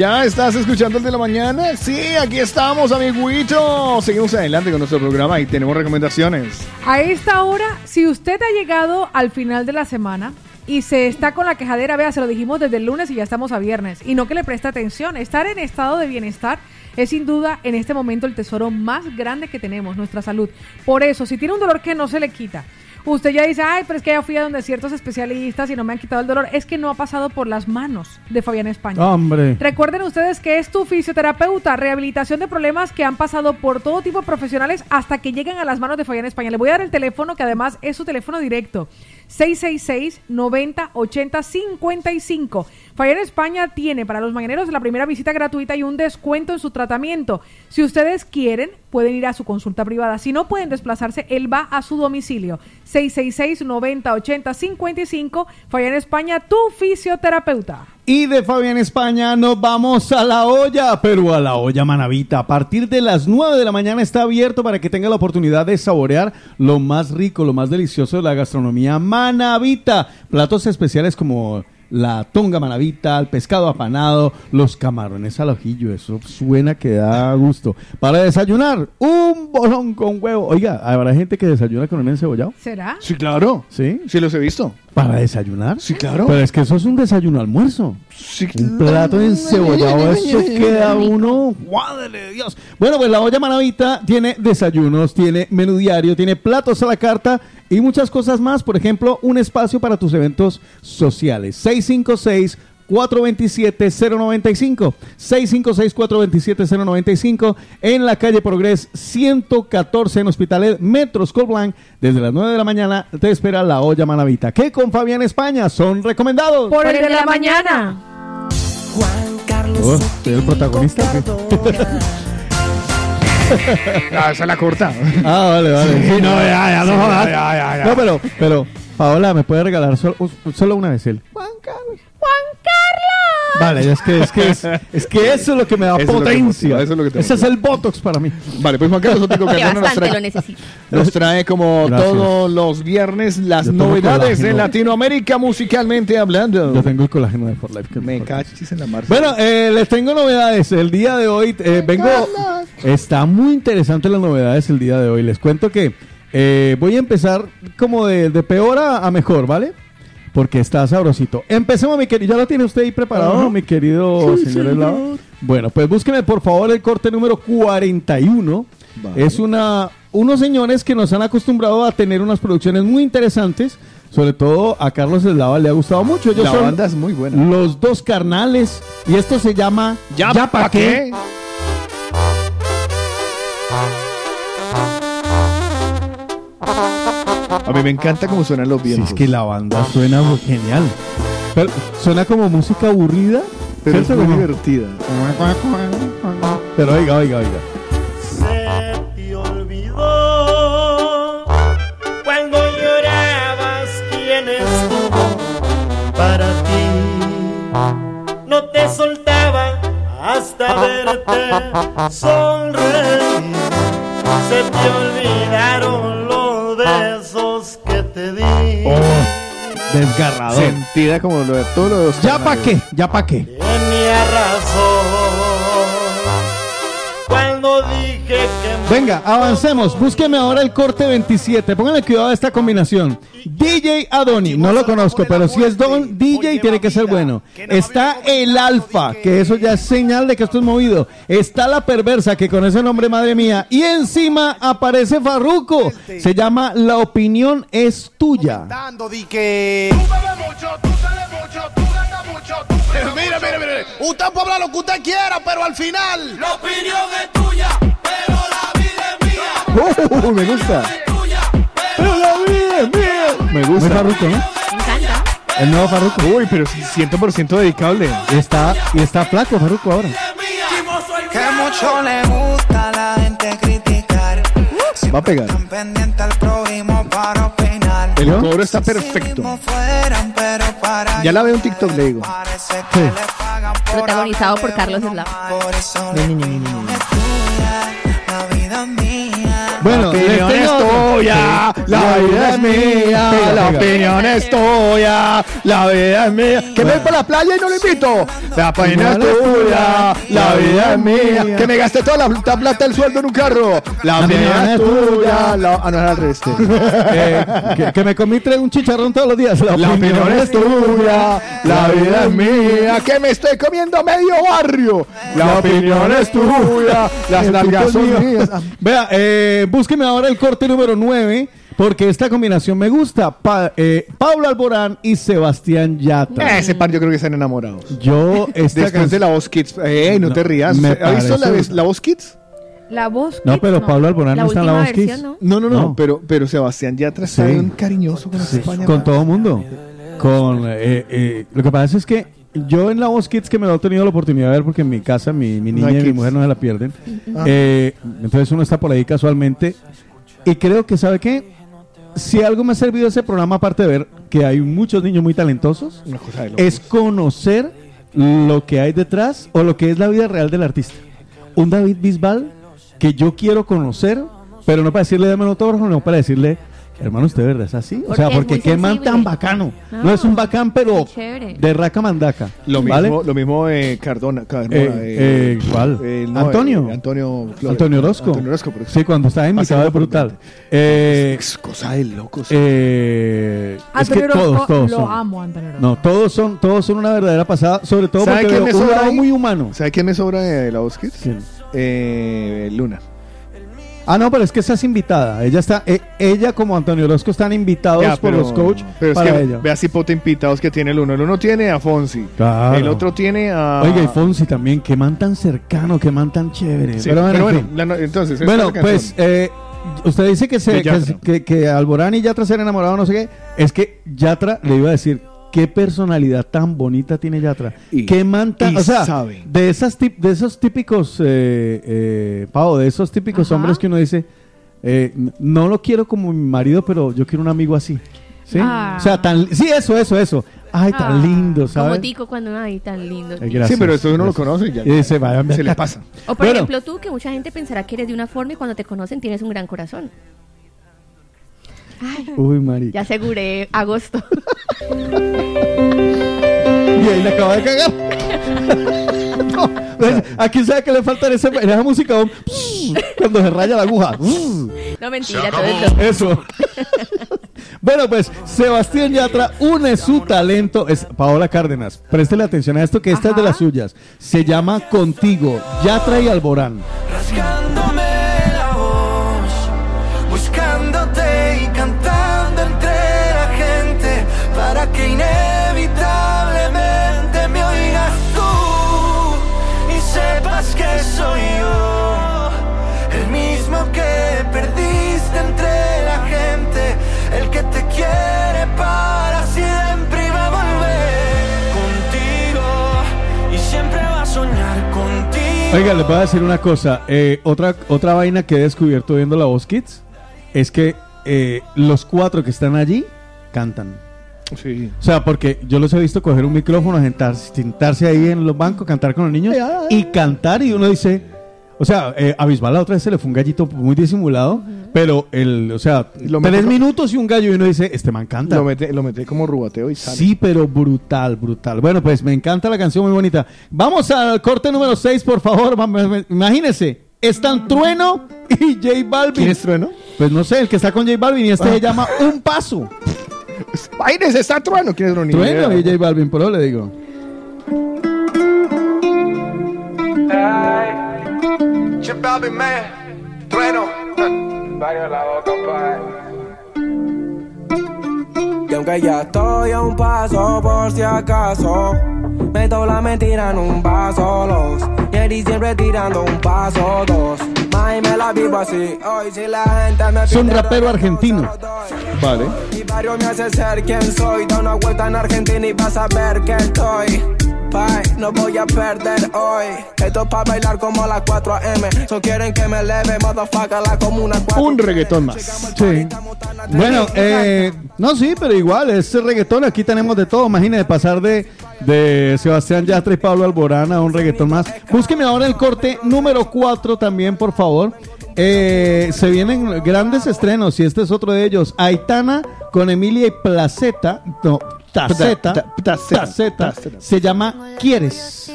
¿Ya estás escuchando el de la mañana? Sí, aquí estamos, amiguito. Seguimos adelante con nuestro programa y tenemos recomendaciones. A esta hora, si usted ha llegado al final de la semana y se está con la quejadera, vea, se lo dijimos desde el lunes y ya estamos a viernes, y no que le preste atención, estar en estado de bienestar es sin duda en este momento el tesoro más grande que tenemos, nuestra salud. Por eso, si tiene un dolor que no se le quita, Usted ya dice, ay, pero es que ya fui a donde ciertos especialistas y no me han quitado el dolor. Es que no ha pasado por las manos de Fabián España. Hombre. Recuerden ustedes que es tu fisioterapeuta, rehabilitación de problemas que han pasado por todo tipo de profesionales hasta que llegan a las manos de Fabián España. Le voy a dar el teléfono, que además es su teléfono directo. 666 90 80 55. Fabián España tiene para los mañaneros la primera visita gratuita y un descuento en su tratamiento. Si ustedes quieren, pueden ir a su consulta privada. Si no pueden desplazarse, él va a su domicilio. 666 90 80 55. Fabián España, tu fisioterapeuta. Y de Fabián España nos vamos a la olla, pero a la olla Manavita. A partir de las 9 de la mañana está abierto para que tenga la oportunidad de saborear lo más rico, lo más delicioso de la gastronomía Manavita. Platos especiales como la tonga manavita, el pescado apanado, los camarones al ojillo. Eso suena que da gusto. Para desayunar, un bolón con huevo. Oiga, ¿habrá gente que desayuna con un encebollado? ¿Será? Sí, claro. ¿Sí? Sí, los he visto. ¿Para desayunar? Sí, claro. Pero es que eso es un desayuno almuerzo. Sí, Un plato de encebollado, eso queda uno. ¡Madre de Dios! Bueno, pues la olla manavita tiene desayunos, tiene menú diario, tiene platos a la carta y muchas cosas más. Por ejemplo, un espacio para tus eventos sociales. 656 427-095, 656-427-095, en la calle Progres 114 en Hospitalet, Metro Blanc, desde las 9 de la mañana te espera la olla manavita, que con Fabián España son recomendados. Por el de la mañana. Oh, ¿Soy el protagonista? Ah, esa la corta. Ah, vale, vale. Sí, no, ya, ya, no Sí, jodas. ya, ya, ya. No, pero, pero, Paola, ¿me puede regalar solo, solo una vez él? Juan Carlos. ¡Juan Carlos! Vale, es que, es que, es, es que eso es lo que me da Eso es lo que potencia. motiva, eso es lo que te Ese es el Botox para mí. Vale, pues Juan Carlos Otico Que Cardona nos bastante lo trae, necesito. nos trae como Gracias. todos los viernes las Yo novedades de. Latinoamérica musicalmente hablando. Yo tengo el colágeno de For Life. que Me cachis en la marcha. Bueno, eh, les tengo novedades. El día de hoy eh, vengo. Está muy interesante las novedades el día de hoy. Les cuento que eh, voy a empezar como de, de peor a, a mejor, ¿vale? Porque está sabrosito. Empecemos, mi querido. ¿Ya lo tiene usted ahí preparado, Ajá. mi querido Sí, señor señor. Bueno, pues búsqueme por favor el corte número 41. Vale. Es una unos señores que nos han acostumbrado a tener unas producciones muy interesantes. Sobre todo a Carlos Eslava le ha gustado mucho. Ellos La son banda es muy buena. los dos carnales. Y esto se llama ¿Ya, pa' pa' qué? A mí me encanta cómo suenan los Sí, vientos. es que la banda suena muy genial. Pero, suena como música aburrida. pero es muy divertida. Pero oiga, oiga, oiga. Se te olvidó cuando llorabas quién estuvo para ti. No te soltaba hasta verte sonreír. Se te olvidaron desgarrador. Sentida como lo de todo lo de los ¿Ya pa' carnales. qué? ¿Ya pa' qué? Tenía razón cuando dije que Venga, avancemos. Búsqueme ahora el corte 27. Pónganle cuidado a esta combinación. DJ Adoni, no lo conozco, pero si es Don DJ tiene que ser bueno. Está el Alfa, que eso ya es señal de que esto es movido. Está la perversa, que con ese nombre, madre mía. Y encima aparece Farruco. Se llama La opinión es tuya. Dando di que. Mira, mira, mira. Usted puede hablar lo que usted quiera, pero al final. La opinión es tuya, pero la vida es mía. Uh, me gusta. Pero la vida es mía. Me Muy gusta. Farruco, ¿no? Me encanta. El nuevo Farruco. Uy, pero sí, 100% dedicable. Y está, y está flaco Farruco ahora. Que mucho le gusta a la gente criticar. Va a pegar. Están pendientes al prójimo para. El ¿No? coro está perfecto. Ya la veo en TikTok, le digo. Sí. Protagonizado por Carlos mía. Bueno, tengo es tuya, La vida es mía, la opinión es tuya, la vida es mía. Que me voy para la playa y no lo invito. La opinión es tuya, la vida es mía. Que me gasté toda la, la plata del sueldo en un carro. La opinión es tuya. La, ah, no era el resto. Eh, que, me comí tres- un chicharrón todos los días. La, opinión es tuya, la vida es mía, que me estoy comiendo medio barrio. La opinión es tuya, las puto son mías. Vea, eh, búsqueme ahora el corte número 9, porque esta combinación me gusta. Pa- eh, Pablo Alborán y Sebastián Yatra. Ese par yo creo que están enamorados. Yo, esta Después de la voz Kids. Ey, no, No, te rías. me ¿Ha visto la, parece- la voz Kids? La voz. No, pero Pablo Alborán no está en la voz Kids. versión, ¿no? No, no, no, No. Pero, pero Sebastián Yatra está Sí. bien cariñoso con Sí, España. con todo el mundo. Con, eh, eh, lo que pasa es que yo en la voz Kids que me lo he tenido la oportunidad de ver porque en mi casa mi, mi niña y mi mujer no se la pierden. Ah. Eh, entonces uno está por ahí casualmente y creo que, ¿sabe qué? Si algo me ha servido ese programa, aparte de ver que hay muchos niños muy talentosos, es conocer lo que hay detrás o lo que es la vida real del artista. Un David Bisbal que yo quiero conocer, pero no para decirle dame un autógrafo, no para decirle, hermano, usted de verdad es así. O Porque sea, es porque qué man tan bacano. No, No, es un bacán, pero de raca mandaca. Lo ¿vale? mismo, lo mismo eh, Cardona. Cardona Eh, eh, eh, ¿Cuál? eh, no, Antonio. eh, Antonio Flores. Antonio Orozco. Antonio Orozco, pero- Sí, cuando estaba invitado de brutal. Eh, Es cosa de locos. eh, es que Antonio todos, Orozco, todos lo son. amo, Antonio Orozco. No, todos son, todos son una verdadera pasada, sobre todo ¿Sabe porque me un sobra lado muy humano. ¿Sabe quién me sobra de la voz Kids? ¿Quién? Eh, Luna. Ah, no, pero es que esa es invitada. Ella está, eh, ella como Antonio Orozco están invitados Ya, por pero- los coach pero es para que ella. Vea si pote invitados que tiene el uno. El uno tiene a Fonsi. Claro. El otro tiene a. Oiga, y Fonsi también, qué man tan cercano, qué man tan chévere. Sí, pero bueno, pero en bueno, no- entonces. Bueno, es pues eh, usted dice que, se, que, que, que Alborán y Yatra se han enamorado, no sé qué. Es que Yatra le iba a decir, qué personalidad tan bonita tiene Yatra. Y- qué man tan... y O sea, sabe. de, esas tip- de esos típicos, eh, eh, Pau, de esos típicos Ajá. hombres que uno dice, eh, no lo quiero como mi marido, pero yo quiero un amigo así. ¿Sí? Ah. O sea, tan... Sí, eso, eso, eso. Ay, tan Ah. lindo, Como ¿sabes? Tico cuando ay, tan lindo. Eh, gracias, Sí, pero esto uno lo conoce y ya. Y dice, vaya, se le pasa. O por Bueno. ejemplo tú, que mucha gente pensará que eres de una forma y cuando te conocen tienes un gran corazón. Ay, Uy, Mari. ya aseguré agosto. Y ahí le acaba de cagar. No, pues, ¿A quién sabe que le falta en, ese- en esa música? un Cuando se raya la aguja. No mentira, todo esto. Eso. Bueno, pues Sebastián Yatra une su talento. Es Paola Cárdenas. Préstele atención a esto que esta es de las suyas. Se llama Contigo. Yatra y Alborán. rasgándome Oiga, les voy a decir una cosa. Eh, otra, otra vaina que he descubierto viendo la voz Kids es que eh, los cuatro que están allí cantan. Sí. O sea, porque yo los he visto coger un micrófono, sentarse, sentarse ahí en los bancos, cantar con los niños y cantar y uno dice, o sea, eh, a Bisbal la otra vez se le fue un gallito muy disimulado, pero el, o sea, Lo tres minutos y un gallo y uno dice, este man canta. Lo mete, lo mete como rubateo y sale. Sí, pero brutal, brutal. Bueno, pues me encanta la canción, muy bonita. Vamos al corte número 6, por favor. Ma- ma- ma- Imagínense, están Trueno y J Balvin. ¿Quién es Trueno? Pues no sé, el que está con J Balvin y este Ah. se llama Un Paso. Imagínese, está Trueno. ¿Quién es Trueno? Trueno y J Balvin, por eso le digo. Chip Balvin, man. Trueno. Varios la boca, Y aunque ya estoy a un paso por si acaso Meto la mentira en un vaso los Y siempre tirando un paso dos May me la vivo así Hoy si la gente me pide rapero argentino. Vale. Mi barrio me hace ser quien soy Da una vuelta en Argentina y vas a ver que estoy Bye, no voy a perder hoy Esto es para bailar como las 4 AM So quieren que me eleve, motherfucker, la comuna 4 Un reggaetón más. Sí. Bueno, eh, no, sí, pero igual, es reggaetón. Aquí tenemos de todo. Imagínate pasar de, de Sebastián Yatra y Pablo Alborán a un reggaetón más. Búsqueme ahora el corte número 4 también, por favor. Eh, se vienen grandes estrenos y este es otro de ellos. Aitana con Emilia y Placeta. No, Taceta. Ta- ta- Taceta. Taceta. Se llama ¿Quieres?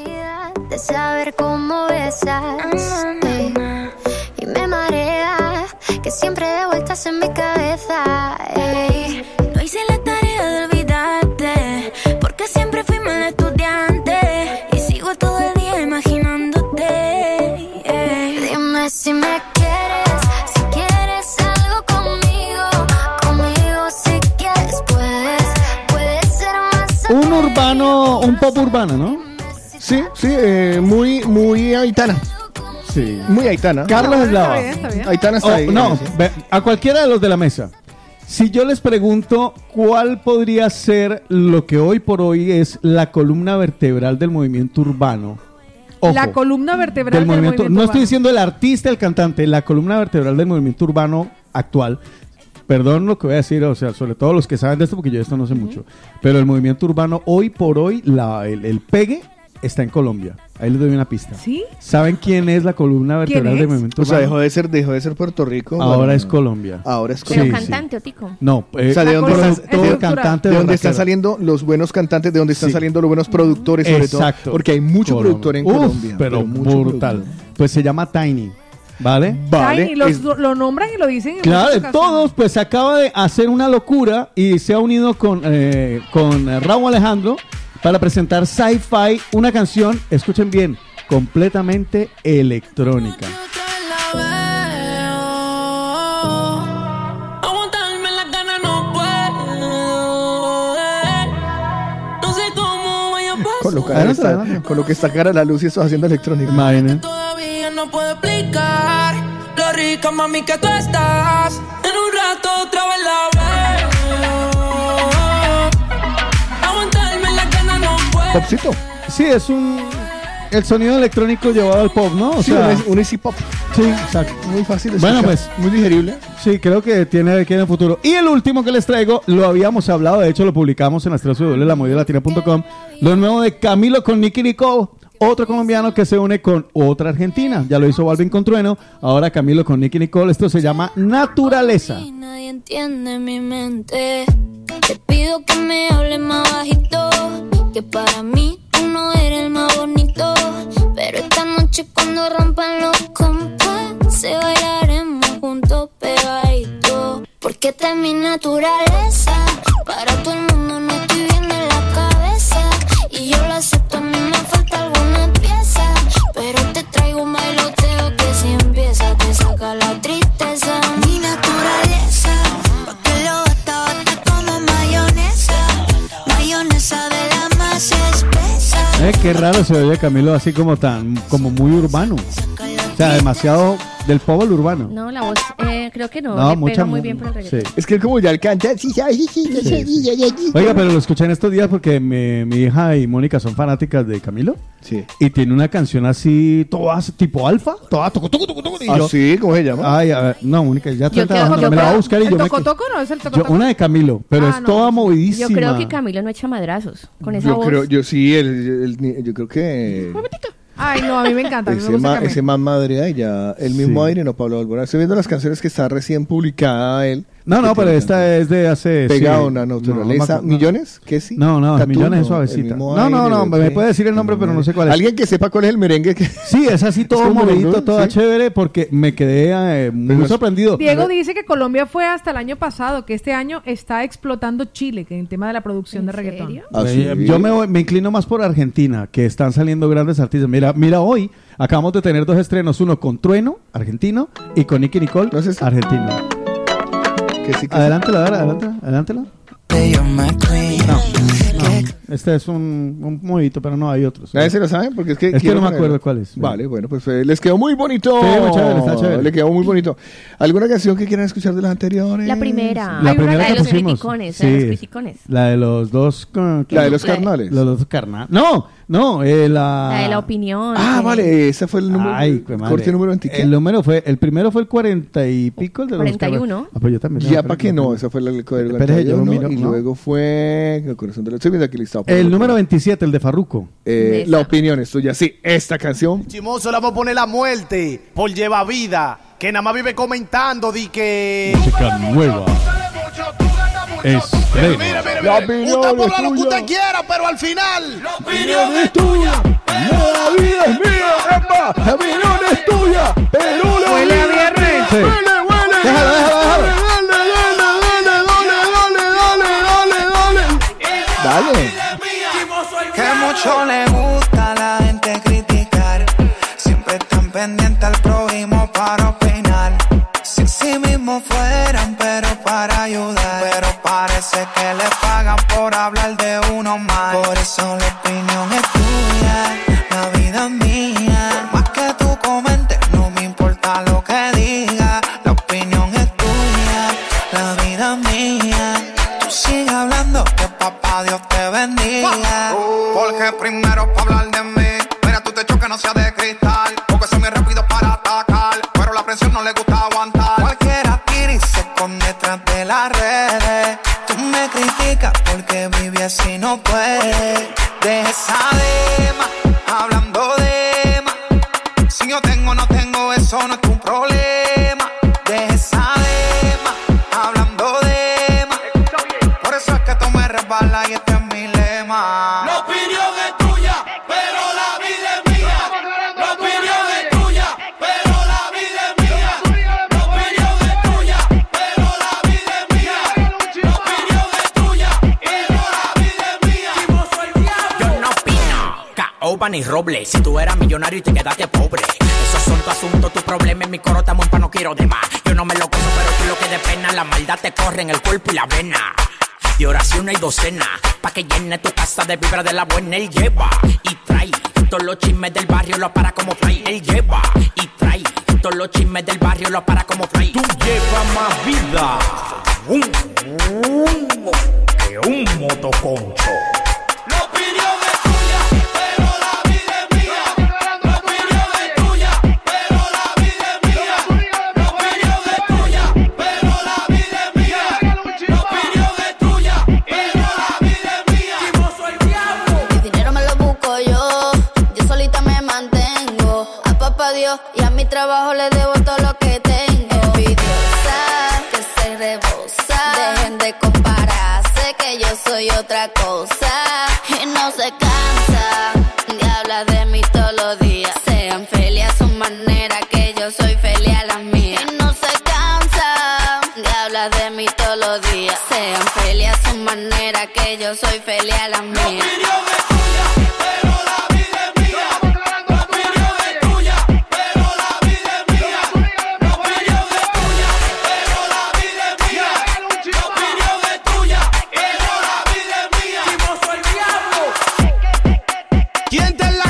de saber cómo besas ey, y me marea que siempre de vueltas en mi cabeza ey. no hice la tarea urbano, un pop urbano, ¿no? Sí, sí, eh, muy, muy Aitana. Sí. Muy Aitana. Carlos Eslava. Aitana está Oh, ahí. no, ve- a cualquiera de los de la mesa. Si yo les pregunto cuál podría ser lo que hoy por hoy es la columna vertebral del movimiento urbano. Ojo, La columna vertebral del del movimiento, movimiento no estoy urbano. diciendo el artista, el cantante, la columna vertebral del movimiento urbano actual. Perdón lo que voy a decir, o sea, sobre todo los que saben de esto, porque yo de esto no sé mucho. Pero el movimiento urbano, hoy por hoy, la- el, el pegue está en Colombia. Ahí les doy una pista. ¿Sí? ¿Saben quién es la columna vertebral del movimiento O sea, urbano? dejó de ser, dejó de ser Puerto Rico. Ahora bueno, es Colombia. Ahora es Pero Colombia. cantante, Otico. No, eh, O sea, de la dónde, están, todo de- cantante de dónde están saliendo los buenos cantantes, de dónde están Sí. saliendo los buenos productores, sobre Exacto. todo. Porque hay mucho Colombia. productor en Uf, Colombia. Pero, mucho brutal. productor. Pues se llama Tiny. ¿Vale? Tiny, los- lo nombran y lo dicen en Claro, muchas de ocasiones. todos, pues acaba de hacer una locura y se ha unido con, eh, con eh, Raúl Alejandro para presentar Sci-Fi, una canción, escuchen bien, completamente electrónica. Aguantarme las ganas no puedo. eh. No sé cómo a pasar. Adelante, adelante. cara la luz y eso haciendo electrónica. Imaginen. No puedo explicar lo rica, mami, que tú estás. En un rato otra vez la veo. Aguantarme las ganas no puedo. Popcito. Sí, es un... El sonido electrónico llevado al pop, ¿no? O Sí, sea, un, un easy pop. sí, exacto. Muy fácil de Bueno, escuchar, pues. Muy digerible. Sí, creo que tiene que en el futuro. Y el último que les traigo, lo habíamos hablado, de hecho lo publicamos en nuestra www.lamovidalatina.com, lo nuevo de Camilo con Nicky Nicole, otro colombiano que se une con otra argentina. Ya lo hizo Balvin con Trueno, ahora Camilo con Nicky Nicole, esto se llama Naturaleza. Nadie entiende mi mente. Te pido que me hables más bajito. Que para mí tú no eres el más bonito. Pero esta noche cuando rompan los compases, bailaremos juntos pegaditos. Porque esta es mi naturaleza. Para todo el mundo no Eh, qué raro se oye Camilo así como tan, como muy urbano. O sea, demasiado del pop urbano. No, la voz, eh, creo que no. No, le mucha pega muy bien por el reggaetón. Es que él como ya alcanza. Sí, sí, sí, sí, sí. Oiga, pero lo escuché en estos días porque mi, mi hija y Mónica son fanáticas de Camilo. Sí. Y tiene una canción así, toda tipo alfa, toda toco, toco, toco, toco. Ah, ¿cómo se llama? Ay, a ver, no, Mónica, ya está Yo trabajando. Me la va a buscar y yo no es el toco una de Camilo, pero ah, es toda movidísima. Yo creo que Camilo no echa madrazos con esa Yo voz. creo, yo sí, el, yo creo que. Ay, no, a mí me encanta. A mí me ese, gusta ma- Camilo. ese man madre y ya el mismo Sí. aire no Pablo Alborán. Estoy viendo las canciones que está recién publicada él. No, no, pero esta es de hace... Pegado sí, a una no, naturaleza. no, no, ¿Millones? ¿Qué sí? No, no, Tatú, millones es no, suavecita. No, no, aire, no, me ¿qué? puede decir el nombre, pero no sé cuál es. Alguien que sepa cuál es el merengue. Que... Sí, es así todo movidito, toda sí. chévere, porque me quedé eh, muy Pero- sorprendido. Diego dice que Colombia fue hasta el año pasado, que este año está explotando Chile, que en el tema de la producción de reggaetón. serio? Ah, Eh, sí. Yo me, voy- me inclino más por Argentina, que están saliendo grandes artistas. Mira, mira hoy acabamos de tener dos estrenos, uno con Trueno, argentino, y con Nicky Nicole, ¿No argentino. Que sí, que. No, no, este es un, un movidito, pero no hay otros. Nadie se lo sabe porque es que. Es que quiero no me acuerdo cuál es. Vale, bueno, pues eh, les quedó muy bonito. Sí, muy chévere, está chévere. Le quedó muy bonito. ¿Alguna canción que quieran escuchar de las anteriores? La primera. La Hay una- primera la que de los criticones, la de los Sí, criticones. La de los dos... La de los La de- carnales. Los dos carnales. No, no, eh, la... La de la opinión. Ah, que- vale, ese fue el número. Ay, qué madre. corte número 20. El número fue, el primero fue el 40 y pico, el de los 41. carnales. Ah, pues yo también. Ya para que no, esa fue la del código Espérese, yo lo 41, miro, y ¿no? luego fue el corazón de la estoy viendo aquí listado. El número 27, el de Farruko. Eh, la opinión es tuya. Sí, esta canción. Chimoso, le vamos a poner la muerte por lleva vida. que nada más vive comentando di que... Música nueva. Estreno. Mire, mire, La mire. opinión Usted puede es hablar lo que tuya. usted quiera, pero al final... La opinión es tuya. La vida es mía. Epa, la opinión es tuya. Pero la Huele a vida- viernes. Huele, huele. Déjalo, déjalo, déjalo. Dale, dale, dale, dale, dale, dale, dale. Dale. Que mucho le gusta a la gente criticar. Siempre están pendientes al prójimo para opinar. Si en sí mismos fueran, pero para ayudar. Parece que le pagan por hablar de uno más. Por eso la opinión es tuya, la vida es mía. Por más que tú comentes, no me importa lo que digas. La opinión es tuya, la vida es mía. Tú sigue hablando, que papá Dios te bendiga. Porque primero para hablar de mí, mira tu techo que no sea de cristal. Porque soy muy rápido para atacar, pero la presión no le gusta aguantar. Así no puedes. Deja esa dema, hablando de más. Si yo tengo no tengo, eso no es tu problema. Deja esa dema, hablando de más. Por eso es que tú me resbalas y este ni roble. Si tú eras millonario y te quedaste pobre. Esos son tu asunto, tu problema. En mi coro está no quiero de más. Yo no me lo gozo, pero tú lo que de pena. La maldad te corre en el cuerpo y la vena. De oración hay docena, pa' que llene tu casa de vibra de la buena. Él lleva y trae todos los chismes del barrio, lo para como fly. Él lleva y trae todos los chismes del barrio, lo para como fly. Tú llevas más vida que un motoconcho. Y a mi trabajo le debo todo lo que tengo. Envidiosa, que se rebosa. Dejen de compararse, que yo soy otra cosa. Y no se cansa de hablar de mí todos los días. Sean felices a su manera, que yo soy feliz a la mía. Y no se cansa de hablar de mí todos los días. Sean felices a su manera, que yo soy feliz a la mía. ¿Quién está en la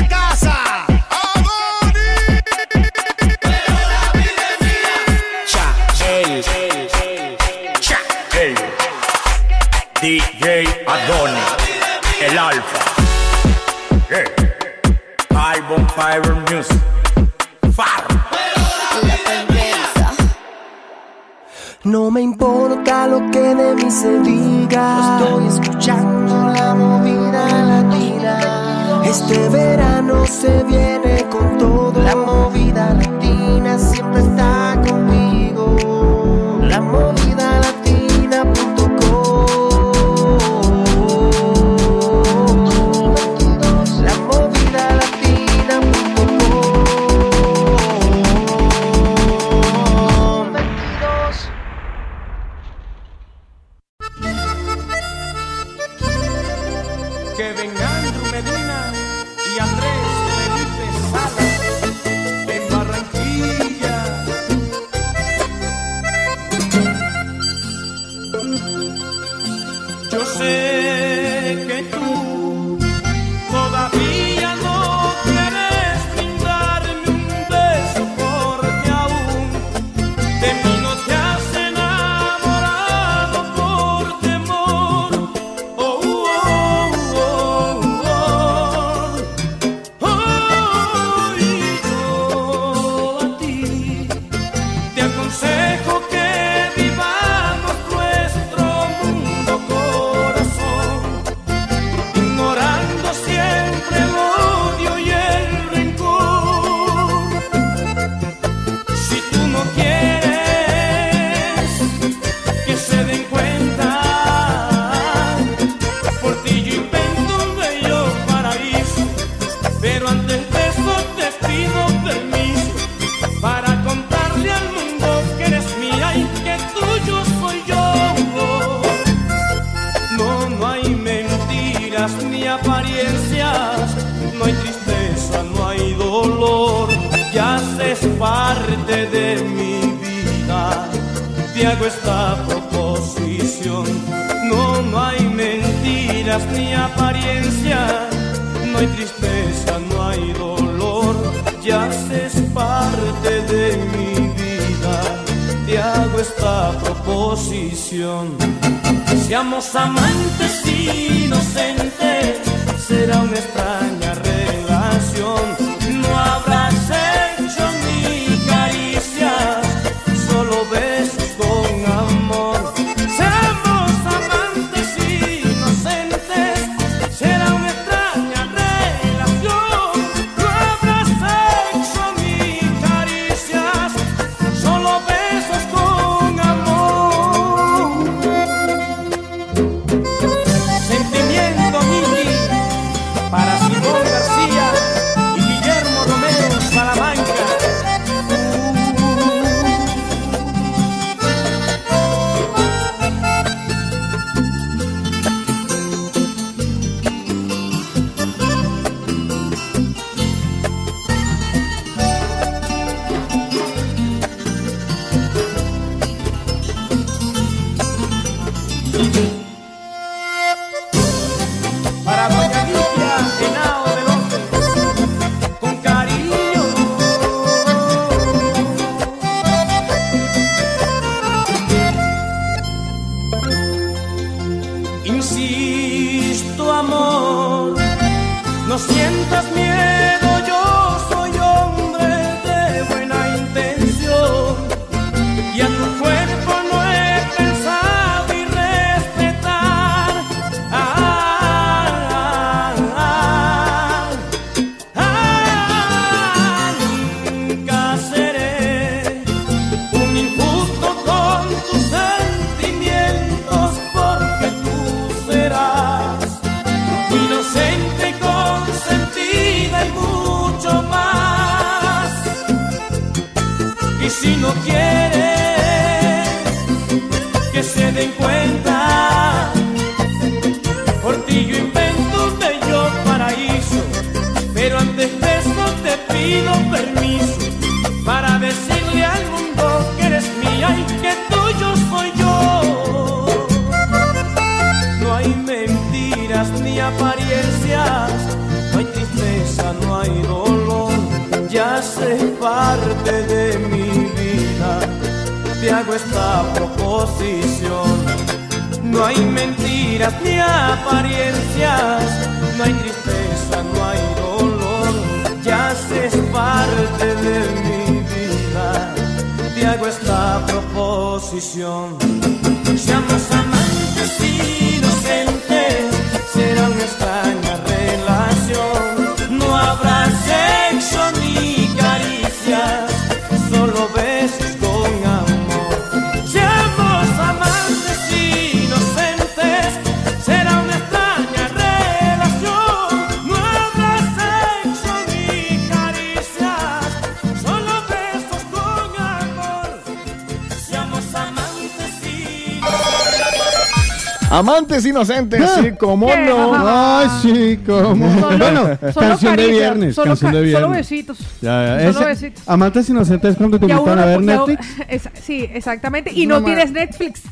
inocentes, Ah. sí, como ¿Qué? no. Ay, sí, como. Solo- bueno, solo canción de caricias, viernes. solo canción ca- de solo viernes. besitos. Ya, ya. Solo Ese- besitos. Amantes inocentes cuando te invitan uno- a ver Netflix. sí, exactamente. Y No ma- tienes Netflix.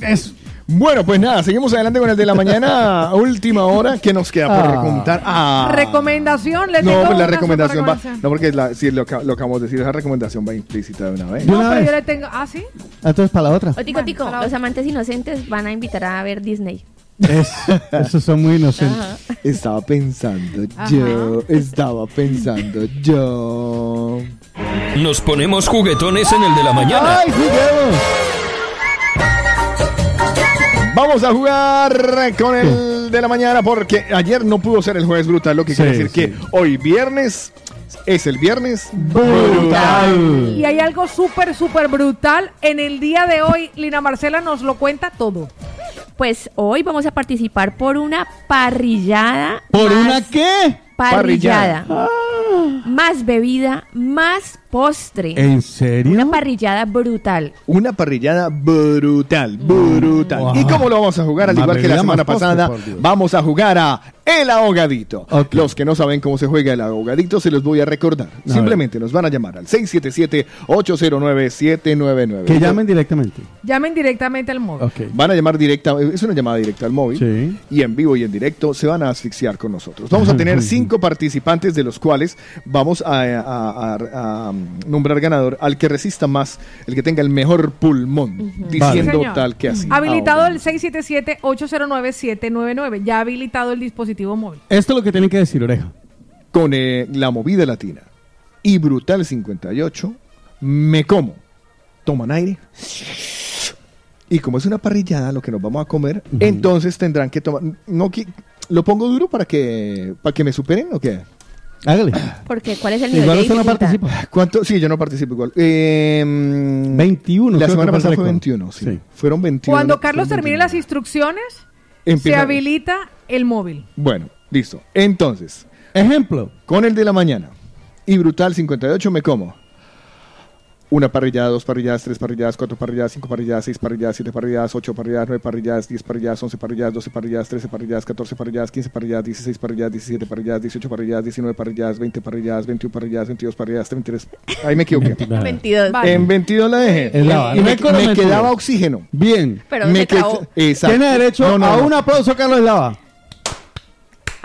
Eso. Bueno, pues nada, seguimos adelante con el de la mañana, última hora. ¿Qué nos queda por Ah. contar? Ah. Recomendación, le No, tengo pues la una recomendación va. superrecomendación. No, porque la, si lo, acá- lo acabamos de decir, esa recomendación va implícita de una vez. De No, una pero vez. yo le tengo. Ah, sí. Entonces, para la otra. O tico, tico, para la los amantes inocentes van a invitar a ver Disney. Es- esos son muy inocentes. Ajá. Estaba pensando Ajá. yo, estaba pensando yo. Nos ponemos juguetones en el de la mañana. ¡Ay, juguemos! Vamos a jugar con el de la mañana porque ayer no pudo ser el jueves brutal, lo que quiere Sí, decir que hoy viernes es el viernes Brutal. Y hay algo súper, súper brutal. En el día de hoy, Lina Marcela nos lo cuenta todo. Pues hoy vamos a participar por una parrillada. ¿Por más- una qué? Parrillada. Ah. Más bebida, más postre. ¿En serio? Una parrillada brutal. Una parrillada brutal, brutal. Wow. ¿Y cómo lo vamos a jugar? Al igual que la semana postre, pasada, vamos a jugar a El Ahogadito. Los que no saben cómo se juega El Ahogadito, se los voy a recordar. A Simplemente nos van a llamar al 677-809-799. Que llamen directamente. Llamen directamente al móvil. Van a llamar directa, es una llamada directa al móvil. Y en vivo y en directo se van a asfixiar con nosotros. Vamos a tener cinco participantes, de los cuales vamos a, a- a- a nombrar ganador al que resista más, el que tenga el mejor pulmón, diciendo tal que así. Habilitado el 677-809-799. Ya habilitado el dispositivo móvil. Esto es lo que tienen que decir, oreja. Con eh, la movida latina y Brutal 58, me como. Toman aire. Y como es una parrillada lo que nos vamos a comer, entonces tendrán que tomar. No, ¿Lo pongo duro para que, para que me superen o qué? Hágale. Porque ¿cuál es el nivel de dificultad? ¿Cuánto? Sí, yo no participo igual. Eh, 21. La creo semana que fue pasada fue récord. 21, sí. Fueron 21. Cuando Carlos termine las instrucciones, se Empieza- habilita el móvil. Bueno, listo. Entonces. Ejemplo. Con el de la mañana. Y Brutal 58 me como. Una parrillada, dos parrilladas, tres parrilladas, cuatro parrilladas, cinco parrilladas, seis parrilladas, siete parrilladas, ocho parrilladas, nueve parrilladas, diez parrilladas, once parrilladas, doce parrilladas, trece parrilladas, catorce parrilladas, quince parrilladas, dieciséis parrilladas, diecisiete parrilladas, dieciocho parrilladas, diecinueve parrilladas, veinte parrilladas, veintiún parrilladas, veintidós parrilladas, veintitrés. Ahí me equivoqué. 22. En 22 la dejé. Es la- y me, quedaba oxígeno. Bien. Pero me se qued- trabó. Exacto. Tiene derecho No, no, a no. un aplauso, Carlos Lava.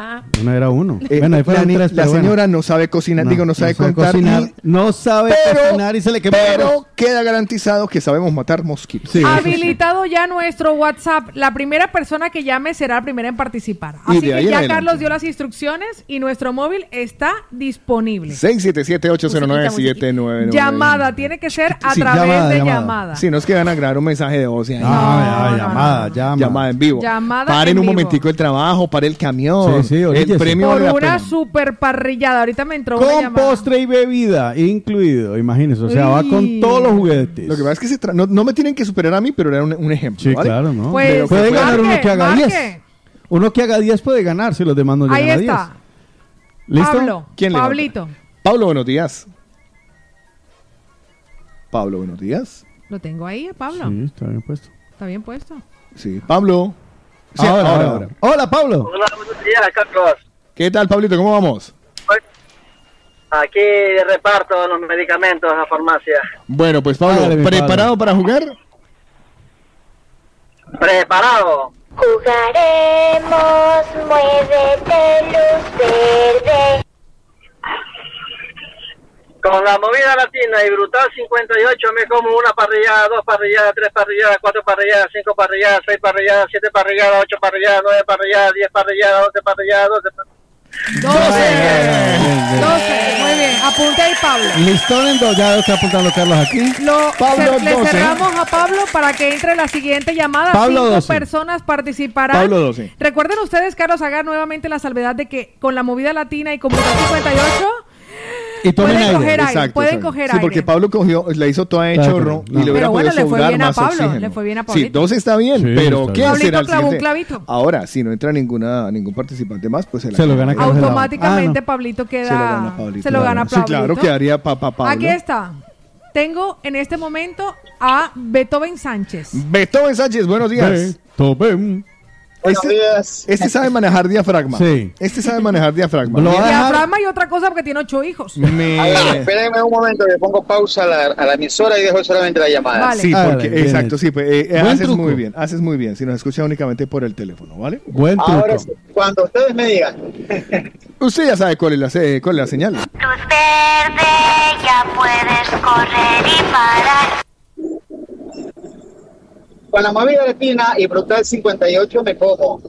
Ah. Uno era uno. Eh, bueno, ahí la, fueron ni- tres, la pero bueno. señora no sabe cocinar, digo, no sabe contar. cocinar, y- no sabe pero, cocinar y se le quemó el Pero queda garantizado que sabemos matar mosquitos. Habilitado ya nuestro WhatsApp. La primera persona que llame será la primera en participar. Así que ya adelante. Carlos dio las instrucciones y nuestro móvil está disponible. 677-809-799. Llamada, tiene que ser a Sí, través llamada, de llamada. llamada. Si no es que van a grabar un mensaje de voz. y ahí. No, ya, llamada, llama. Llamada en vivo. Llamada Paren en un vivo. momentico el trabajo, pare el camión. Sí, el premio Por una super parrillada. Ahorita me entró Con postre y bebida incluido, imagínese. O sea, va con todos los juguetes. Lo que pasa es que se no, no me tienen que superar a mí, pero era un, un ejemplo. Sí, ¿vale? claro, ¿no? Pues, puede ganar uno que haga marque. 10. Uno que haga 10 puede ganar si los demás no llegan Ahí a está. 10. ¿Listo? Pablo. ¿Quién levanta? Pablito. Pablo, buenos días. Pablo, buenos días. Lo tengo ahí, Pablo. Sí, está bien puesto. Está bien puesto. Sí, Pablo. Sí, ahora, ahora, ahora. ahora. Hola, Pablo. Hola, buenos días, Carlos. ¿Qué tal, Pablito? ¿Cómo vamos? Aquí reparto los medicamentos a la farmacia. Bueno, pues Pablo, ¿preparado para jugar? Preparado. Jugaremos, muévete luz verde. Con la movida latina y brutal 58 me como una parrillada, dos parrilladas, tres parrilladas, cuatro parrilladas, cinco parrilladas, seis parrilladas, siete parrilladas, ocho parrilladas, nueve parrilladas, diez parrilladas, doce parrilladas, doce parrilladas. 12. Muy bien. Apunte ahí, Pablo. Listón en dos, ya lo está apuntando Carlos aquí. Lo, Pablo, ce- le 12. cerramos a Pablo para que entre la siguiente llamada. Pablo, Cinco 12. personas participarán. Pablo, 12. Recuerden ustedes, Carlos, haga nuevamente la salvedad de que con la movida latina y con Brutal 58 Y pueden aire. coger aire. Exacto, pueden exacto. coger Sí, porque. Pablo cogió, la hizo toda de Claro, chorro no. y le hubiera Pero bueno, podido le fue bien a más Pablo, oxígeno. le fue bien a Sí, Pablito. dos está bien, Sí, pero está ¿qué bien. será el clavó un clavito. Ahora, si no entra ninguna ningún participante más, pues se, la Se lo gana. Automáticamente Ah, no. Pablito queda. Se lo gana Pablito. se lo gana Sí, claro, quedaría papá Pablo. Aquí está. Tengo en este momento a Beethoven Sánchez. Beethoven Sánchez, buenos días. Beethoven. Este, este sabe manejar diafragma. Sí. Este sabe manejar diafragma. Lo Diafragma y otra cosa porque tiene ocho hijos. Me- Espérenme un momento, le pongo pausa a la, a la emisora y dejo solamente la llamada. Vale. Sí, Ah, porque, exacto, sí, pues, eh, eh, haces truco. muy bien, haces muy bien. Si nos escucha únicamente por el teléfono, ¿vale? Buen truco. Ahora sí, cuando ustedes me digan. Usted ya sabe cuál es la, cuál es la señal. Luz verde, ya puedes correr y parar. Con la movida latina y brutal 58 me como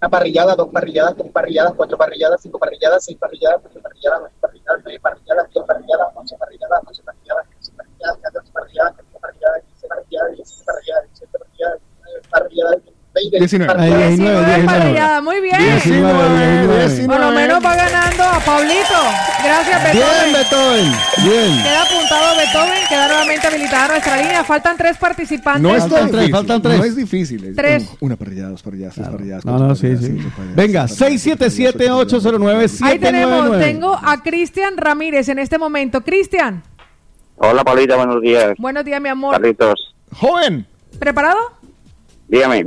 una parrillada, dos parrilladas, tres parrilladas, cuatro parrilladas, cinco parrilladas, seis parrilladas, ocho parrilladas, nueve parrilladas, nueve parrilladas, diez parrilladas, once parrilladas, doce parrilladas, trece parrilladas, catorce parrilladas, quince parrilladas, quince parrilladas, diecisiete parrilladas, diecisiete parrilladas, diecinueve parrilladas, veinte Diecinueve. Ahí, parrilladas. 19, 19 19. parrilladas. Muy bien. 19, 19. Por lo menos va ganando a Pablito. Gracias, Bien, Beethoven. Beethoven. Bien. Queda apuntado Beethoven, queda nuevamente habilitada nuestra línea. Faltan tres participantes. No es Faltan tan tres, difícil. faltan tres. No es difícil. es Tres. Una parrillada, dos parrilladas, tres parrilladas. No, no, sí, sí. Venga, seis parrilladas, 677-809-799. Ahí tenemos, tengo a Cristian Ramírez en este momento. Cristian, Hola, Paulita, buenos días. Buenos días, mi amor. Carlitos, Joven. ¿Preparado? dígame.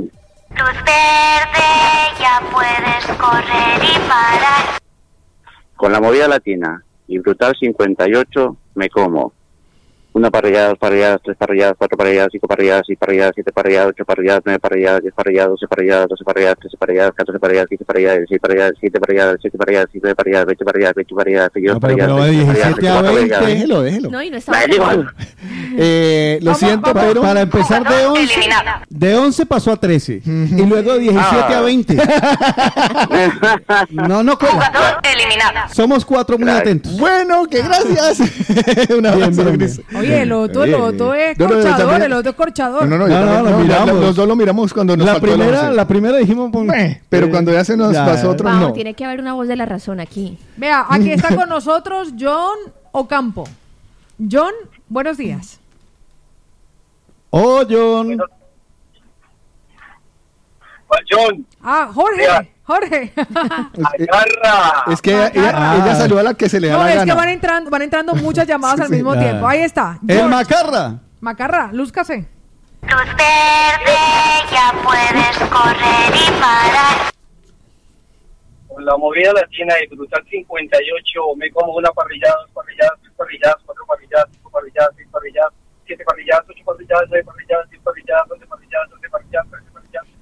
Luz verde, ya puedes correr y parar. Con la movida latina y brutal 58 me como. Una parrillada, dos parrilladas, tres parrilladas, cuatro parrilladas, cinco parrilladas, seis parrilladas, siete parrilladas, ocho parrilladas, nueve parrilladas, diez parrilladas, doce parrilladas, doce parrilladas, trece parrilladas, catorce parrilladas, quince parrilladas, dieciséis parrilladas, siete parrilladas, siete parrilladas, siete parrilladas, veinte parrilladas, veinte parrilladas, veintidós No, pero, parrilladas, de veintitrés 17 a parrilladas, 20. veinticuatro Déjelo, déjelo. No, y no está parrilladas. bueno. Eh, lo siento, pero. Para empezar de 11, de 11 pasó a 13 y luego de 17 a Ah. 20. No, no cuela. eliminado. Somos cuatro muy atentos. Bueno, que gracias. Un abrazo. Oye, el otro, el otro es corchador, el otro es corchador. No, no, No. Los dos lo miramos cuando nos La faltó primera, la primera dijimos. pero eh, cuando ya se nos ya. pasó otro, Vamos, no. tiene que haber una voz de la razón aquí. Vea, aquí está con nosotros John Ocampo. John, buenos días. Oh, John. John, Ah, Jorge, Vea. Jorge. agarra. Es que ella, ella, Ah. ella saluda a la que se le da No, la es que gana. van entrando, van entrando muchas llamadas Sí, al sí. mismo Ah. tiempo. Ahí está. El George. Macarra. Macarra, lúzcase. Luz verde, ya puedes correr y parar. Con la movida latina y brutal 58 me como una parrillada, dos parrilladas, tres parrilladas, cuatro parrilladas, cinco parrilladas, seis parrilladas, siete parrilladas, ocho parrilladas, nueve parrilladas, diez parrilladas, once parrilladas, doce parrilladas, trece parrilladas.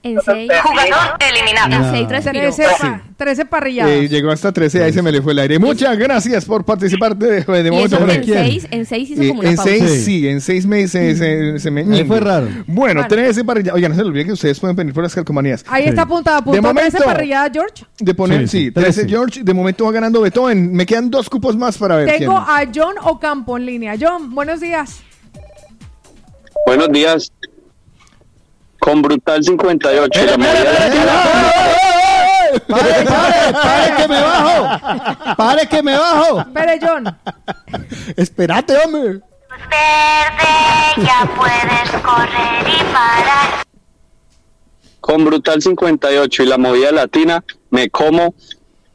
En seis. Jugador eliminado. En seis respiró. 13, pa- 13 parrilladas. Eh, llegó hasta 13, ahí se me le fue el aire. Muchas gracias por participar de, de momento. en aquí. seis, en seis hizo Eh, como una en pausa. seis, Sí. sí, en seis meses se, se me... Ahí fue raro. Bueno, Bueno. 13 parrilladas. Oigan, no se les olvide que ustedes pueden venir por las calcomanías. Ahí Sí. está apuntada, apuntada. De 13 momento. parrilladas, George. De poner, Sí, sí, sí, 13 13. George. De momento va ganando Beethoven. Me quedan dos cupos más para ver Tengo quién. a John Ocampo en línea. John, buenos días. Buenos días. Con brutal 58 la movida ¡Pare, pare! ¡Pare que me bajo! ¡Pare que me bajo! Espere, John. Espérate, hombre. Verde, ya puedes correr y parar. con Brutal 58 y la movida latina, me como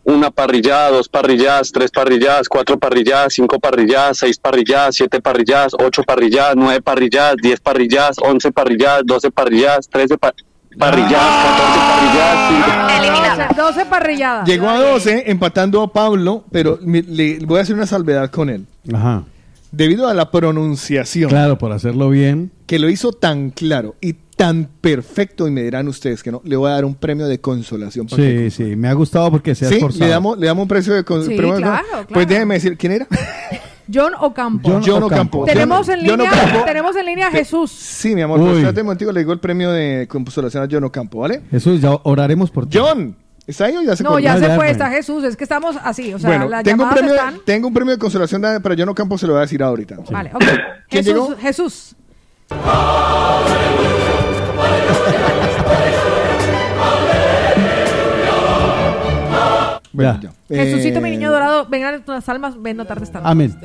una parrillada, dos parrilladas, tres parrilladas, cuatro parrilladas, cinco parrilladas, seis parrilladas, siete parrilladas, ocho parrilladas, nueve parrilladas, diez parrilladas, once parrilladas, doce parrilladas, trece pa- parrilladas, catorce parrilladas, cinco- Eliminado. 12 parrilladas. Llegó a 12, empatando a Pablo, pero le voy a hacer una salvedad con él. Ajá. Debido a la pronunciación, Claro, por hacerlo bien. que lo hizo tan claro y tan perfecto, y me dirán ustedes que no, le voy a dar un premio de consolación. para que- Sí, sí. Me ha gustado porque se ha Sí, esforzado. le damos, le damos un precio de con- Sí, premio de- claro, Pues déjeme decir, ¿quién era? John Ocampo. John John Ocampo. Ocampo. Tenemos en John línea, Ocampo. tenemos en línea a Jesús. Sí, mi amor, pues espérate un momentico, le digo el premio de consolación a John Ocampo, ¿vale? Jesús, ya oraremos por ti. John, ¿está ahí o ya se No, ya se fue, está Jesús. Es que estamos así, o sea, bueno, las tengo un, premio, están... tengo un premio de consolación de- para John Ocampo, se lo voy a decir ahorita. Vale, ok. ¿Quién Jesús, llegó? Jesús. Ya. Jesucito, Eh, mi niño dorado, vengan las almas, ven no tardes tanto. Amén.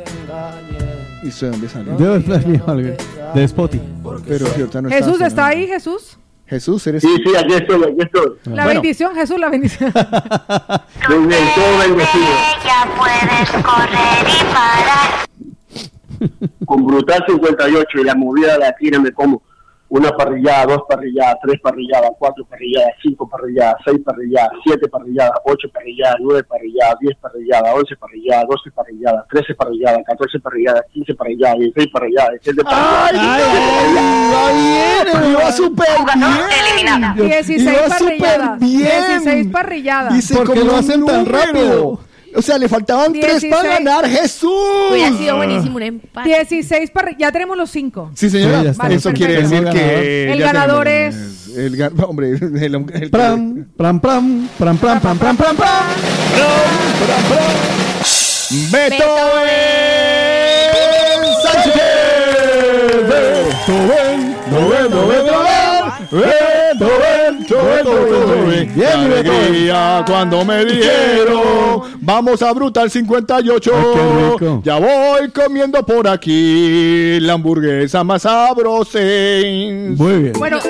¿Y dónde salió? Dios les mío, de Spotify. Pero si ahorita no Jesús, está ¿está ahí, Jesús? Jesús, eres Sí, sí, aquí estoy, aquí estoy. La Bueno. bendición, Jesús, la bendición. Muy bien, todo bendecido. Ya puedes correr y parar. Con Brutal 58 y la movida latina me como una parrillada, dos parrilladas, tres parrilladas, cuatro parrilladas, cinco parrilladas, seis parrilladas, siete parrilladas, ocho parrilladas, nueve parrilladas, diez parrilladas, once parrilladas, doce parrilladas, trece parrilladas, catorce parrilladas, quince parrilladas, dieciséis parrilladas, diecisiete parrilladas. ¡Ay, iba súper eliminado. bien! 16 Iba parrilladas. súper bien. 16 parrilladas. Dice ¿Por qué lo hacen tan rápido? O sea, le faltaban tres 16. para ganar Jesús. Hubiera sido buenísimo un empate. 16 parrilladas. Ya tenemos los 5. Sí, señora. Sí. Vale, Eso perfecto. quiere decir El que. El ganador tenemos- es- El, ga- hombre, el, el- Pram, pram, pram, pram, pram, pram, pram, pram, pram. Beethoven Sánchez. Beethoven, Beethoven, Beethoven, Qué alegría cuando me dijeron, vamos a Brutal 58. Ay, qué rico. Ya voy comiendo por aquí la hamburguesa más sabrosa. Muy bien. Bueno,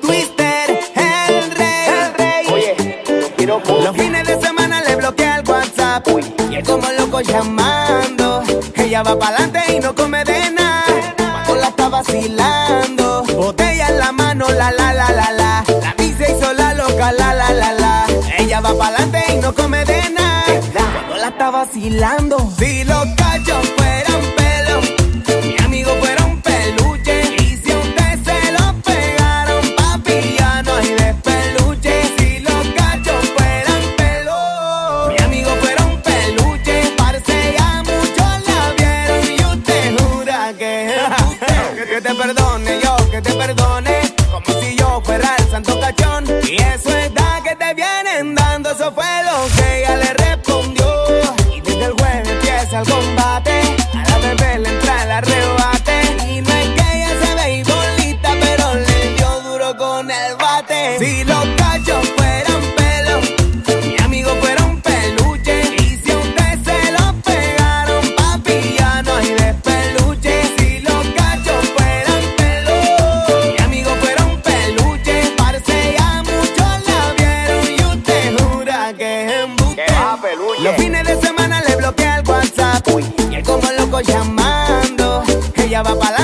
Twister, el rey. Oye, Los fines de semana le bloquea el WhatsApp. Y él como loco llamando. Ella va pa'lante y no come de nada. Vacilando. Botella en la mano, la la la la la. La dice hizo la loca, la la la la. Ella va pa'lante y no come de nada. Cuando la está vacilando. Si los cachos Va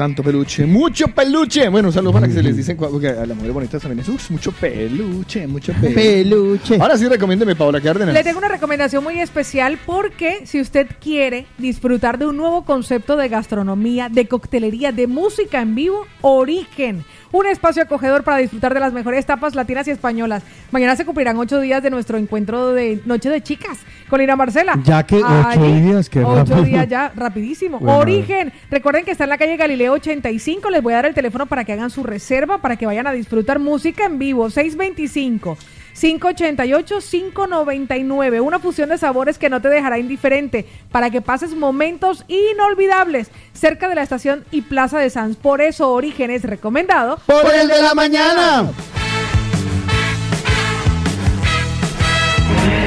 tanto peluche, mucho peluche. Bueno, un saludo para que se les dicen porque a las mujeres bonitas también es "Uf, mucho peluche, mucho peluche. Peluche. Ahora sí, recomiéndeme, Paola Cárdenas. Le tengo una recomendación muy especial porque si usted quiere disfrutar de un nuevo concepto de gastronomía, de coctelería, de música en vivo, Origen. Un espacio acogedor para disfrutar de las mejores tapas latinas y españolas. Mañana se cumplirán ocho días de nuestro encuentro de Noche de Chicas con Lina Marcela. Ya que ocho Allí, días, qué Ocho rápido. días ya, rapidísimo. Bueno. Origen. Recuerden que está en la calle Galileo 85. Les voy a dar el teléfono para que hagan su reserva, para que vayan a disfrutar música en vivo. 625. 588-599. Una fusión de sabores que no te dejará indiferente para que pases momentos inolvidables cerca de la estación y Plaza de Sanz. Por eso Origen es recomendado. Por el de la mañana.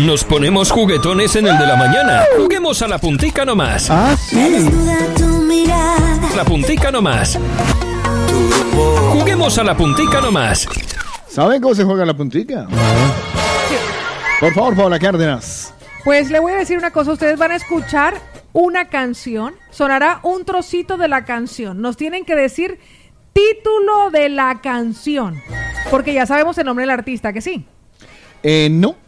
Nos ponemos juguetones en el de la mañana. Juguemos a la puntica nomás. Ah, sí. La puntica nomás. Juguemos a la puntica nomás. ¿Saben cómo se juega la puntica? Por favor, Paola Cárdenas. Pues le voy a decir una cosa, ustedes van a escuchar una canción, sonará un trocito de la canción. Nos tienen que decir título de la canción, porque ya sabemos el nombre del artista, que sí. Eh, no.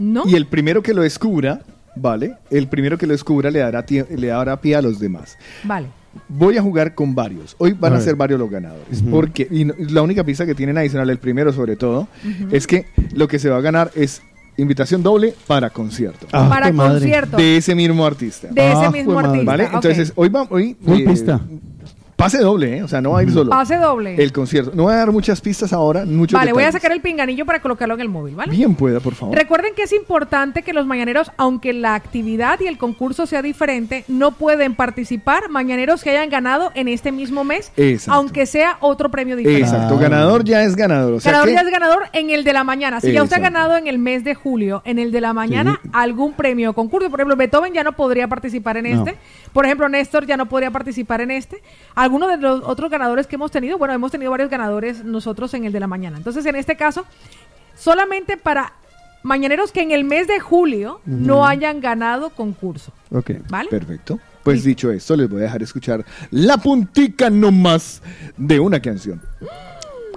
¿No? Y el primero que lo descubra ¿vale? El primero que lo descubra le dará, le dará pie a los demás. Vale. Voy a jugar con varios. Hoy van A ser varios los ganadores. Porque y no- la única pista que tienen adicional, el primero sobre todo, es que lo que se va a ganar es invitación doble para concierto. Ah, Para concierto. De ese mismo artista. De ese mismo jue madre. artista, ¿Vale? Entonces, hoy va, hoy Full eh, pista. Pase doble, ¿eh? O sea, no va a ir solo. Pase doble. El concierto. No voy a dar muchas pistas ahora, muchos Vale, voy a sacar el pinganillo para colocarlo en el móvil, ¿vale? Bien pueda, por favor. Recuerden que es importante que los mañaneros, aunque la actividad y el concurso sea diferente, no pueden participar mañaneros que hayan ganado en este mismo mes, Exacto. aunque sea otro premio diferente. Exacto, ganador ya es ganador. O sea ganador que- ya es ganador en el de la mañana. Si ya usted ha ganado en el mes de julio, en el de la mañana, algún premio o concurso. Por ejemplo, Beethoven ya no podría participar en No. este. Por ejemplo, Néstor ya no podría participar en este. Algunos de los otros ganadores que hemos tenido, bueno, hemos tenido varios ganadores nosotros en el de la mañana. Entonces, en este caso, solamente para mañaneros que en el mes de julio no hayan ganado concurso. Ok, ¿Vale? perfecto. Pues dicho esto, les voy a dejar escuchar la puntica nomás de una canción.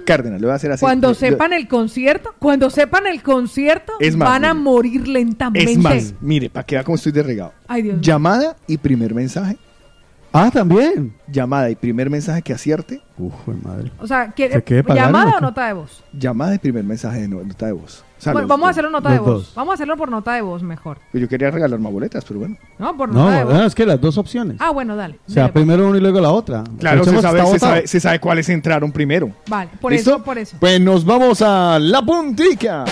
Cárdenas, le voy a hacer así. Cuando sepan el concierto, cuando sepan el concierto, Es más, van a morir lentamente. Es más, mire, para que vea cómo estoy de regado. Ay, Dios. Llamada y primer mensaje. Ah, también. Llamada y primer mensaje que acierte. Uf, madre. O sea, ¿quiere Se llamada o nota de voz? Llamada y primer mensaje de no- nota de voz. O sea, Bueno, los vamos a hacerlo nota de voz. dos. Vamos a hacerlo por nota de voz mejor. Yo quería regalar más boletas, pero bueno. No, por No, nota de voz. no, es que las dos opciones. Ah, bueno, dale. O sea, primero uno y luego la otra. Claro, se sabe, se, sabe, se sabe cuáles entraron primero. Vale, por ¿Listo? eso, por eso. Pues nos vamos a la puntica.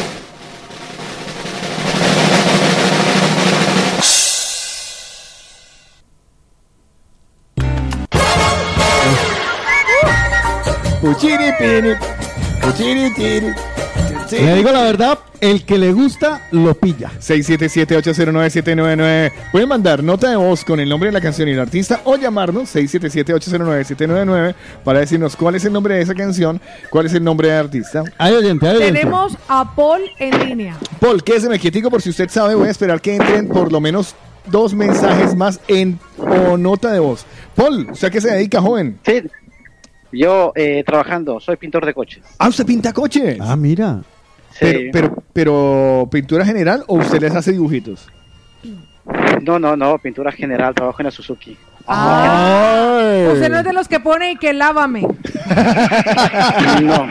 Le digo la verdad, el que le gusta, lo pilla. 677-809-799. Pueden mandar nota de voz con el nombre de la canción y el artista o llamarnos 677-809-799 para decirnos cuál es el nombre de esa canción, cuál es el nombre del artista. Hay oyente, hay oyente. Tenemos a Paul en línea. Paul, quédese quietico por si usted sabe. Voy a esperar que entren por lo menos dos mensajes más en o nota de voz. Paul, ¿usted a qué se dedica, joven? Sí, yo eh, trabajando, soy pintor de coches. Ah, ¿usted pinta coches? Ah, mira. Pero, pero, pero, ¿pintura general o usted les hace dibujitos? No, no, no, pintura general, trabajo en la Suzuki. Usted no es de los que pone que lávame. No.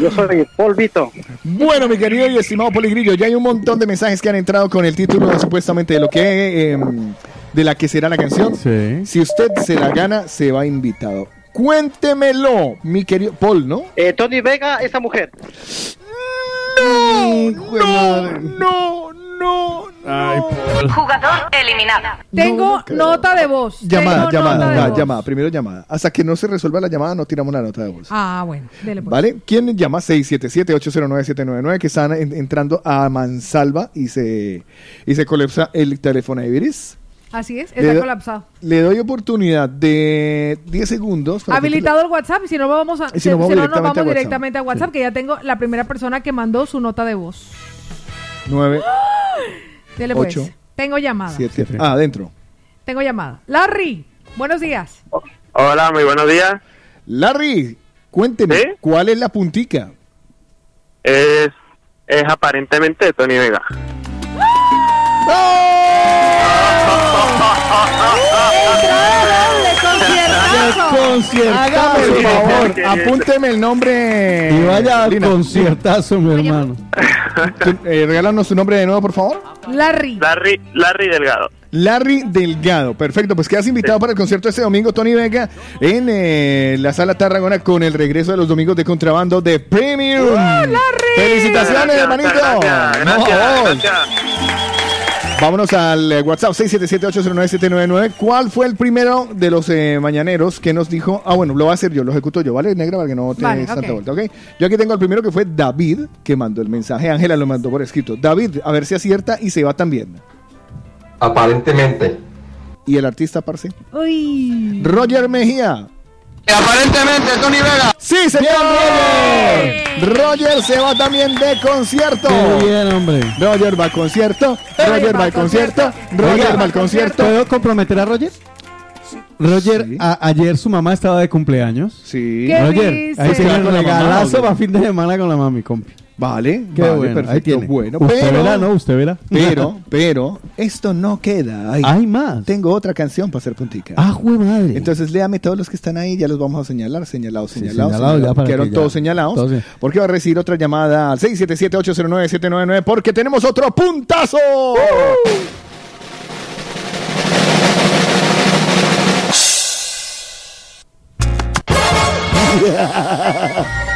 Yo soy polvito. Bueno, mi querido y estimado Poligrillo, ya hay un montón de mensajes que han entrado con el título supuestamente de lo que eh, de la que será la canción. Si usted se la gana, se va invitado. Cuéntemelo, mi querido Paul, ¿no? Eh, Tony Vega, esa mujer. No, no, no, no. Jugador eliminado. Tengo nota de voz. Llamada, Tengo nota llamada, de ya, voz. llamada, primero llamada. Hasta que no se resuelva la llamada, no tiramos la nota de voz. Ah, bueno, dele pues. ¿Vale? ¿Quién llama? 677-809-799 que están en- entrando a Mansalva y se, y se colapsa el teléfono de Iris. Así es, Le está do- colapsado. Le doy oportunidad de 10 segundos. Habilitado el WhatsApp, y si no vamos a, si no, vamos nos directamente vamos directamente a WhatsApp, que ya tengo la primera persona que mandó su nota de voz. tú- 9, Dele pues. Ocho. Tengo llamada. 7. Ah, adentro. Tengo llamada. Larry, buenos días. Hola, muy buenos días. Larry, cuénteme, ¿cuál es la puntica? Es, es aparentemente Tony Vega. Hágame el favor, apúnteme el nombre. Y vaya al Lina. conciertazo, mi hermano. Eh, regálanos su nombre de nuevo, por favor. Larry. Larry, Larry Delgado. Larry Delgado, perfecto. Pues quedas invitado para el concierto este domingo, Tony Vega, en eh, la sala Tarragona con el regreso de los domingos de contrabando de Premium. ¡Felicitaciones, Gracias, hermanito! gracias, No, gracias, vos. Vámonos al eh, WhatsApp 677-809-799. ¿Cuál fue el primero de los eh, mañaneros que nos dijo? Ah, bueno, lo va a hacer yo, lo ejecuto yo, ¿vale, negra? Para que no te Vale, des tanta vuelta, ¿ok? Yo aquí tengo el primero que fue David, que mandó el mensaje. Ángela lo mandó por escrito. David, a ver si acierta y se va también. Aparentemente. ¿Y el artista, parce? Uy. Roger Mejía. Aparentemente, Tony Vega. ¡Sí, señor Roger! Roger se va también de concierto. Qué bien, hombre. Roger va al concierto. Roger va al concierto. Roger va al concierto. ¿Puedo comprometer a Roger? Roger, a- ayer su mamá estaba de cumpleaños. Sí. ¿Qué Roger, dice? ahí tiene Con el regalazo para fin de semana con la mami, compi. Vale, Qué vale, bueno, perfecto. ahí tiene. Bueno, usted pero, verá, ¿no? Usted verá. Pero, pero, esto no queda. ahí. Hay más. Tengo otra canción para hacer puntica. Ah, jue madre. Entonces, léame todos los que están ahí, ya los vamos a señalar, señalados, Sí, señalados. señalado ya señalados. para Quedaron que todos señalados. todos. Porque va a recibir otra llamada al 677-809-799 porque tenemos otro puntazo.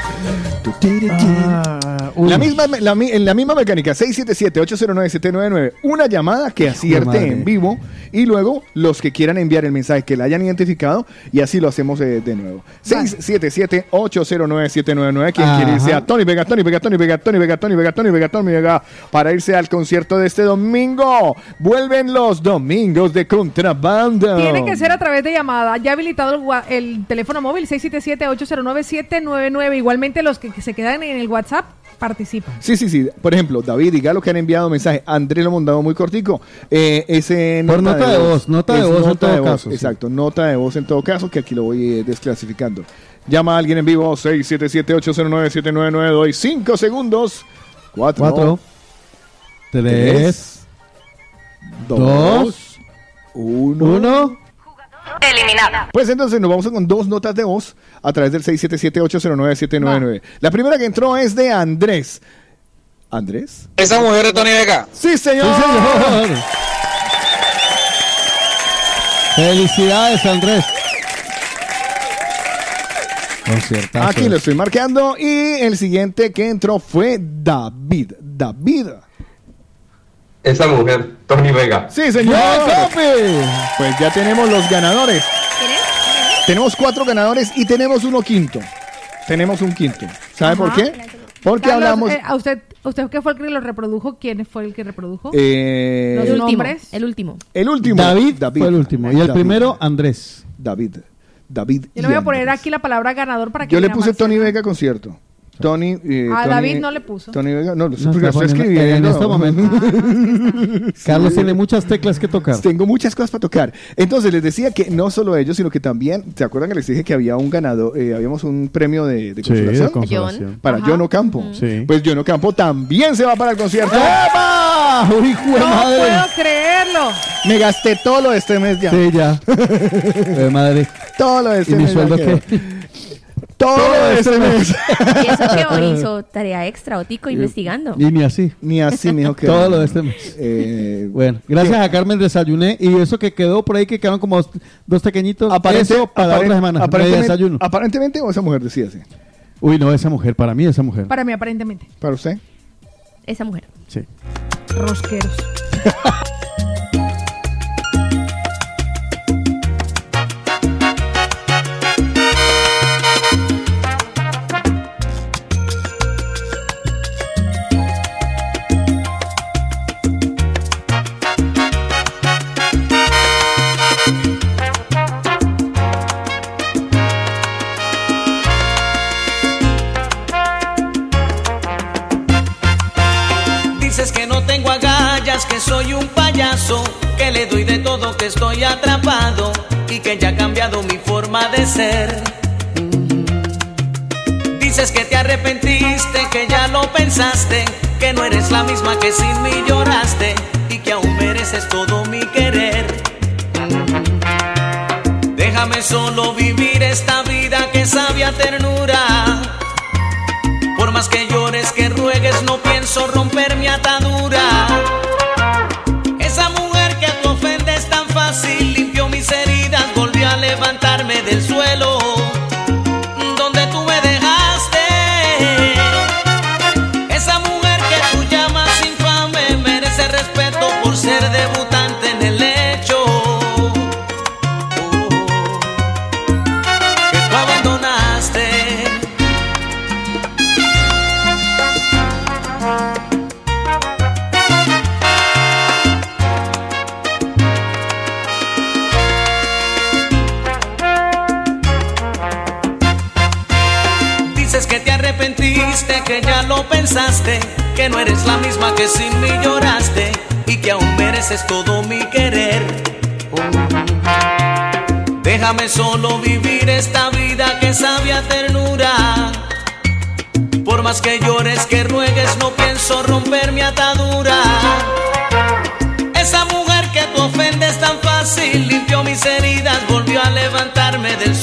La misma, la, la misma mecánica, 677-809-799, una llamada que acierte en vivo y luego los que quieran enviar el mensaje que la hayan identificado y así lo hacemos eh, de nuevo. 677-809-799, quien Ajá. quiere irse a Tony Vega, Tony Vega, Tony Vega, Tony Vega, Tony Vega, Tony Vega, Tony Vega, para irse al concierto de este domingo. Vuelven los domingos de contrabando. Tiene que ser a través de llamada. Ya habilitado el, teléfono móvil 677-809-799. Igualmente los que, que se quedan en el WhatsApp participan. Sí, sí, sí. Por ejemplo, David y Galo que han enviado mensaje. Andrés lo ha mandado muy cortico. Eh, ese Por nota de voz, nota de Es voz en todo caso, sí. Exacto, nota de voz en todo caso, que aquí lo voy eh, desclasificando. Llama a alguien en vivo, 677-809-799. Doy 5 segundos. 4, Cuatro, tres, dos, 1. uno. Eliminada. Pues entonces nos vamos con dos notas de voz a través del 677-809-799. La primera que entró es de Andrés. ¿Andrés? Esa mujer de Tony Vega. Sí, señor. Sí, señor. Felicidades, Andrés. Conciertazo. Aquí lo estoy marcando. Y el siguiente que entró fue David. David. Esa mujer, Tony Vega. Sí, señor. Pues ya tenemos los ganadores. Tenemos cuatro ganadores y tenemos uno quinto. Tenemos un quinto. ¿Sabe por qué? Porque Carlos, hablamos. eh, ¿A usted, usted qué fue el que lo reprodujo? ¿Quién fue el que reprodujo? Eh, Los El último. nombres. El último. el último. David, David. fue el último. Y el David. primero, Andrés. David. David. Yo le voy a poner Andrés. aquí la palabra ganador para que Yo le puse. Tony Vega concierto. Tony. eh, A Tony- David no le puso. Tony Vega, no, lo sé No porque está lo estoy poniendo- escribiendo. en este momento. Carlos tiene muchas teclas que tocar. Tengo muchas cosas para tocar. Entonces les decía que no solo ellos, sino que también, ¿se acuerdan que les dije que había un ganador, eh, habíamos un premio de, de Sí, consolación? de consolación. Para Ajá. John Ocampo. Sí. Pues John Ocampo también se va para el concierto. ¡Epa! ¡Uy, No madre! puedo creerlo. Me gasté todo lo de este mes ya. Sí, ya. Madre. Todo lo de este ¿Y mi mes. ya sueldo quedó. qué? Todo lo de este mes. Y eso que hoy hizo tarea extra o tico investigando. Y ni así. Ni así, mijo, que Todo lo de este mes. Eh, Bueno, gracias a Carmen desayuné. Y eso que quedó por ahí, que quedaron como dos, dos pequeñitos. aparente- eso para otra semana. aparentemente, desayuno. aparentemente, o esa mujer decía así. Uy, no, esa mujer. Para mí, esa mujer. Para mí, aparentemente. ¿Para usted? Esa mujer. Sí. Rosqueros. que soy un payaso, que le doy de todo, que estoy atrapado y que ya ha cambiado mi forma de ser. Mm. Dices que te arrepentiste, que ya lo pensaste, que no eres la misma que sin mí lloraste y que aún mereces todo mi querer. Déjame solo vivir esta vida que sabe a ternura. Por más que llores, que ruegues, no pienso romper mi atadura. Levantarme del suelo. No eres la misma que sin mí lloraste y que aún mereces todo mi querer. Déjame solo vivir esta vida que sabe ternura. Por más que llores, que ruegues, no pienso romper mi atadura. Esa mujer que tú ofendes tan fácil limpió mis heridas, volvió a levantarme del suelo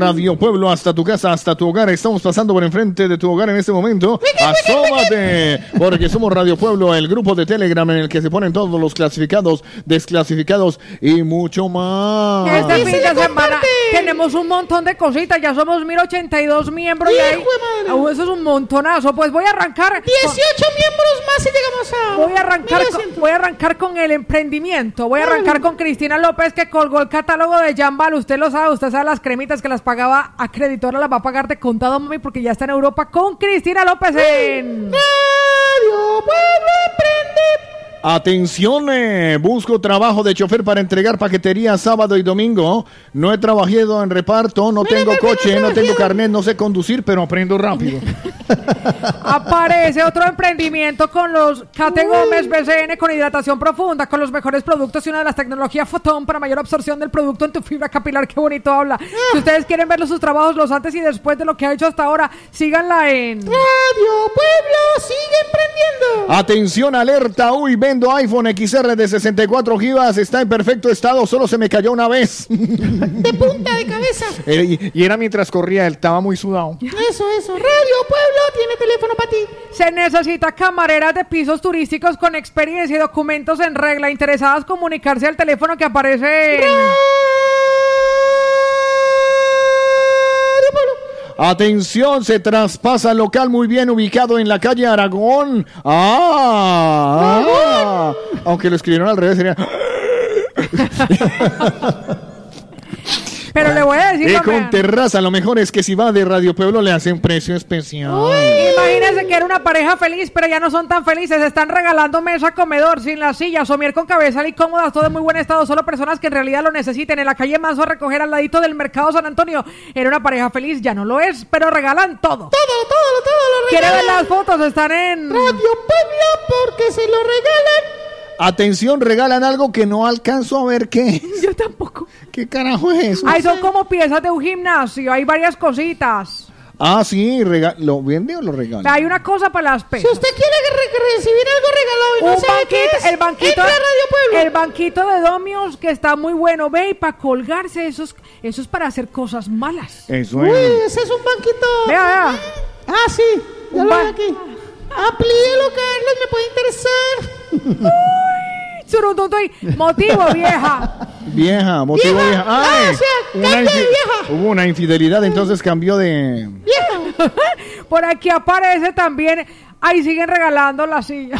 Radio Pueblo hasta tu casa, hasta tu hogar. Estamos pasando por enfrente de tu hogar en este momento. Asómate, porque somos Radio Pueblo, el grupo de Telegram en el que se ponen todos los clasificados, desclasificados y mucho más. Este fin de semana tenemos un montón de cositas, ya somos 1082 miembros y ahí, Uh, eso es un montonazo. Pues voy a arrancar 18 miembros Voy a arrancar 1200. con, voy a arrancar con el emprendimiento. Voy a arrancar con Cristina López que colgó el catálogo de Jambal. Usted lo sabe, usted sabe las cremitas que las pagaba a creditora, las va a pagar de contado mami porque ya está en Europa con Cristina López en. Atención, eh, busco trabajo de chofer para entregar paquetería sábado y domingo. No he trabajado en reparto, no tengo coche, no tengo carnet, no sé conducir, pero aprendo rápido. Aparece otro emprendimiento con los Cate Gómez BCN con hidratación profunda, con los mejores productos y una de las tecnologías Fotón para mayor absorción del producto en tu fibra capilar. Qué bonito habla. Si ustedes quieren ver sus trabajos, los antes y después de lo que ha hecho hasta ahora, síganla en Radio. Atención, alerta, uy, vendo iPhone XR de 64 GB, está en perfecto estado, solo se me cayó una vez. De punta de cabeza. Eh, y, y era mientras corría, él estaba muy sudado. Eso, eso. Radio Pueblo tiene teléfono para ti. Se necesita camareras de pisos turísticos con experiencia y documentos en regla, interesadas comunicarse al teléfono que aparece en... Atención, se traspasa local muy bien ubicado en la calle Aragón. Ah, ah. aunque lo escribieron al revés, sería. Pero le voy a decir... Y que- con terraza, lo mejor es que si va de Radio Pueblo le hacen precio especial. Imagínense que era una pareja feliz, pero ya no son tan felices. Están regalando mesa, comedor, sin las sillas, somier con cabezal y cómodas, todo en muy buen estado. Solo personas que en realidad lo necesiten. En la calle Mazo a recoger al ladito del mercado San Antonio. Era una pareja feliz, ya no lo es, pero regalan todo. Todo, todo, todo lo ¿Quiere ver regalan. las fotos? Están en... Radio Pueblo porque se lo regalan. Atención, regalan algo que no alcanzo a ver qué es. Yo tampoco. ¿Qué carajo es eso? Ahí son como piezas de un gimnasio, hay varias cositas. Ah, sí, rega- ¿lo vende o lo regala? Hay una cosa para las Si pesas. usted quiere re- recibir algo regalado y no Un sabe qué banquito, es, el banquito, entre a Radio Pueblo. el banquito de Domios que está muy bueno, ve, y para colgarse, eso es, eso es para hacer cosas malas. Eso Uy, es. ese es un banquito. Vea, vea. Ah, sí. Ya Un lo veo aquí. Amplíelo, Carlos, me puede interesar. Suruntuntu y motivo, vieja. Vieja, motivo Vieja. vieja. Ah, ¡Ay! o sea, Una cambio de infi- vieja. Hubo una infidelidad, entonces cambió de. Vieja. Por aquí aparece también. Ahí siguen regalando la silla.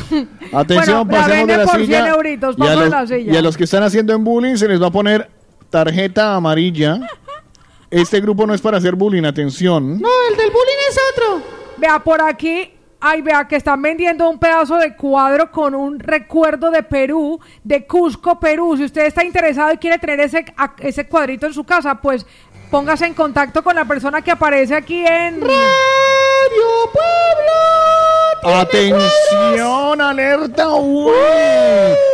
Atención, bueno, la pasemos de venden la por silla. 100 euritos. y, a los, la silla. y a los que están haciendo en bullying se les va a poner tarjeta amarilla. Este grupo no es para hacer bullying, atención. No, el del bullying es otro. Vea, por aquí. Ay, vea que están vendiendo un pedazo de cuadro con un recuerdo de Perú, de Cusco, Perú. Si usted está interesado y quiere tener ese, a- ese cuadrito en su casa, pues póngase en contacto con la persona que aparece aquí en... Radio Pueblo. Atención, alerta. Uy.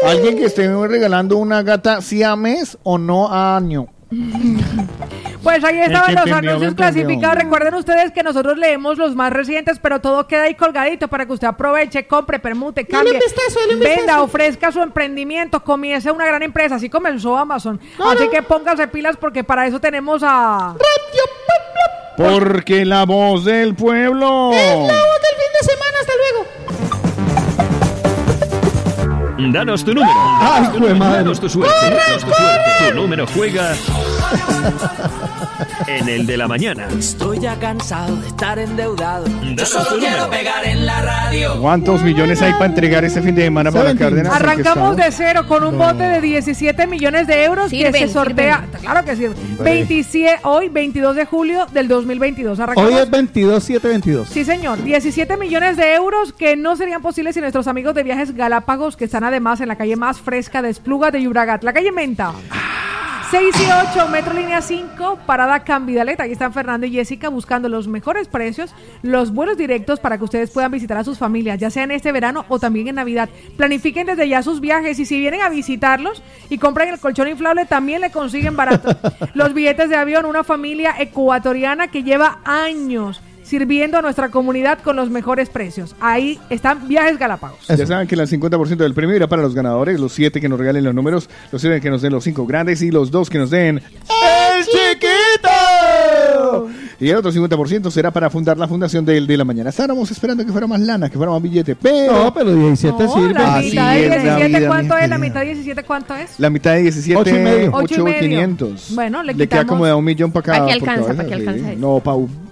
Alguien que esté regalando una gata siames o no año. Pues ahí estaban los anuncios clasificados. Recuerden ustedes que nosotros leemos los más recientes, pero todo queda ahí colgadito para que usted aproveche, compre, permute, Dale cambie, un vistazo, dale un venda, ofrezca su emprendimiento, comience una gran empresa. Así comenzó Amazon. Así que póngase pilas porque para eso tenemos a... Radio Pueblo. Porque la voz del pueblo. Es la voz del fin de semana. Hasta luego. Danos tu número. Madre. Danos tu suerte. Danos tu suerte. Tu número juega en el de la mañana. Estoy ya cansado de estar endeudado. Yo solo quiero pegar en la radio. ¿Cuántos millones hay para entregar este fin de semana para. Cárdenas? ¿En qué Arrancamos de cero con un bote de 17 millones de euros que se sortea. Claro que sí. 27, hoy, 22 de julio del 2022. Arrancamos Hoy es 22, 7, 22. Sí, señor. 17 millones de euros que no serían posibles sin nuestros amigos de Viajes Galápagos, que están además en la calle más fresca de Espluga de Yubragat, la calle Menta. 6 y 8, Metro Línea 5, Parada Cambidaleta. Ahí están Fernando y Jessica buscando los mejores precios, los vuelos directos para que ustedes puedan visitar a sus familias, ya sea en este verano o también en Navidad. Planifiquen desde ya sus viajes y si vienen a visitarlos y compran el colchón inflable, también le consiguen barato. los billetes de avión, una familia ecuatoriana que lleva años sirviendo a nuestra comunidad con los mejores precios. Ahí están Viajes Galápagos. Ya saben que el 50% del premio irá para los ganadores, los 7 que nos regalen los números, los 7 que nos den los 5 grandes y los 2 que nos den ¡El Chiquito! Y el otro 50% será para fundar la fundación del de la mañana. Estábamos esperando que fuera más lana, que fuera más billete, pero... No, pero 17 No, sirve. la Así mitad de es la 17, vida, ¿cuánto es? La mitad de 17, ¿cuánto es? La mitad de 17, Ocho y medio. Ocho y medio. 8,500. Bueno, le queda quitamos- como de un millón para cada Pa' que alcanza, cabeza, pa' que sí. alcanza. No, Pau. eh,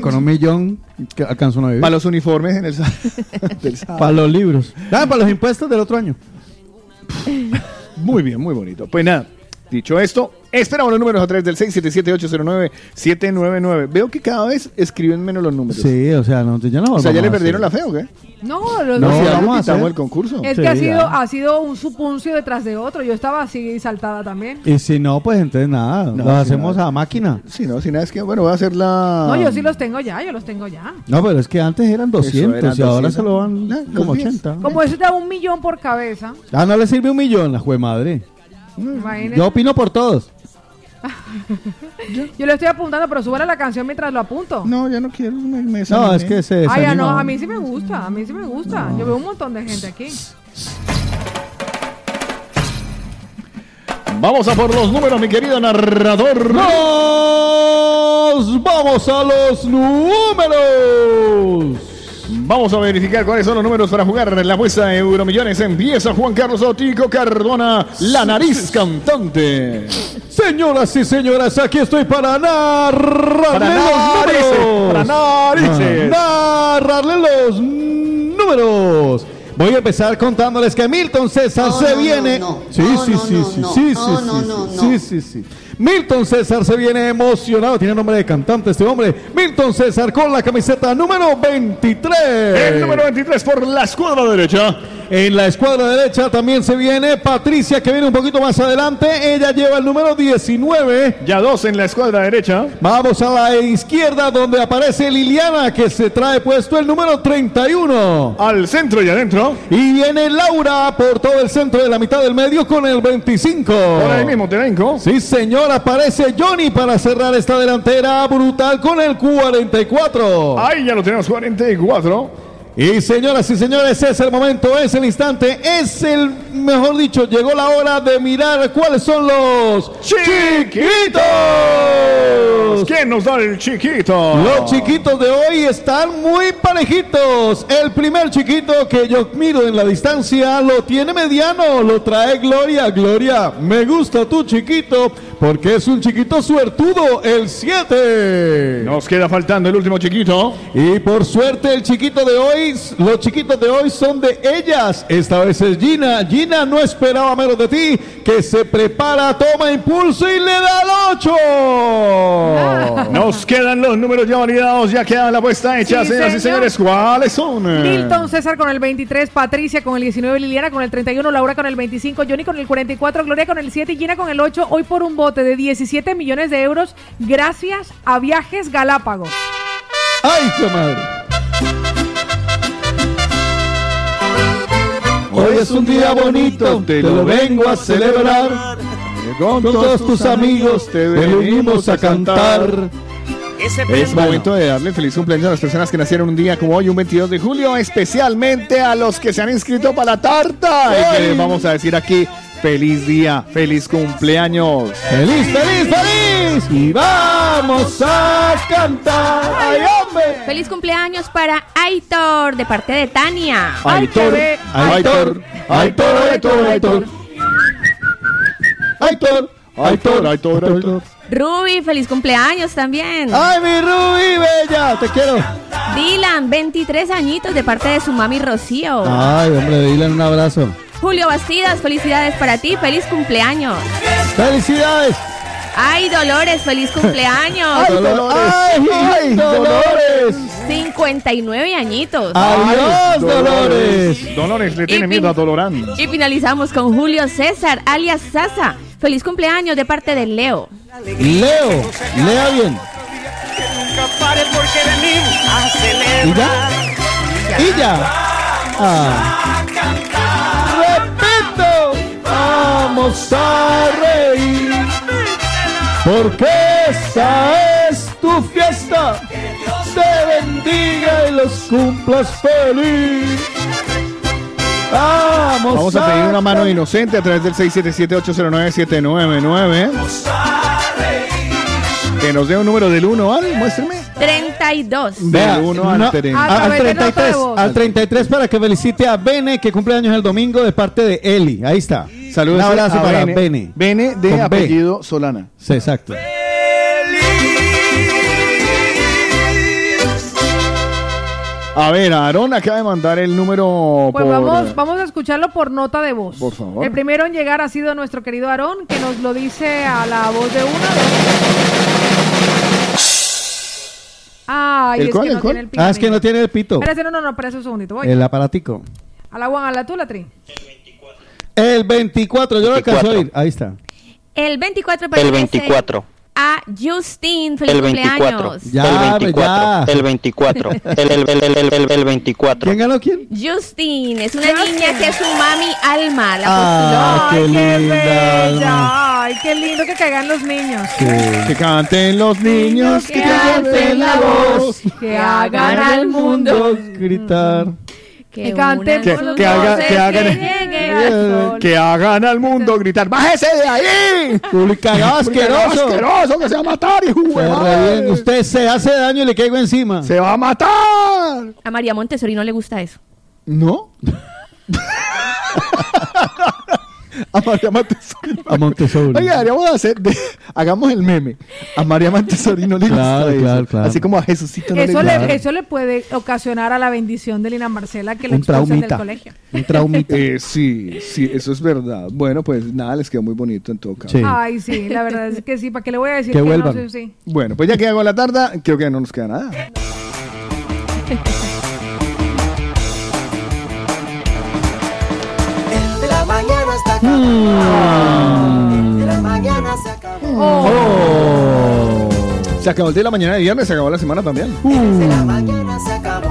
Con un millón que alcanza una vivir. Para los uniformes en el. Para los libros. Ah, para los impuestos del otro año. Muy bien, muy bonito. Pues nada, dicho esto, esperamos los números a través del 677-809-799. Veo que cada vez escriben menos los números. Sí, o sea, no, ya no O sea, ¿ya le perdieron la fe o qué? No, los No, algo vamos a hacer. el concurso. Es Sí, que ha ya. sido, ha sido un supuncio detrás de otro. Yo estaba así saltada también. Y si no, pues entonces nada. No, lo si hacemos nada. a máquina. Sí, no, si nada es que, bueno, voy a hacer la... No, yo sí los tengo ya, yo los tengo ya. No, pero es que antes eran 200 eran y ahora 200. se lo van Ah, como los 10. 80. Como eso da un millón por cabeza. Ah, no le sirve un millón, la jue madre. Yo opino por todos. ¿Yo? yo le estoy apuntando, pero sube la canción mientras lo apunto. No, ya no quiero. No, es que se. Ay, ya no, a mí sí me gusta, a mí sí me gusta. Yo veo un montón de gente aquí. Vamos a por los números, mi querido narrador. ¡Nos vamos a los números! Vamos a verificar cuáles son los números para jugar en la apuesta de Euromillones. Empieza Juan Carlos Otico Cardona, la nariz cantante. Señoras y señores, aquí estoy para narrarle Para los narices, números. para narices. Narrarle los números. Voy a empezar contándoles que Milton César No, se no, viene. no, no. Sí, No, sí, no, sí, no, sí, no. sí, No, sí, no, sí, no, sí, no. sí, sí, sí. Milton César se viene emocionado. Tiene nombre de cantante este hombre. Milton César con la camiseta número 23. El número 23 por la escuadra derecha. En la escuadra derecha también se viene Patricia, que viene un poquito más adelante. Ella lleva el número 19. Ya dos en la escuadra derecha. Vamos a la izquierda, donde aparece Liliana, que se trae puesto el número 31. Al centro y adentro. Y viene Laura por todo el centro de la mitad del medio con el 25. Por ahí mismo, Terenco. Sí, señor, aparece Johnny para cerrar esta delantera brutal con el 44. Ahí ya lo tenemos, 44. Y señoras y señores, es el momento, es el instante, es el, mejor dicho, llegó la hora de mirar cuáles son los chiquitos. ¿Quién nos da el chiquito? Los chiquitos de hoy están muy parejitos. El primer chiquito que yo miro en la distancia lo tiene mediano, lo trae Gloria. Gloria, me gusta tu chiquito porque es un chiquito suertudo, el 7. Nos queda faltando el último chiquito. Y por suerte el chiquito de hoy, los chiquitos de hoy son de ellas. Esta vez es Gina. Gina no esperaba menos de ti, que se prepara, toma impulso y le da el 8. Nos quedan los números ya validados, ya queda la apuesta hecha, Sí, señoras y señor. señores. ¿Cuáles son? Milton César con el 23, Patricia con el 19, Liliana con el 31, Laura con el 25, Johnny con el 44, Gloria con el 7 y Gina con el 8. Hoy por un bote de 17 millones de euros gracias a Viajes Galápagos. ¡Ay, qué madre! Hoy es un día bonito, te lo vengo a celebrar. Con todos tus amigos te venimos a cantar. Es momento de darle feliz cumpleaños a las personas que nacieron un día como hoy, un 22 de julio, especialmente a los que se han inscrito para la tarta. Y que les vamos a decir aquí, feliz día, feliz cumpleaños. ¡Feliz, feliz, feliz! Y vamos a cantar. ¡Ay, hombre! Feliz cumpleaños para Aitor de parte de Tania. Aitor, Aitor, Aitor, Aitor, Aitor. Aitor, Aitor, Aitor, Aitor. Ruby, feliz cumpleaños también. ¡Ay, mi Ruby bella! ¡Te quiero! Dylan, 23 añitos de parte de su mami Rocío. Ay, hombre, dile un abrazo. Julio Bastidas, felicidades para ti, feliz cumpleaños. ¡Felicidades! Ay, Dolores, feliz cumpleaños. ¡Ay, Dolores! ¡Ay, ay, Dolores! 59 añitos. ¡Adiós, Dolores! Dolores le tiene Y miedo a Dolorán. Y finalizamos con Julio César, alias Sasa. Feliz cumpleaños de parte de Leo. Leo, lea bien. ¿Y ya? ¿Y ya? Ah. ¡Vamos a reír! Porque esa es tu fiesta. Te bendiga y los cumplas feliz. Vamos, Vamos a pedir una mano inocente a través del 677-809-799. Que nos dé un número del 1 al, muéstrame. 32. Vea, Del uno al no, treinta. a- al través de nota de 33, voz. al 33 para que felicite a Bene que cumple años el domingo de parte de Eli. Ahí está. Saludos Un abrazo a para Bene. Bene. De Con B. apellido Solana. Sí, exacto. A ver, Aarón acaba de mandar el número Pues por... vamos, vamos a escucharlo por nota de voz. Por favor. El primero en llegar ha sido nuestro querido Aarón, que nos lo dice a la voz de una. Ay, ¿El es cuál, que el no cuál? tiene el Ah, es que no tiene el pito. Espérate, no, no, no, espérate un segundito. Voy. El aparatico. A la Juan, a la tú, la tri. El 24, yo lo alcanzo a oír. Ahí está. El 24 El pertenece 24. A Justin. Feliz El 24. cumpleaños. Ya, el hombre, 24. ya. El 24. El, el, el, el, el, el, el 24. ¿Quién ganó quién? Justin es una niña que es su mami Alma. La Ah, postuló. qué Qué linda. Bella. Ay, qué lindo que caigan los niños. Que canten los niños, que, que alcen la voz, que hagan al mundo Gritar. Que, cante una Que- que haga- que hagan- sol. Que hagan al mundo gritar, ¡bájese de ahí! Publicado asqueroso. asqueroso que se va a matar, Se. Usted se hace daño y le caigo encima. Se va a matar. A María Montessori no le gusta eso. ¿No? a María Montessori. A Montessori. Oiga, deberíamos hacer, de- hagamos el meme. A María Montessori no le Claro, gusta eso. claro, claro. Así como a Jesucito no Eso le gusta. le, eso le puede ocasionar a la bendición de Lina Marcela que Un expulsen del colegio. Un traumita. Eh, sí, sí, eso es verdad. Bueno, pues nada, les quedó muy bonito en todo caso. Sí. Ay, sí, la verdad es que sí. ¿Para qué le voy a decir Que que, vuelvan. no? Sí, sí. Bueno, pues ya que hago la tarda, creo que no nos queda nada. mañana se acabó. Oh. Se acabó el día de la mañana de viernes, se acabó la semana también.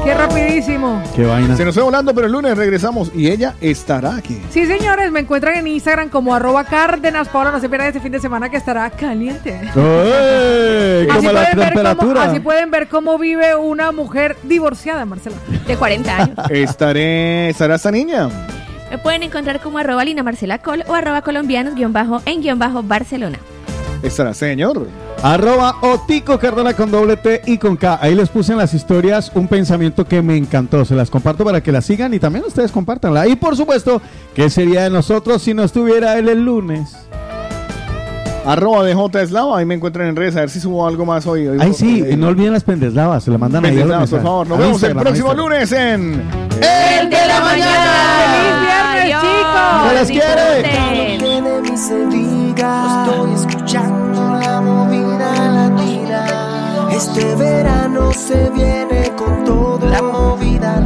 Qué rapidísimo. Qué vaina. Se nos fue volando, pero el lunes regresamos y ella estará aquí. Sí, señores, me encuentran en Instagram como arroba cárdenas. Paola, no se pierdan este fin de semana que estará caliente. ¡Ey! Así Como la pueden, ver cómo, temperatura. así pueden ver cómo vive una mujer divorciada, Marcela. De 40 años. Estaré, estará esta niña. Me pueden encontrar como arroba Lina Marcela Col o arroba colombianos guion bajo en guion bajo Barcelona. Estará señor. Arroba Otico Cardona con doble T y con K. Ahí les puse en las historias un pensamiento que me encantó. Se las comparto para que la sigan y también ustedes compártanla. Y por supuesto, ¿qué sería de nosotros si no estuviera él el lunes? Arroba de J Eslava, ahí me encuentran en redes, a ver si subo algo más hoy. Hoy- Ay, sí, no olviden las pendeslavas. Se la mandan ahí. a los Pendejos, por favor. Nos A vemos el próximo lunes en ¡El de la mañana! ¡Feliz viernes, chicos! ¡Se les quiere! Estoy escuchando la movida latina. Este verano se viene con todo. La movida